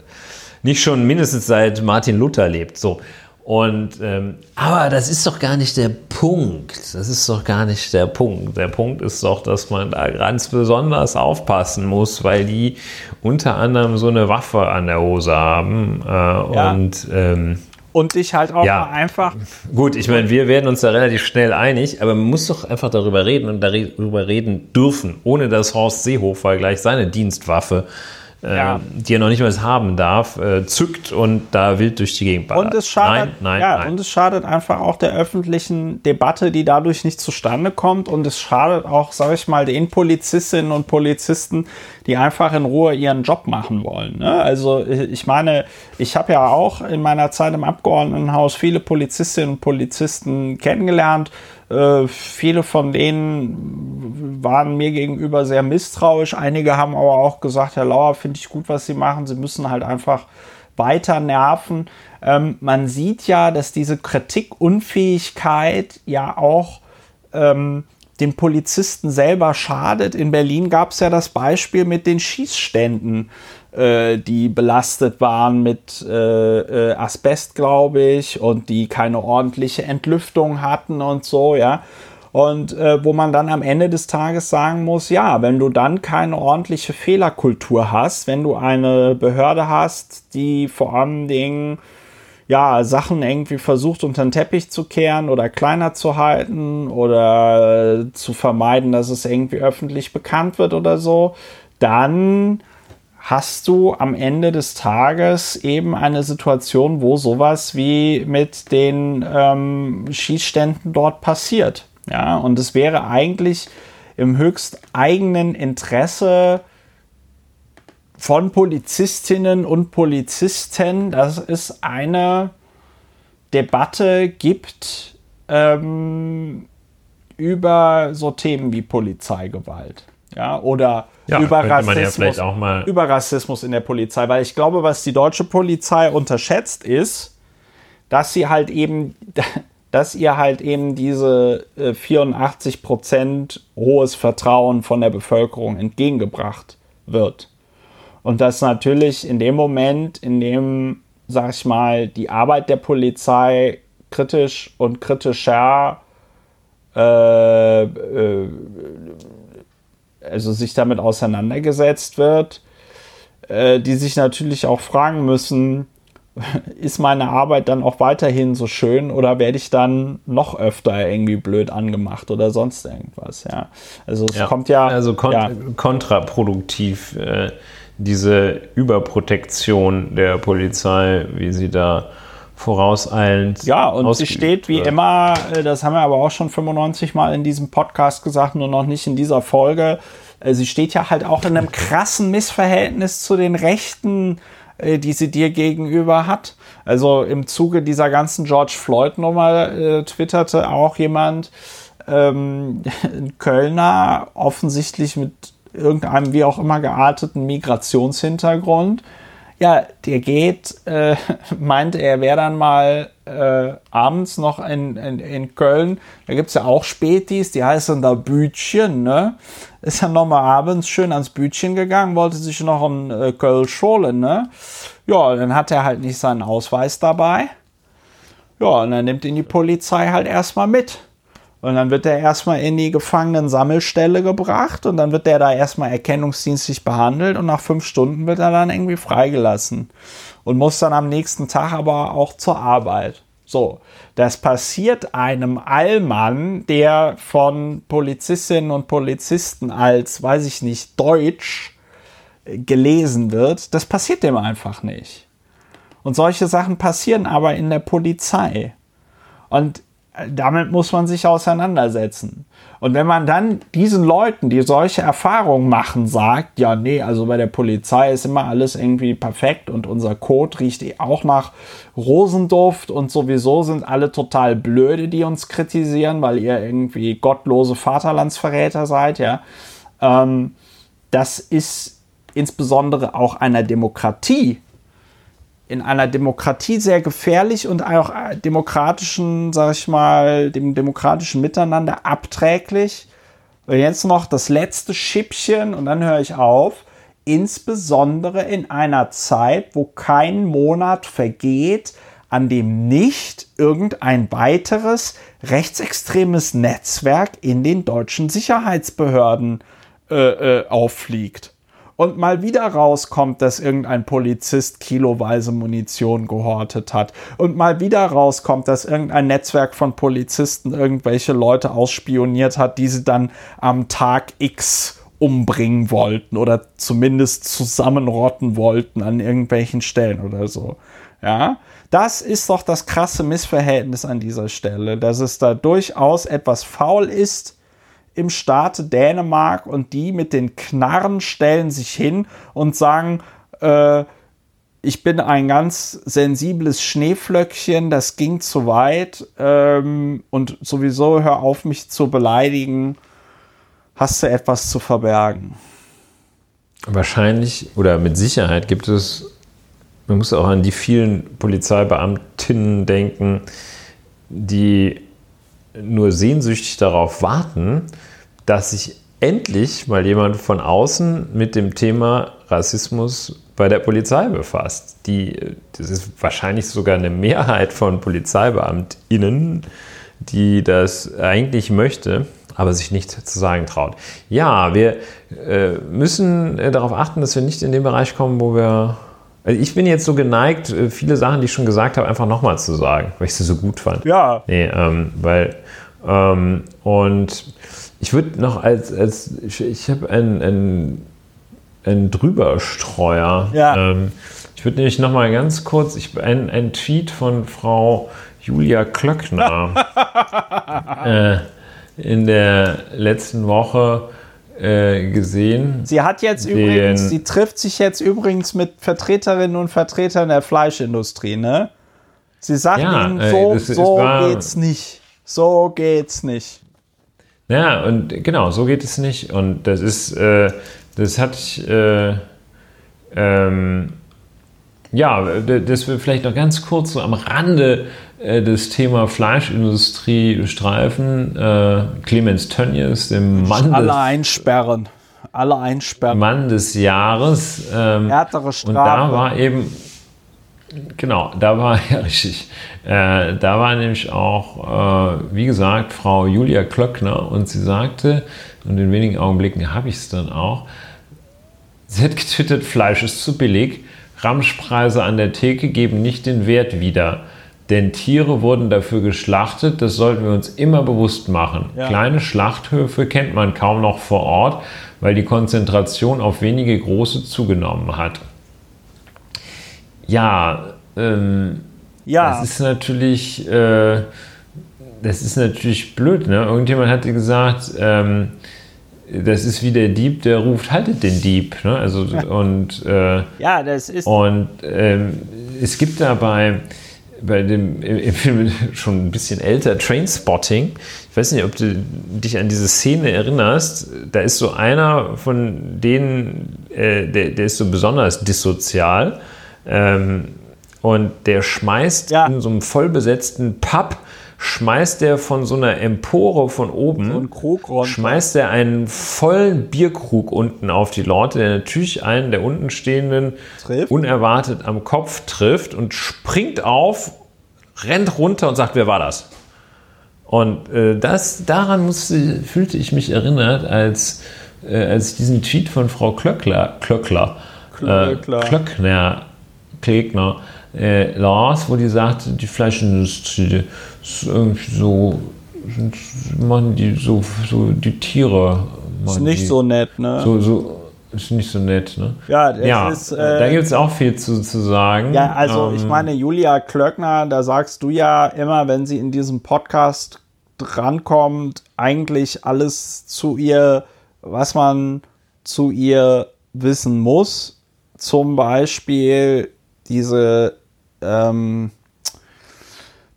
nicht schon mindestens seit Martin Luther lebt. So. Und, ähm, aber das ist doch gar nicht der Punkt. Das ist doch gar nicht der Punkt. Der Punkt ist doch, dass man da ganz besonders aufpassen muss, weil die unter anderem so eine Waffe an der Hose haben. Äh, ja. Und ähm,
und dich halt auch ja. einfach.
Gut, ich meine, wir werden uns da relativ schnell einig, aber man muss doch einfach darüber reden und darüber reden dürfen, ohne dass Horst Seehofer gleich seine Dienstwaffe ja. Ähm, die er noch nicht mal haben darf, äh, zückt und da wild durch die Gegend
ballert. Und es schadet, nein, nein, ja, nein. Und es schadet einfach auch der öffentlichen Debatte, die dadurch nicht zustande kommt. Und es schadet auch, sage ich mal, den Polizistinnen und Polizisten, die einfach in Ruhe ihren Job machen wollen. Ne? Also ich meine, ich habe ja auch in meiner Zeit im Abgeordnetenhaus viele Polizistinnen und Polizisten kennengelernt äh, viele von denen waren mir gegenüber sehr misstrauisch. Einige haben aber auch gesagt, Herr Lauer, finde ich gut, was Sie machen. Sie müssen halt einfach weiter nerven. Ähm, man sieht ja, dass diese Kritikunfähigkeit ja auch ähm, den Polizisten selber schadet. In Berlin gab es ja das Beispiel mit den Schießständen die belastet waren mit äh, äh, Asbest, glaube ich, und die keine ordentliche Entlüftung hatten und so, ja. Und äh, wo man dann am Ende des Tages sagen muss, ja, wenn du dann keine ordentliche Fehlerkultur hast, wenn du eine Behörde hast, die vor allen Dingen ja, Sachen irgendwie versucht unter den Teppich zu kehren oder kleiner zu halten oder äh, zu vermeiden, dass es irgendwie öffentlich bekannt wird oder so, dann hast du am Ende des Tages eben eine Situation, wo sowas wie mit den ähm, Schießständen dort passiert. Ja, und es wäre eigentlich im höchst eigenen Interesse von Polizistinnen und Polizisten, dass es eine Debatte gibt ähm, über so Themen wie Polizeigewalt. Ja, oder ja, über, Rassismus, ja über Rassismus in der Polizei. Weil ich glaube, was die deutsche Polizei unterschätzt ist, dass sie halt eben, dass ihr halt eben diese 84% äh, hohes Vertrauen von der Bevölkerung entgegengebracht wird. Und dass natürlich in dem Moment, in dem, sag ich mal, die Arbeit der Polizei kritisch und kritischer äh, äh, also sich damit auseinandergesetzt wird, äh, die sich natürlich auch fragen müssen, ist meine Arbeit dann auch weiterhin so schön oder werde ich dann noch öfter irgendwie blöd angemacht oder sonst irgendwas, ja. Also es ja, kommt ja.
Also kon ja. kontraproduktiv äh, diese Überprotektion der Polizei, wie sie da vorauseilend.
Ja, und sie steht wie immer, äh, das haben wir aber auch schon 95 Mal in diesem Podcast gesagt, nur noch nicht in dieser Folge. Äh, sie steht ja halt auch in einem krassen Missverhältnis zu den Rechten, äh, die sie dir gegenüber hat. Also im Zuge dieser ganzen George Floyd-Nummer äh, twitterte auch jemand, ähm, ein Kölner, offensichtlich mit irgendeinem wie auch immer gearteten Migrationshintergrund, ja, der geht, äh, meinte er, wäre dann mal äh, abends noch in, in, in Köln. Da gibt es ja auch Spätis, die heißen da Bütchen, ne? Ist dann nochmal abends schön ans Bütchen gegangen, wollte sich noch in äh, Köln scholen, ne? Ja, dann hat er halt nicht seinen Ausweis dabei. Ja, und dann nimmt ihn die Polizei halt erstmal mit. Und dann wird er erstmal in die Gefangenen-Sammelstelle gebracht und dann wird der da erstmal erkennungsdienstlich behandelt und nach fünf Stunden wird er dann irgendwie freigelassen und muss dann am nächsten Tag aber auch zur Arbeit. So, das passiert einem Allmann, der von Polizistinnen und Polizisten als, weiß ich nicht, Deutsch gelesen wird. Das passiert dem einfach nicht. Und solche Sachen passieren aber in der Polizei. Und damit muss man sich auseinandersetzen. Und wenn man dann diesen Leuten, die solche Erfahrungen machen, sagt, ja, nee, also bei der Polizei ist immer alles irgendwie perfekt und unser Code riecht eh auch nach Rosenduft und sowieso sind alle total blöde, die uns kritisieren, weil ihr irgendwie gottlose Vaterlandsverräter seid, ja. Ähm, das ist insbesondere auch einer Demokratie in einer Demokratie sehr gefährlich und auch demokratischen, sag ich mal, dem demokratischen Miteinander abträglich. Und jetzt noch das letzte Schippchen und dann höre ich auf. insbesondere in einer Zeit, wo kein Monat vergeht, an dem nicht irgendein weiteres rechtsextremes Netzwerk in den deutschen Sicherheitsbehörden äh, äh, auffliegt. Und mal wieder rauskommt, dass irgendein Polizist kiloweise Munition gehortet hat. Und mal wieder rauskommt, dass irgendein Netzwerk von Polizisten irgendwelche Leute ausspioniert hat, die sie dann am Tag X umbringen wollten oder zumindest zusammenrotten wollten an irgendwelchen Stellen oder so. Ja, das ist doch das krasse Missverhältnis an dieser Stelle, dass es da durchaus etwas faul ist im Staate Dänemark und die mit den Knarren stellen sich hin und sagen, äh, ich bin ein ganz sensibles Schneeflöckchen, das ging zu weit ähm, und sowieso hör auf mich zu beleidigen, hast du etwas zu verbergen.
Wahrscheinlich oder mit Sicherheit gibt es man muss auch an die vielen Polizeibeamtinnen denken, die nur sehnsüchtig darauf warten, dass sich endlich mal jemand von außen mit dem Thema Rassismus bei der Polizei befasst. Die, das ist wahrscheinlich sogar eine Mehrheit von PolizeibeamtInnen, die das eigentlich möchte, aber sich nicht zu sagen traut. Ja, wir äh, müssen äh, darauf achten, dass wir nicht in den Bereich kommen, wo wir also ich bin jetzt so geneigt, äh, viele Sachen, die ich schon gesagt habe, einfach nochmal zu sagen, weil ich sie so gut fand.
Ja.
Nee, ähm, weil, ähm, und ich würde noch als, als ich, ich habe einen, einen, einen Drüberstreuer.
Ja.
Ähm, ich würde nämlich nochmal ganz kurz, ich, ein, ein Tweet von Frau Julia Klöckner äh, in der letzten Woche äh, gesehen.
Sie hat jetzt übrigens, sie trifft sich jetzt übrigens mit Vertreterinnen und Vertretern der Fleischindustrie, ne? Sie sagt ja, ihnen, äh, so, das, so war, geht's nicht. So geht's nicht.
Ja, und genau, so geht es nicht. Und das ist, äh, das hat ich, äh, ähm, ja, das wir vielleicht noch ganz kurz so am Rande äh, das Thema Fleischindustrie streifen. Äh, Clemens Tönnies, dem Mann
Alle des, einsperren. Alle einsperren.
Mann des Jahres.
Ähm, Härtere Strafe.
Und da war eben, genau, da war, ja richtig, äh, da war nämlich auch, äh, wie gesagt, Frau Julia Klöckner und sie sagte, und in wenigen Augenblicken habe ich es dann auch, sie hat getwittert, Fleisch ist zu billig, Ramschpreise an der Theke geben nicht den Wert wieder. Denn Tiere wurden dafür geschlachtet, das sollten wir uns immer bewusst machen. Ja. Kleine Schlachthöfe kennt man kaum noch vor Ort, weil die Konzentration auf wenige große zugenommen hat. Ja, ähm, ja. das ist natürlich, äh, das ist natürlich blöd. Ne? Irgendjemand hatte gesagt, ähm, das ist wie der Dieb, der ruft, haltet den Dieb. Ne? Also, und, äh,
ja, das ist.
Und ähm, es gibt dabei bei dem im Film schon ein bisschen älter, Trainspotting. Ich weiß nicht, ob du dich an diese Szene erinnerst. Da ist so einer von denen, äh, der, der ist so besonders dissozial. Ähm, und der schmeißt ja. in so einem vollbesetzten Pub schmeißt er von so einer Empore von oben, so schmeißt er einen vollen Bierkrug unten auf die Leute, der natürlich einen der unten stehenden trifft. unerwartet am Kopf trifft und springt auf, rennt runter und sagt, wer war das? Und äh, das, daran musste, fühlte ich mich erinnert, als, äh, als ich diesen Tweet von Frau Klöckler, Klöckler, Klöckler. Äh, Klöckner, Klöckner äh, las, wo die sagte, die Fleischindustrie ist irgendwie so, machen die so, so die Tiere.
Ist nicht
die,
so nett, ne?
So, so, ist nicht so nett, ne?
Ja,
ja
ist, äh,
da gibt es auch viel zu, zu sagen.
Ja, also ähm, ich meine, Julia Klöckner, da sagst du ja immer, wenn sie in diesem Podcast drankommt, eigentlich alles zu ihr, was man zu ihr wissen muss. Zum Beispiel diese ähm,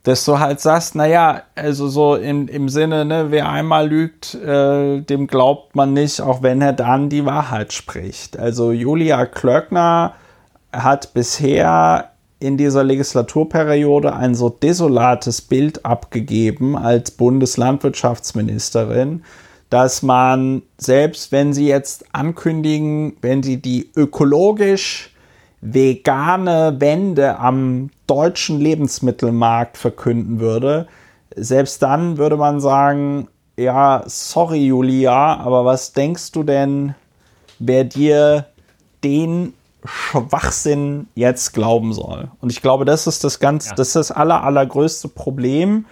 dass du halt sagst, naja, also so im, im Sinne, ne, wer einmal lügt, äh, dem glaubt man nicht, auch wenn er dann die Wahrheit spricht. Also Julia Klöckner hat bisher in dieser Legislaturperiode ein so desolates Bild abgegeben als Bundeslandwirtschaftsministerin, dass man, selbst wenn sie jetzt ankündigen, wenn sie die ökologisch vegane Wende am deutschen Lebensmittelmarkt verkünden würde, selbst dann würde man sagen, ja, sorry Julia, aber was denkst du denn, wer dir den Schwachsinn jetzt glauben soll? Und ich glaube, das ist das ganz, ja. das ist das aller, allergrößte Problem,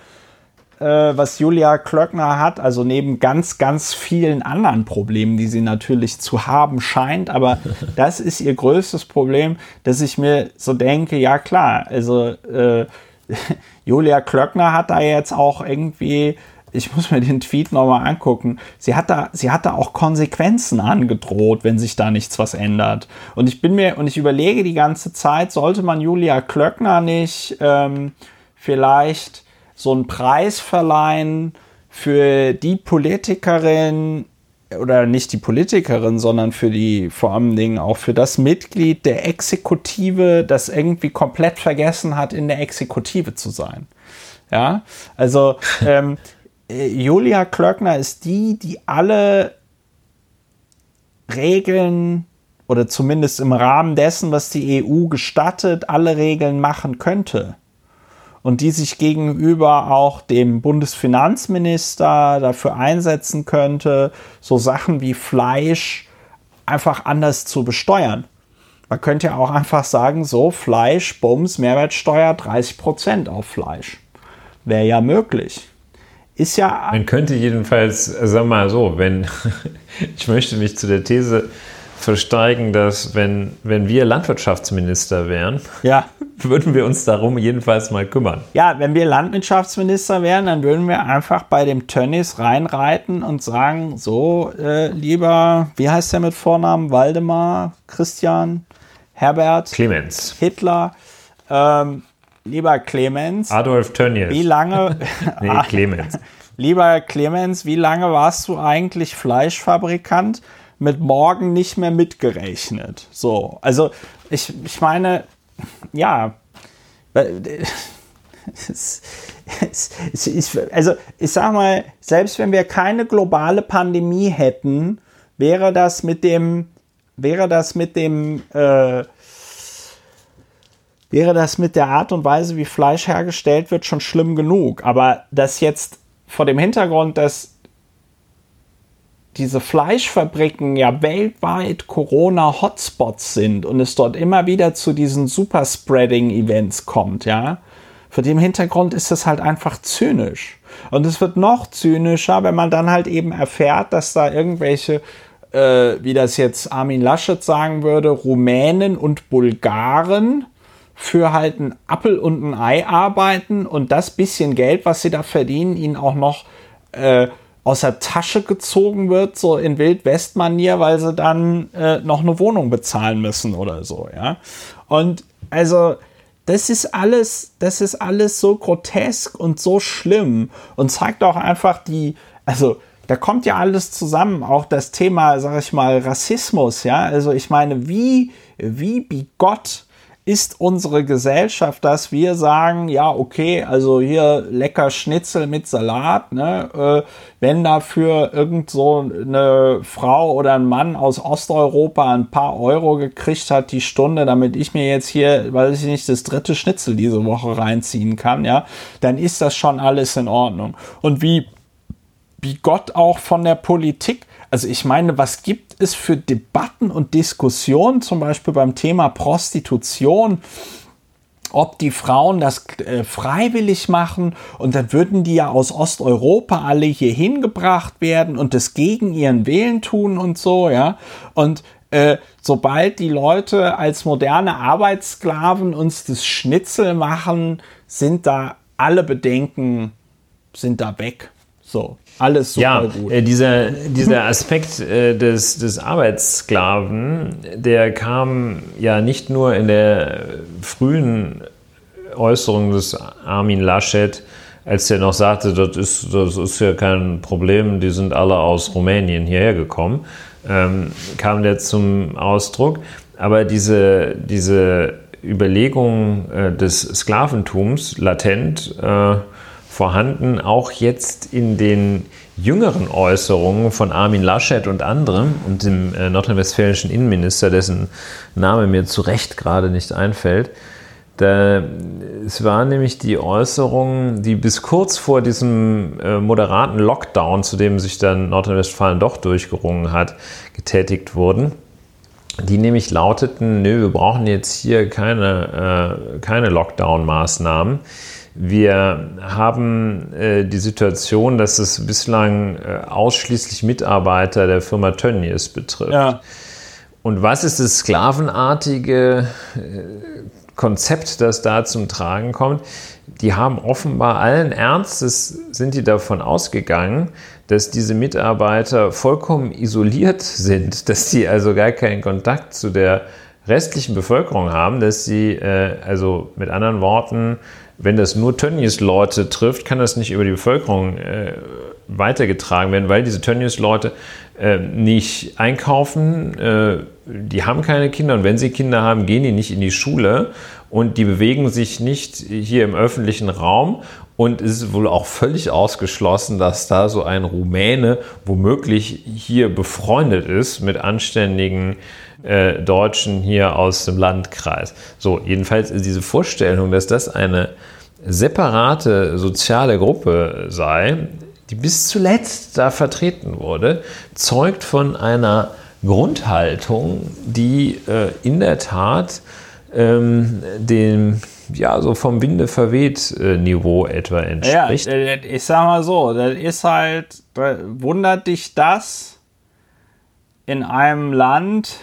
was Julia Klöckner hat, also neben ganz, ganz vielen anderen Problemen, die sie natürlich zu haben scheint, aber das ist ihr größtes Problem, dass ich mir so denke, ja klar, also äh, Julia Klöckner hat da jetzt auch irgendwie ich muss mir den Tweet nochmal angucken. Sie hat, da, sie hat da auch Konsequenzen angedroht, wenn sich da nichts was ändert. Und ich bin mir, und ich überlege die ganze Zeit, sollte man Julia Klöckner nicht ähm, vielleicht so einen Preis verleihen für die Politikerin oder nicht die Politikerin, sondern für die, vor allen Dingen auch für das Mitglied der Exekutive, das irgendwie komplett vergessen hat, in der Exekutive zu sein. Ja, also ähm, äh, Julia Klöckner ist die, die alle Regeln oder zumindest im Rahmen dessen, was die EU gestattet, alle Regeln machen könnte und die sich gegenüber auch dem Bundesfinanzminister dafür einsetzen könnte, so Sachen wie Fleisch einfach anders zu besteuern. Man könnte ja auch einfach sagen, so Fleisch, Bums, Mehrwertsteuer 30% auf Fleisch. Wäre ja möglich. Ist ja.
Man könnte jedenfalls, wir mal so, wenn ich möchte mich zu der These versteigen, dass wenn, wenn wir Landwirtschaftsminister wären,
ja.
würden wir uns darum jedenfalls mal kümmern.
Ja, wenn wir Landwirtschaftsminister wären, dann würden wir einfach bei dem Tönnies reinreiten und sagen, so, äh, lieber, wie heißt der mit Vornamen? Waldemar, Christian, Herbert,
Clemens,
Hitler, ähm, lieber Clemens.
Adolf Tönnies.
Wie lange?
nee, Clemens.
lieber Clemens, wie lange warst du eigentlich Fleischfabrikant? Mit morgen nicht mehr mitgerechnet. So, also ich, ich meine, ja, also ich sag mal, selbst wenn wir keine globale Pandemie hätten, wäre das mit dem, wäre das mit dem, äh, wäre das mit der Art und Weise, wie Fleisch hergestellt wird, schon schlimm genug. Aber das jetzt vor dem Hintergrund, dass diese Fleischfabriken ja weltweit Corona-Hotspots sind und es dort immer wieder zu diesen Superspreading-Events kommt, ja, vor dem Hintergrund ist es halt einfach zynisch. Und es wird noch zynischer, wenn man dann halt eben erfährt, dass da irgendwelche, äh, wie das jetzt Armin Laschet sagen würde, Rumänen und Bulgaren für halt ein Appel und ein Ei arbeiten und das bisschen Geld, was sie da verdienen, ihnen auch noch äh, aus der Tasche gezogen wird, so in Wildwest-Manier, weil sie dann äh, noch eine Wohnung bezahlen müssen oder so, ja. Und also, das ist alles, das ist alles so grotesk und so schlimm und zeigt auch einfach die, also, da kommt ja alles zusammen, auch das Thema, sag ich mal, Rassismus, ja. Also, ich meine, wie, wie bigott ist unsere Gesellschaft, dass wir sagen, ja, okay, also hier lecker Schnitzel mit Salat, ne? Äh, wenn dafür irgend so eine Frau oder ein Mann aus Osteuropa ein paar Euro gekriegt hat die Stunde, damit ich mir jetzt hier, weiß ich nicht, das dritte Schnitzel diese Woche reinziehen kann, ja, dann ist das schon alles in Ordnung. Und wie, wie Gott auch von der Politik also ich meine, was gibt es für Debatten und Diskussionen, zum Beispiel beim Thema Prostitution? ob die Frauen das äh, freiwillig machen und dann würden die ja aus Osteuropa alle hier hingebracht werden und das gegen ihren Willen tun und so, ja. Und äh, sobald die Leute als moderne Arbeitssklaven uns das Schnitzel machen, sind da alle Bedenken sind da weg. So. Alles super
ja,
gut.
Äh, dieser, dieser Aspekt äh, des, des Arbeitssklaven, der kam ja nicht nur in der frühen Äußerung des Armin Laschet, als der noch sagte, das ist, das ist ja kein Problem, die sind alle aus Rumänien hierher gekommen, ähm, kam der zum Ausdruck. Aber diese, diese Überlegung äh, des Sklaventums latent, äh, vorhanden, auch jetzt in den jüngeren Äußerungen von Armin Laschet und anderem und dem äh, nordrhein-westfälischen Innenminister, dessen Name mir zu Recht gerade nicht einfällt. Da, es war nämlich die Äußerung, die bis kurz vor diesem äh, moderaten Lockdown, zu dem sich dann Nordrhein-Westfalen doch durchgerungen hat, getätigt wurden. Die nämlich lauteten, nö, wir brauchen jetzt hier keine, äh, keine Lockdown-Maßnahmen. Wir haben äh, die Situation, dass es bislang äh, ausschließlich Mitarbeiter der Firma Tönnies betrifft. Ja. Und was ist das sklavenartige äh, Konzept, das da zum Tragen kommt? Die haben offenbar allen Ernstes, sind die davon ausgegangen, dass diese Mitarbeiter vollkommen isoliert sind, dass sie also gar keinen Kontakt zu der restlichen Bevölkerung haben, dass sie, äh, also mit anderen Worten, wenn das nur Tönnies-Leute trifft, kann das nicht über die Bevölkerung äh, weitergetragen werden, weil diese Tönnies-Leute äh, nicht einkaufen, äh, die haben keine Kinder und wenn sie Kinder haben, gehen die nicht in die Schule und die bewegen sich nicht hier im öffentlichen Raum und es ist wohl auch völlig ausgeschlossen, dass da so ein Rumäne womöglich hier befreundet ist mit anständigen äh, Deutschen hier aus dem Landkreis. So, jedenfalls ist diese Vorstellung, dass das eine separate soziale Gruppe sei, die bis zuletzt da vertreten wurde, zeugt von einer Grundhaltung, die äh, in der Tat ähm, dem ja so vom Winde verweht äh, Niveau etwa entspricht.
Ja, ich sag mal so, das ist halt, wundert dich das in einem Land,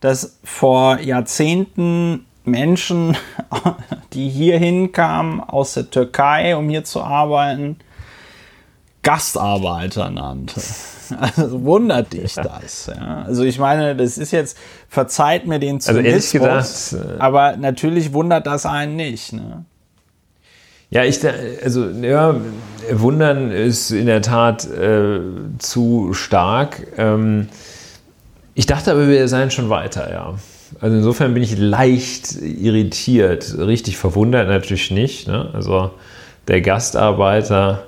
das vor Jahrzehnten Menschen, die hier hinkamen aus der Türkei, um hier zu arbeiten, Gastarbeiter nannte. Also wundert dich das. Ja? Also ich meine, das ist jetzt, verzeiht mir den
Zynismus, also gedacht,
äh, aber natürlich wundert das einen nicht. Ne?
Ja, ich, also, ja, wundern ist in der Tat äh, zu stark. Ähm, ich dachte aber, wir seien schon weiter, ja. Also insofern bin ich leicht irritiert. Richtig verwundert natürlich nicht. Ne? Also der Gastarbeiter,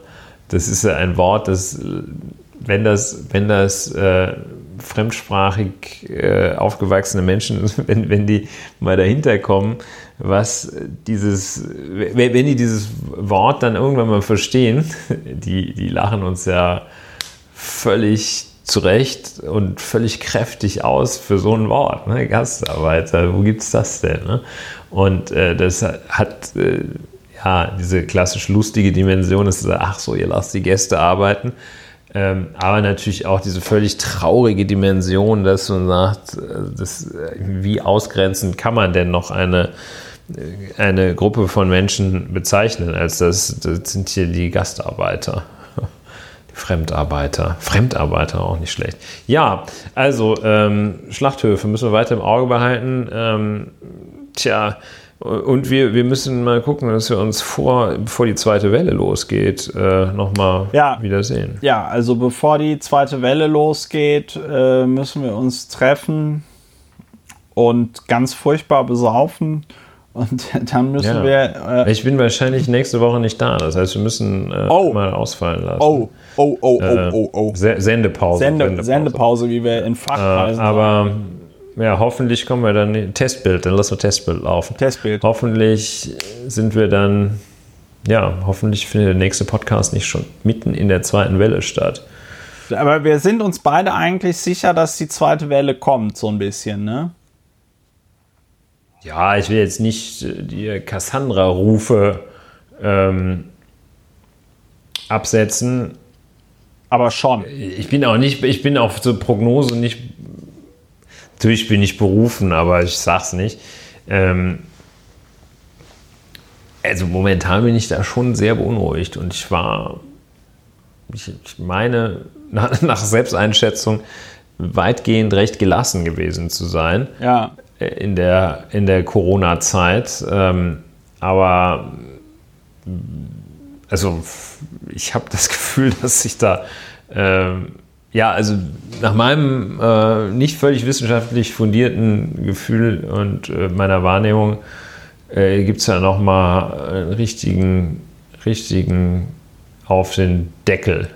das ist ja ein Wort, das, wenn das, wenn das äh, fremdsprachig äh, aufgewachsene Menschen, wenn, wenn die mal dahinter kommen, was dieses, wenn die dieses Wort dann irgendwann mal verstehen, die, die lachen uns ja völlig zurecht und völlig kräftig aus für so ein Wort. Ne? Gastarbeiter, wo gibt es das denn? Ne? Und äh, das hat äh, ja diese klassisch lustige Dimension, dass du ach so, ihr lasst die Gäste arbeiten. Ähm, aber natürlich auch diese völlig traurige Dimension, dass man sagt, äh, das, äh, wie ausgrenzend kann man denn noch eine, äh, eine Gruppe von Menschen bezeichnen, als das, das sind hier die Gastarbeiter. Fremdarbeiter. Fremdarbeiter auch nicht schlecht. Ja, also ähm, Schlachthöfe müssen wir weiter im Auge behalten. Ähm, tja, und wir, wir müssen mal gucken, dass wir uns vor, bevor die zweite Welle losgeht, äh, nochmal
ja,
wiedersehen.
Ja, also bevor die zweite Welle losgeht, äh, müssen wir uns treffen und ganz furchtbar besaufen. Und dann müssen ja. wir.
Äh, ich bin wahrscheinlich nächste Woche nicht da. Das heißt, wir müssen äh, oh. mal ausfallen lassen.
Oh, oh, oh, oh, äh, oh, oh.
Sendepause.
Sende, Sendepause. Sendepause, wie wir in Fachkreisen
äh, Aber ja, hoffentlich kommen wir dann. Testbild, dann lassen wir Testbild laufen.
Testbild.
Hoffentlich sind wir dann. Ja, hoffentlich findet der nächste Podcast nicht schon mitten in der zweiten Welle statt.
Aber wir sind uns beide eigentlich sicher, dass die zweite Welle kommt, so ein bisschen, ne?
Ja, ich will jetzt nicht äh, die Cassandra-Rufe ähm, absetzen.
Aber schon.
Ich bin auch nicht, ich bin auf so Prognose nicht, natürlich bin ich berufen, aber ich sag's nicht. Ähm, also momentan bin ich da schon sehr beunruhigt und ich war, ich, ich meine, nach, nach Selbsteinschätzung weitgehend recht gelassen gewesen zu sein.
Ja
in der, in der Corona-Zeit. Ähm, aber also ich habe das Gefühl, dass sich da ähm, ja, also nach meinem äh, nicht völlig wissenschaftlich fundierten Gefühl und äh, meiner Wahrnehmung äh, gibt es ja nochmal einen richtigen richtigen auf den Deckel?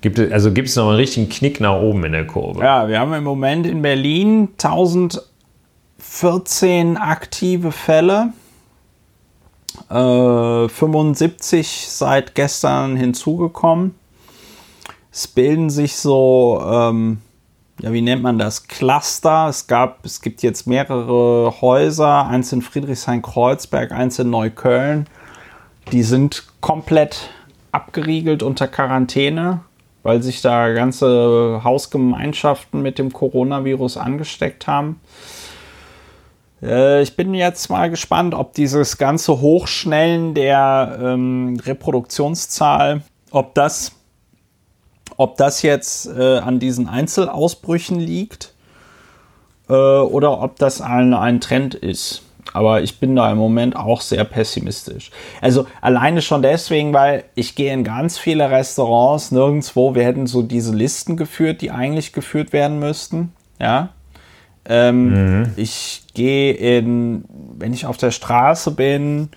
Gibt es, also gibt es noch einen richtigen Knick nach oben in der Kurve?
Ja, wir haben im Moment in Berlin 1014 aktive Fälle. Äh, 75 seit gestern hinzugekommen. Es bilden sich so, ähm, ja, wie nennt man das? Cluster. Es gab, es gibt jetzt mehrere Häuser, eins in Friedrichshain-Kreuzberg, eins in Neukölln. Die sind komplett abgeriegelt unter Quarantäne, weil sich da ganze Hausgemeinschaften mit dem Coronavirus angesteckt haben. Äh, ich bin jetzt mal gespannt, ob dieses ganze Hochschnellen der ähm, Reproduktionszahl, ob das, ob das jetzt äh, an diesen Einzelausbrüchen liegt äh, oder ob das ein, ein Trend ist. Aber ich bin da im Moment auch sehr pessimistisch. Also alleine schon deswegen, weil ich gehe in ganz viele Restaurants, nirgendwo, hätten so diese Listen geführt, die eigentlich geführt werden müssten. Ja. Ähm, mhm. Ich gehe in, wenn ich auf der Straße bin,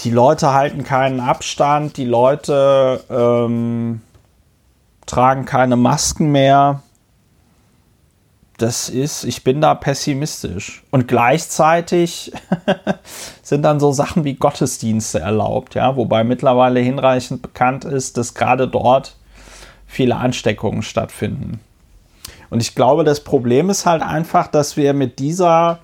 die Leute halten keinen Abstand, die Leute ähm, tragen keine Masken mehr. Das ist, ich bin da pessimistisch. Und gleichzeitig sind dann so Sachen wie Gottesdienste erlaubt, ja, wobei mittlerweile hinreichend bekannt ist, dass gerade dort viele Ansteckungen stattfinden. Und ich glaube, das Problem ist halt einfach, dass wir mit dieser,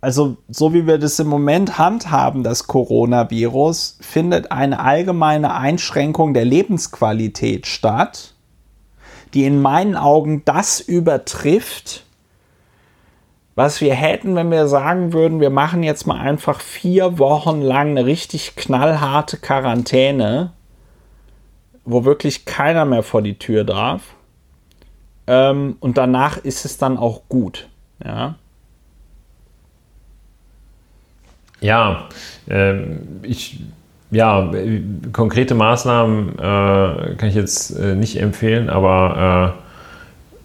also so wie wir das im Moment handhaben, das Coronavirus, findet eine allgemeine Einschränkung der Lebensqualität statt, die in meinen Augen das übertrifft, was wir hätten, wenn wir sagen würden, wir machen jetzt mal einfach vier Wochen lang eine richtig knallharte Quarantäne, wo wirklich keiner mehr vor die Tür darf ähm, und danach ist es dann auch gut. Ja.
Ja, äh, ich, ja, konkrete Maßnahmen äh, kann ich jetzt äh, nicht empfehlen, aber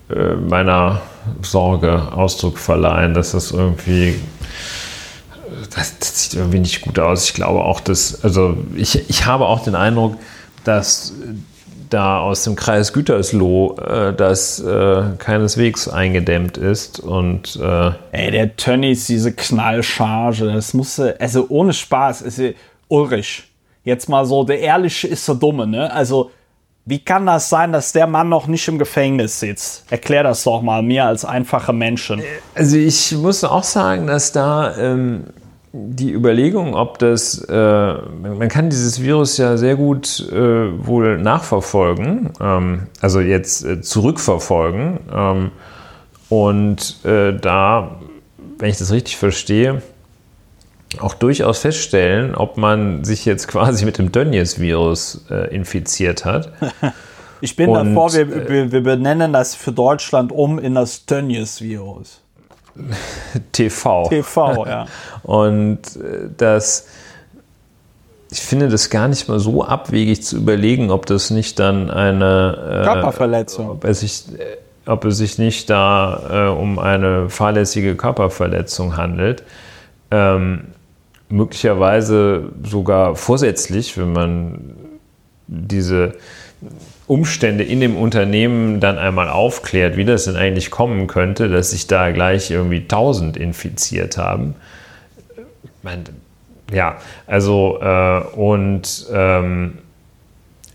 äh, äh, meiner Sorge Ausdruck verleihen, dass das irgendwie das, das, sieht irgendwie nicht gut aus. Ich glaube auch, dass, also ich, ich habe auch den Eindruck, dass da aus dem Kreis Gütersloh, äh, das äh, keineswegs eingedämmt ist. Und, äh
Ey, der Tönnies, diese Knallcharge, das musste, also ohne Spaß, ist Ulrich. Jetzt mal so, der Ehrliche ist der Dumme, ne? Also, wie kann das sein, dass der Mann noch nicht im Gefängnis sitzt? Erklär das doch mal mir als einfache Menschen.
Also, ich muss auch sagen, dass da. Ähm die Überlegung, ob das, äh, man kann dieses Virus ja sehr gut äh, wohl nachverfolgen, ähm, also jetzt äh, zurückverfolgen ähm, und äh, da, wenn ich das richtig verstehe, auch durchaus feststellen, ob man sich jetzt quasi mit dem Dönnies-Virus äh, infiziert hat.
Ich bin und, davor, wir, äh, wir, wir benennen das für Deutschland um in das Dönnies-Virus.
TV.
TV, ja.
Und äh, das, ich finde das gar nicht mal so abwegig zu überlegen, ob das nicht dann eine
äh, Körperverletzung,
ob es sich, äh, ob es sich nicht da äh, um eine fahrlässige Körperverletzung handelt. Ähm, möglicherweise sogar vorsätzlich, wenn man diese Umstände in dem Unternehmen dann einmal aufklärt, wie das denn eigentlich kommen könnte, dass sich da gleich irgendwie 1000 infiziert haben. Ja, also äh, und ähm,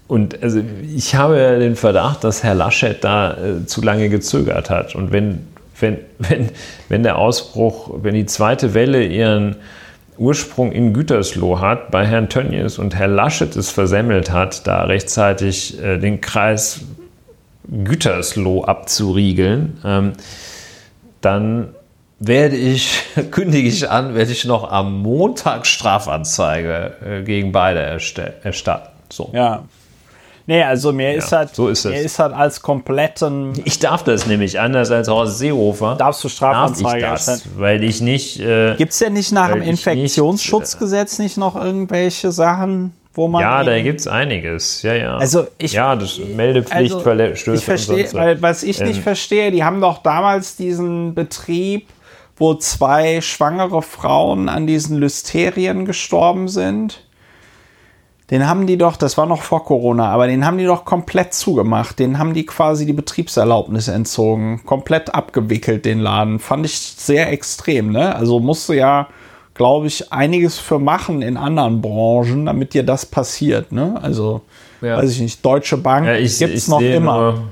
und also ich habe den Verdacht, dass Herr Laschet da äh, zu lange gezögert hat. Und wenn, wenn, wenn, wenn der Ausbruch, wenn die zweite Welle ihren Ursprung in Gütersloh hat, bei Herrn Tönnies und Herr Laschet es versemmelt hat, da rechtzeitig äh, den Kreis Gütersloh abzuriegeln, ähm, dann werde ich, kündige ich an, werde ich noch am Montag Strafanzeige äh, gegen beide erstatten. So.
Ja, Nee, also mir ja, ist halt,
so ist
mir ist halt als kompletten.
Ich darf das nämlich anders als Horst Seehofer.
Darfst du Strafanzeige
darf ich das, weil ich nicht. Äh,
Gibt es denn nicht nach dem Infektionsschutzgesetz nicht, äh, nicht noch irgendwelche Sachen? Wo man
ja, da gibt es einiges. Ja, ja.
Also ich,
ja, das Meldepflicht also.
Ich verstehe, weil was ich ähm, nicht verstehe, die haben doch damals diesen Betrieb, wo zwei schwangere Frauen an diesen Lysterien gestorben sind den haben die doch, das war noch vor Corona, aber den haben die doch komplett zugemacht. Den haben die quasi die Betriebserlaubnis entzogen, komplett abgewickelt, den Laden. Fand ich sehr extrem, ne? Also musste ja, glaube ich, einiges für machen in anderen Branchen, damit dir das passiert, ne? Also,
Ja.
weiß ich nicht, Deutsche Bank
Ja, ich,
gibt's
ich
noch immer
Nur,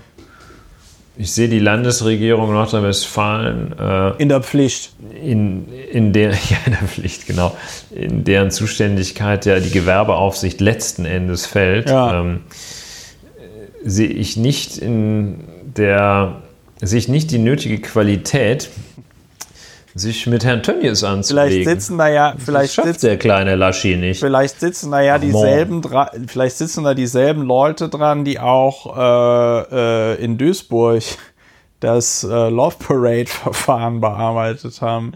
ich sehe die Landesregierung Nordrhein-Westfalen äh,
in der Pflicht.
in, in der, ja, in der Pflicht, genau, in deren Zuständigkeit ja die Gewerbeaufsicht letzten Endes fällt,
Ja.
ähm, äh, sehe ich nicht in der, sehe ich nicht die nötige Qualität, sich mit Herrn Tönnies anzulegen.
Vielleicht sitzen da ja, vielleicht
das
sitzen
der kleine Laschi nicht.
Vielleicht sitzen da ja dieselben, dra- vielleicht sitzen da dieselben Leute dran, die auch äh, äh, in Duisburg das äh, Love Parade Verfahren bearbeitet haben.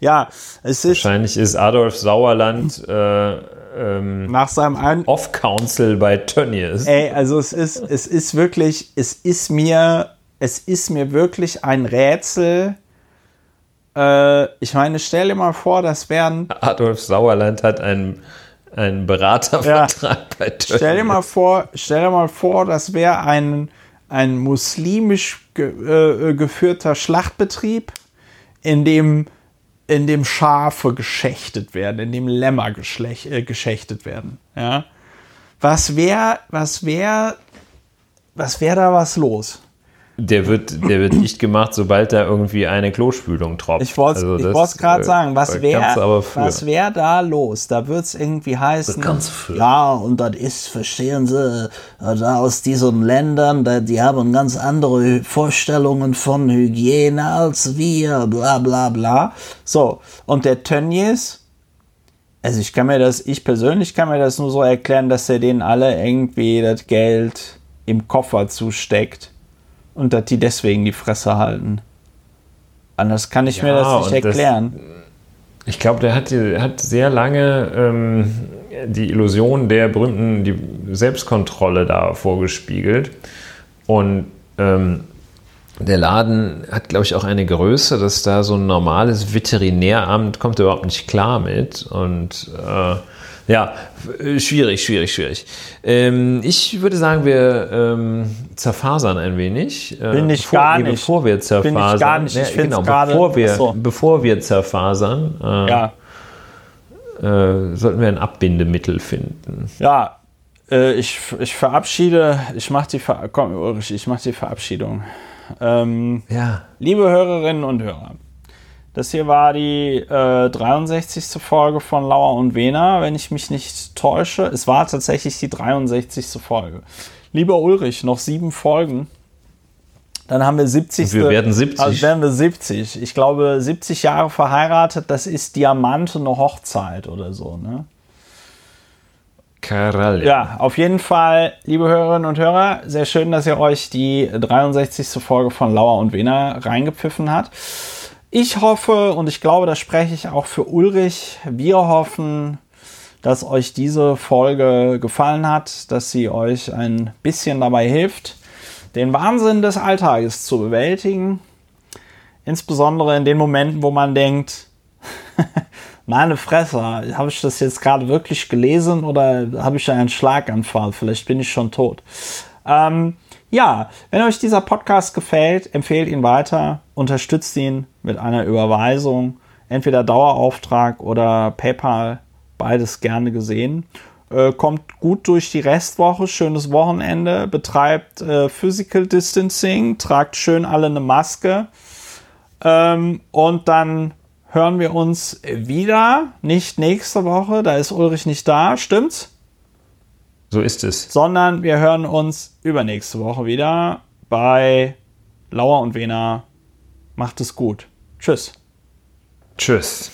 Ja, es ist
Wahrscheinlich ist Adolf Sauerland äh, ähm,
nach seinem Ein
Off-Council bei Tönnies.
Ey, also es ist, es ist wirklich, es ist mir, es ist mir wirklich ein Rätsel. Äh, ich meine, stell dir mal vor, das wären
Adolf Sauerland hat einen, einen Beratervertrag bei Tönnies.
Stell dir mal vor, stell dir mal vor, das wäre ein, ein muslimisch ge, äh, geführter Schlachtbetrieb, in dem, in dem Schafe geschächtet werden, in dem Lämmer äh, geschächtet werden. Ja? Was wäre, was wäre, was wäre da was los?
Der wird, der wird nicht gemacht, sobald da irgendwie eine Klospülung tropft.
Ich wollte
Also das,
wollte gerade
äh,
sagen, was wäre wär da los? Da wird es irgendwie heißen,
für.
ja, und das ist, verstehen Sie, da aus diesen Ländern, die haben ganz andere Vorstellungen von Hygiene als wir, bla bla bla. So, und der Tönnies, also ich kann mir das, ich persönlich kann mir das nur so erklären, dass er denen alle irgendwie das Geld im Koffer zusteckt und dass die deswegen die Fresse halten. Anders kann ich mir
Ja,
das nicht
und das-
erklären.
Ich glaube, der hat, hat sehr lange ähm, die Illusion der berühmten die Selbstkontrolle da vorgespiegelt. Und ähm, der Laden hat, glaube ich, auch eine Größe, dass da so ein normales Veterinäramt kommt überhaupt nicht klar mit. Und äh, ja, f- schwierig, schwierig, schwierig. Ähm, ich würde sagen, wir ähm, zerfasern ein wenig. Äh,
Bin ich
bevor,
gar nicht.
Bevor wir zerfasern.
Bin ich gar nicht. Ich
Ja, genau,
gerade-
bevor wir,
so.
bevor wir zerfasern, äh,
Ja,
äh, sollten wir ein Abbindemittel finden.
ja. Äh, ich, ich verabschiede, ich mache die, Ver komm, Ulrich, ich mach die Verabschiedung. Ähm,
Ja.
liebe Hörerinnen und Hörer, das hier war die äh, 63. Folge von Lauer und Wena, wenn ich mich nicht täusche. Es war tatsächlich die 63. Folge. Lieber Ulrich, noch sieben Folgen. Dann haben wir 70.
Und wir werden 70.
Also werden wir 70. Ich glaube, 70 Jahre verheiratet, das ist Diamant und eine Hochzeit oder so, ne?
Karalle.
Ja, auf jeden Fall, liebe Hörerinnen und Hörer, sehr schön, dass ihr euch die 63. Folge von Lauer und Wena reingepfiffen hat. Ich hoffe und ich glaube, das spreche ich auch für Ulrich. Wir hoffen, dass euch diese Folge gefallen hat, dass sie euch ein bisschen dabei hilft, den Wahnsinn des Alltages zu bewältigen. Insbesondere in den Momenten, wo man denkt, meine Fresse, habe ich das jetzt gerade wirklich gelesen oder habe ich einen Schlaganfall? Vielleicht bin ich schon tot. Ähm, ja, wenn euch dieser Podcast gefällt, empfehlt ihn weiter, unterstützt ihn mit einer Überweisung, entweder Dauerauftrag oder PayPal, beides gerne gesehen. Äh, kommt gut durch die Restwoche, schönes Wochenende, betreibt äh, Physical Distancing, tragt schön alle eine Maske. Ähm, und dann hören wir uns wieder. Nicht nächste Woche, da ist Ulrich nicht da, stimmt's?
So ist es.
Sondern wir hören uns übernächste Woche wieder bei Lauer und Wena. Macht es gut. Tschüss.
Tschüss.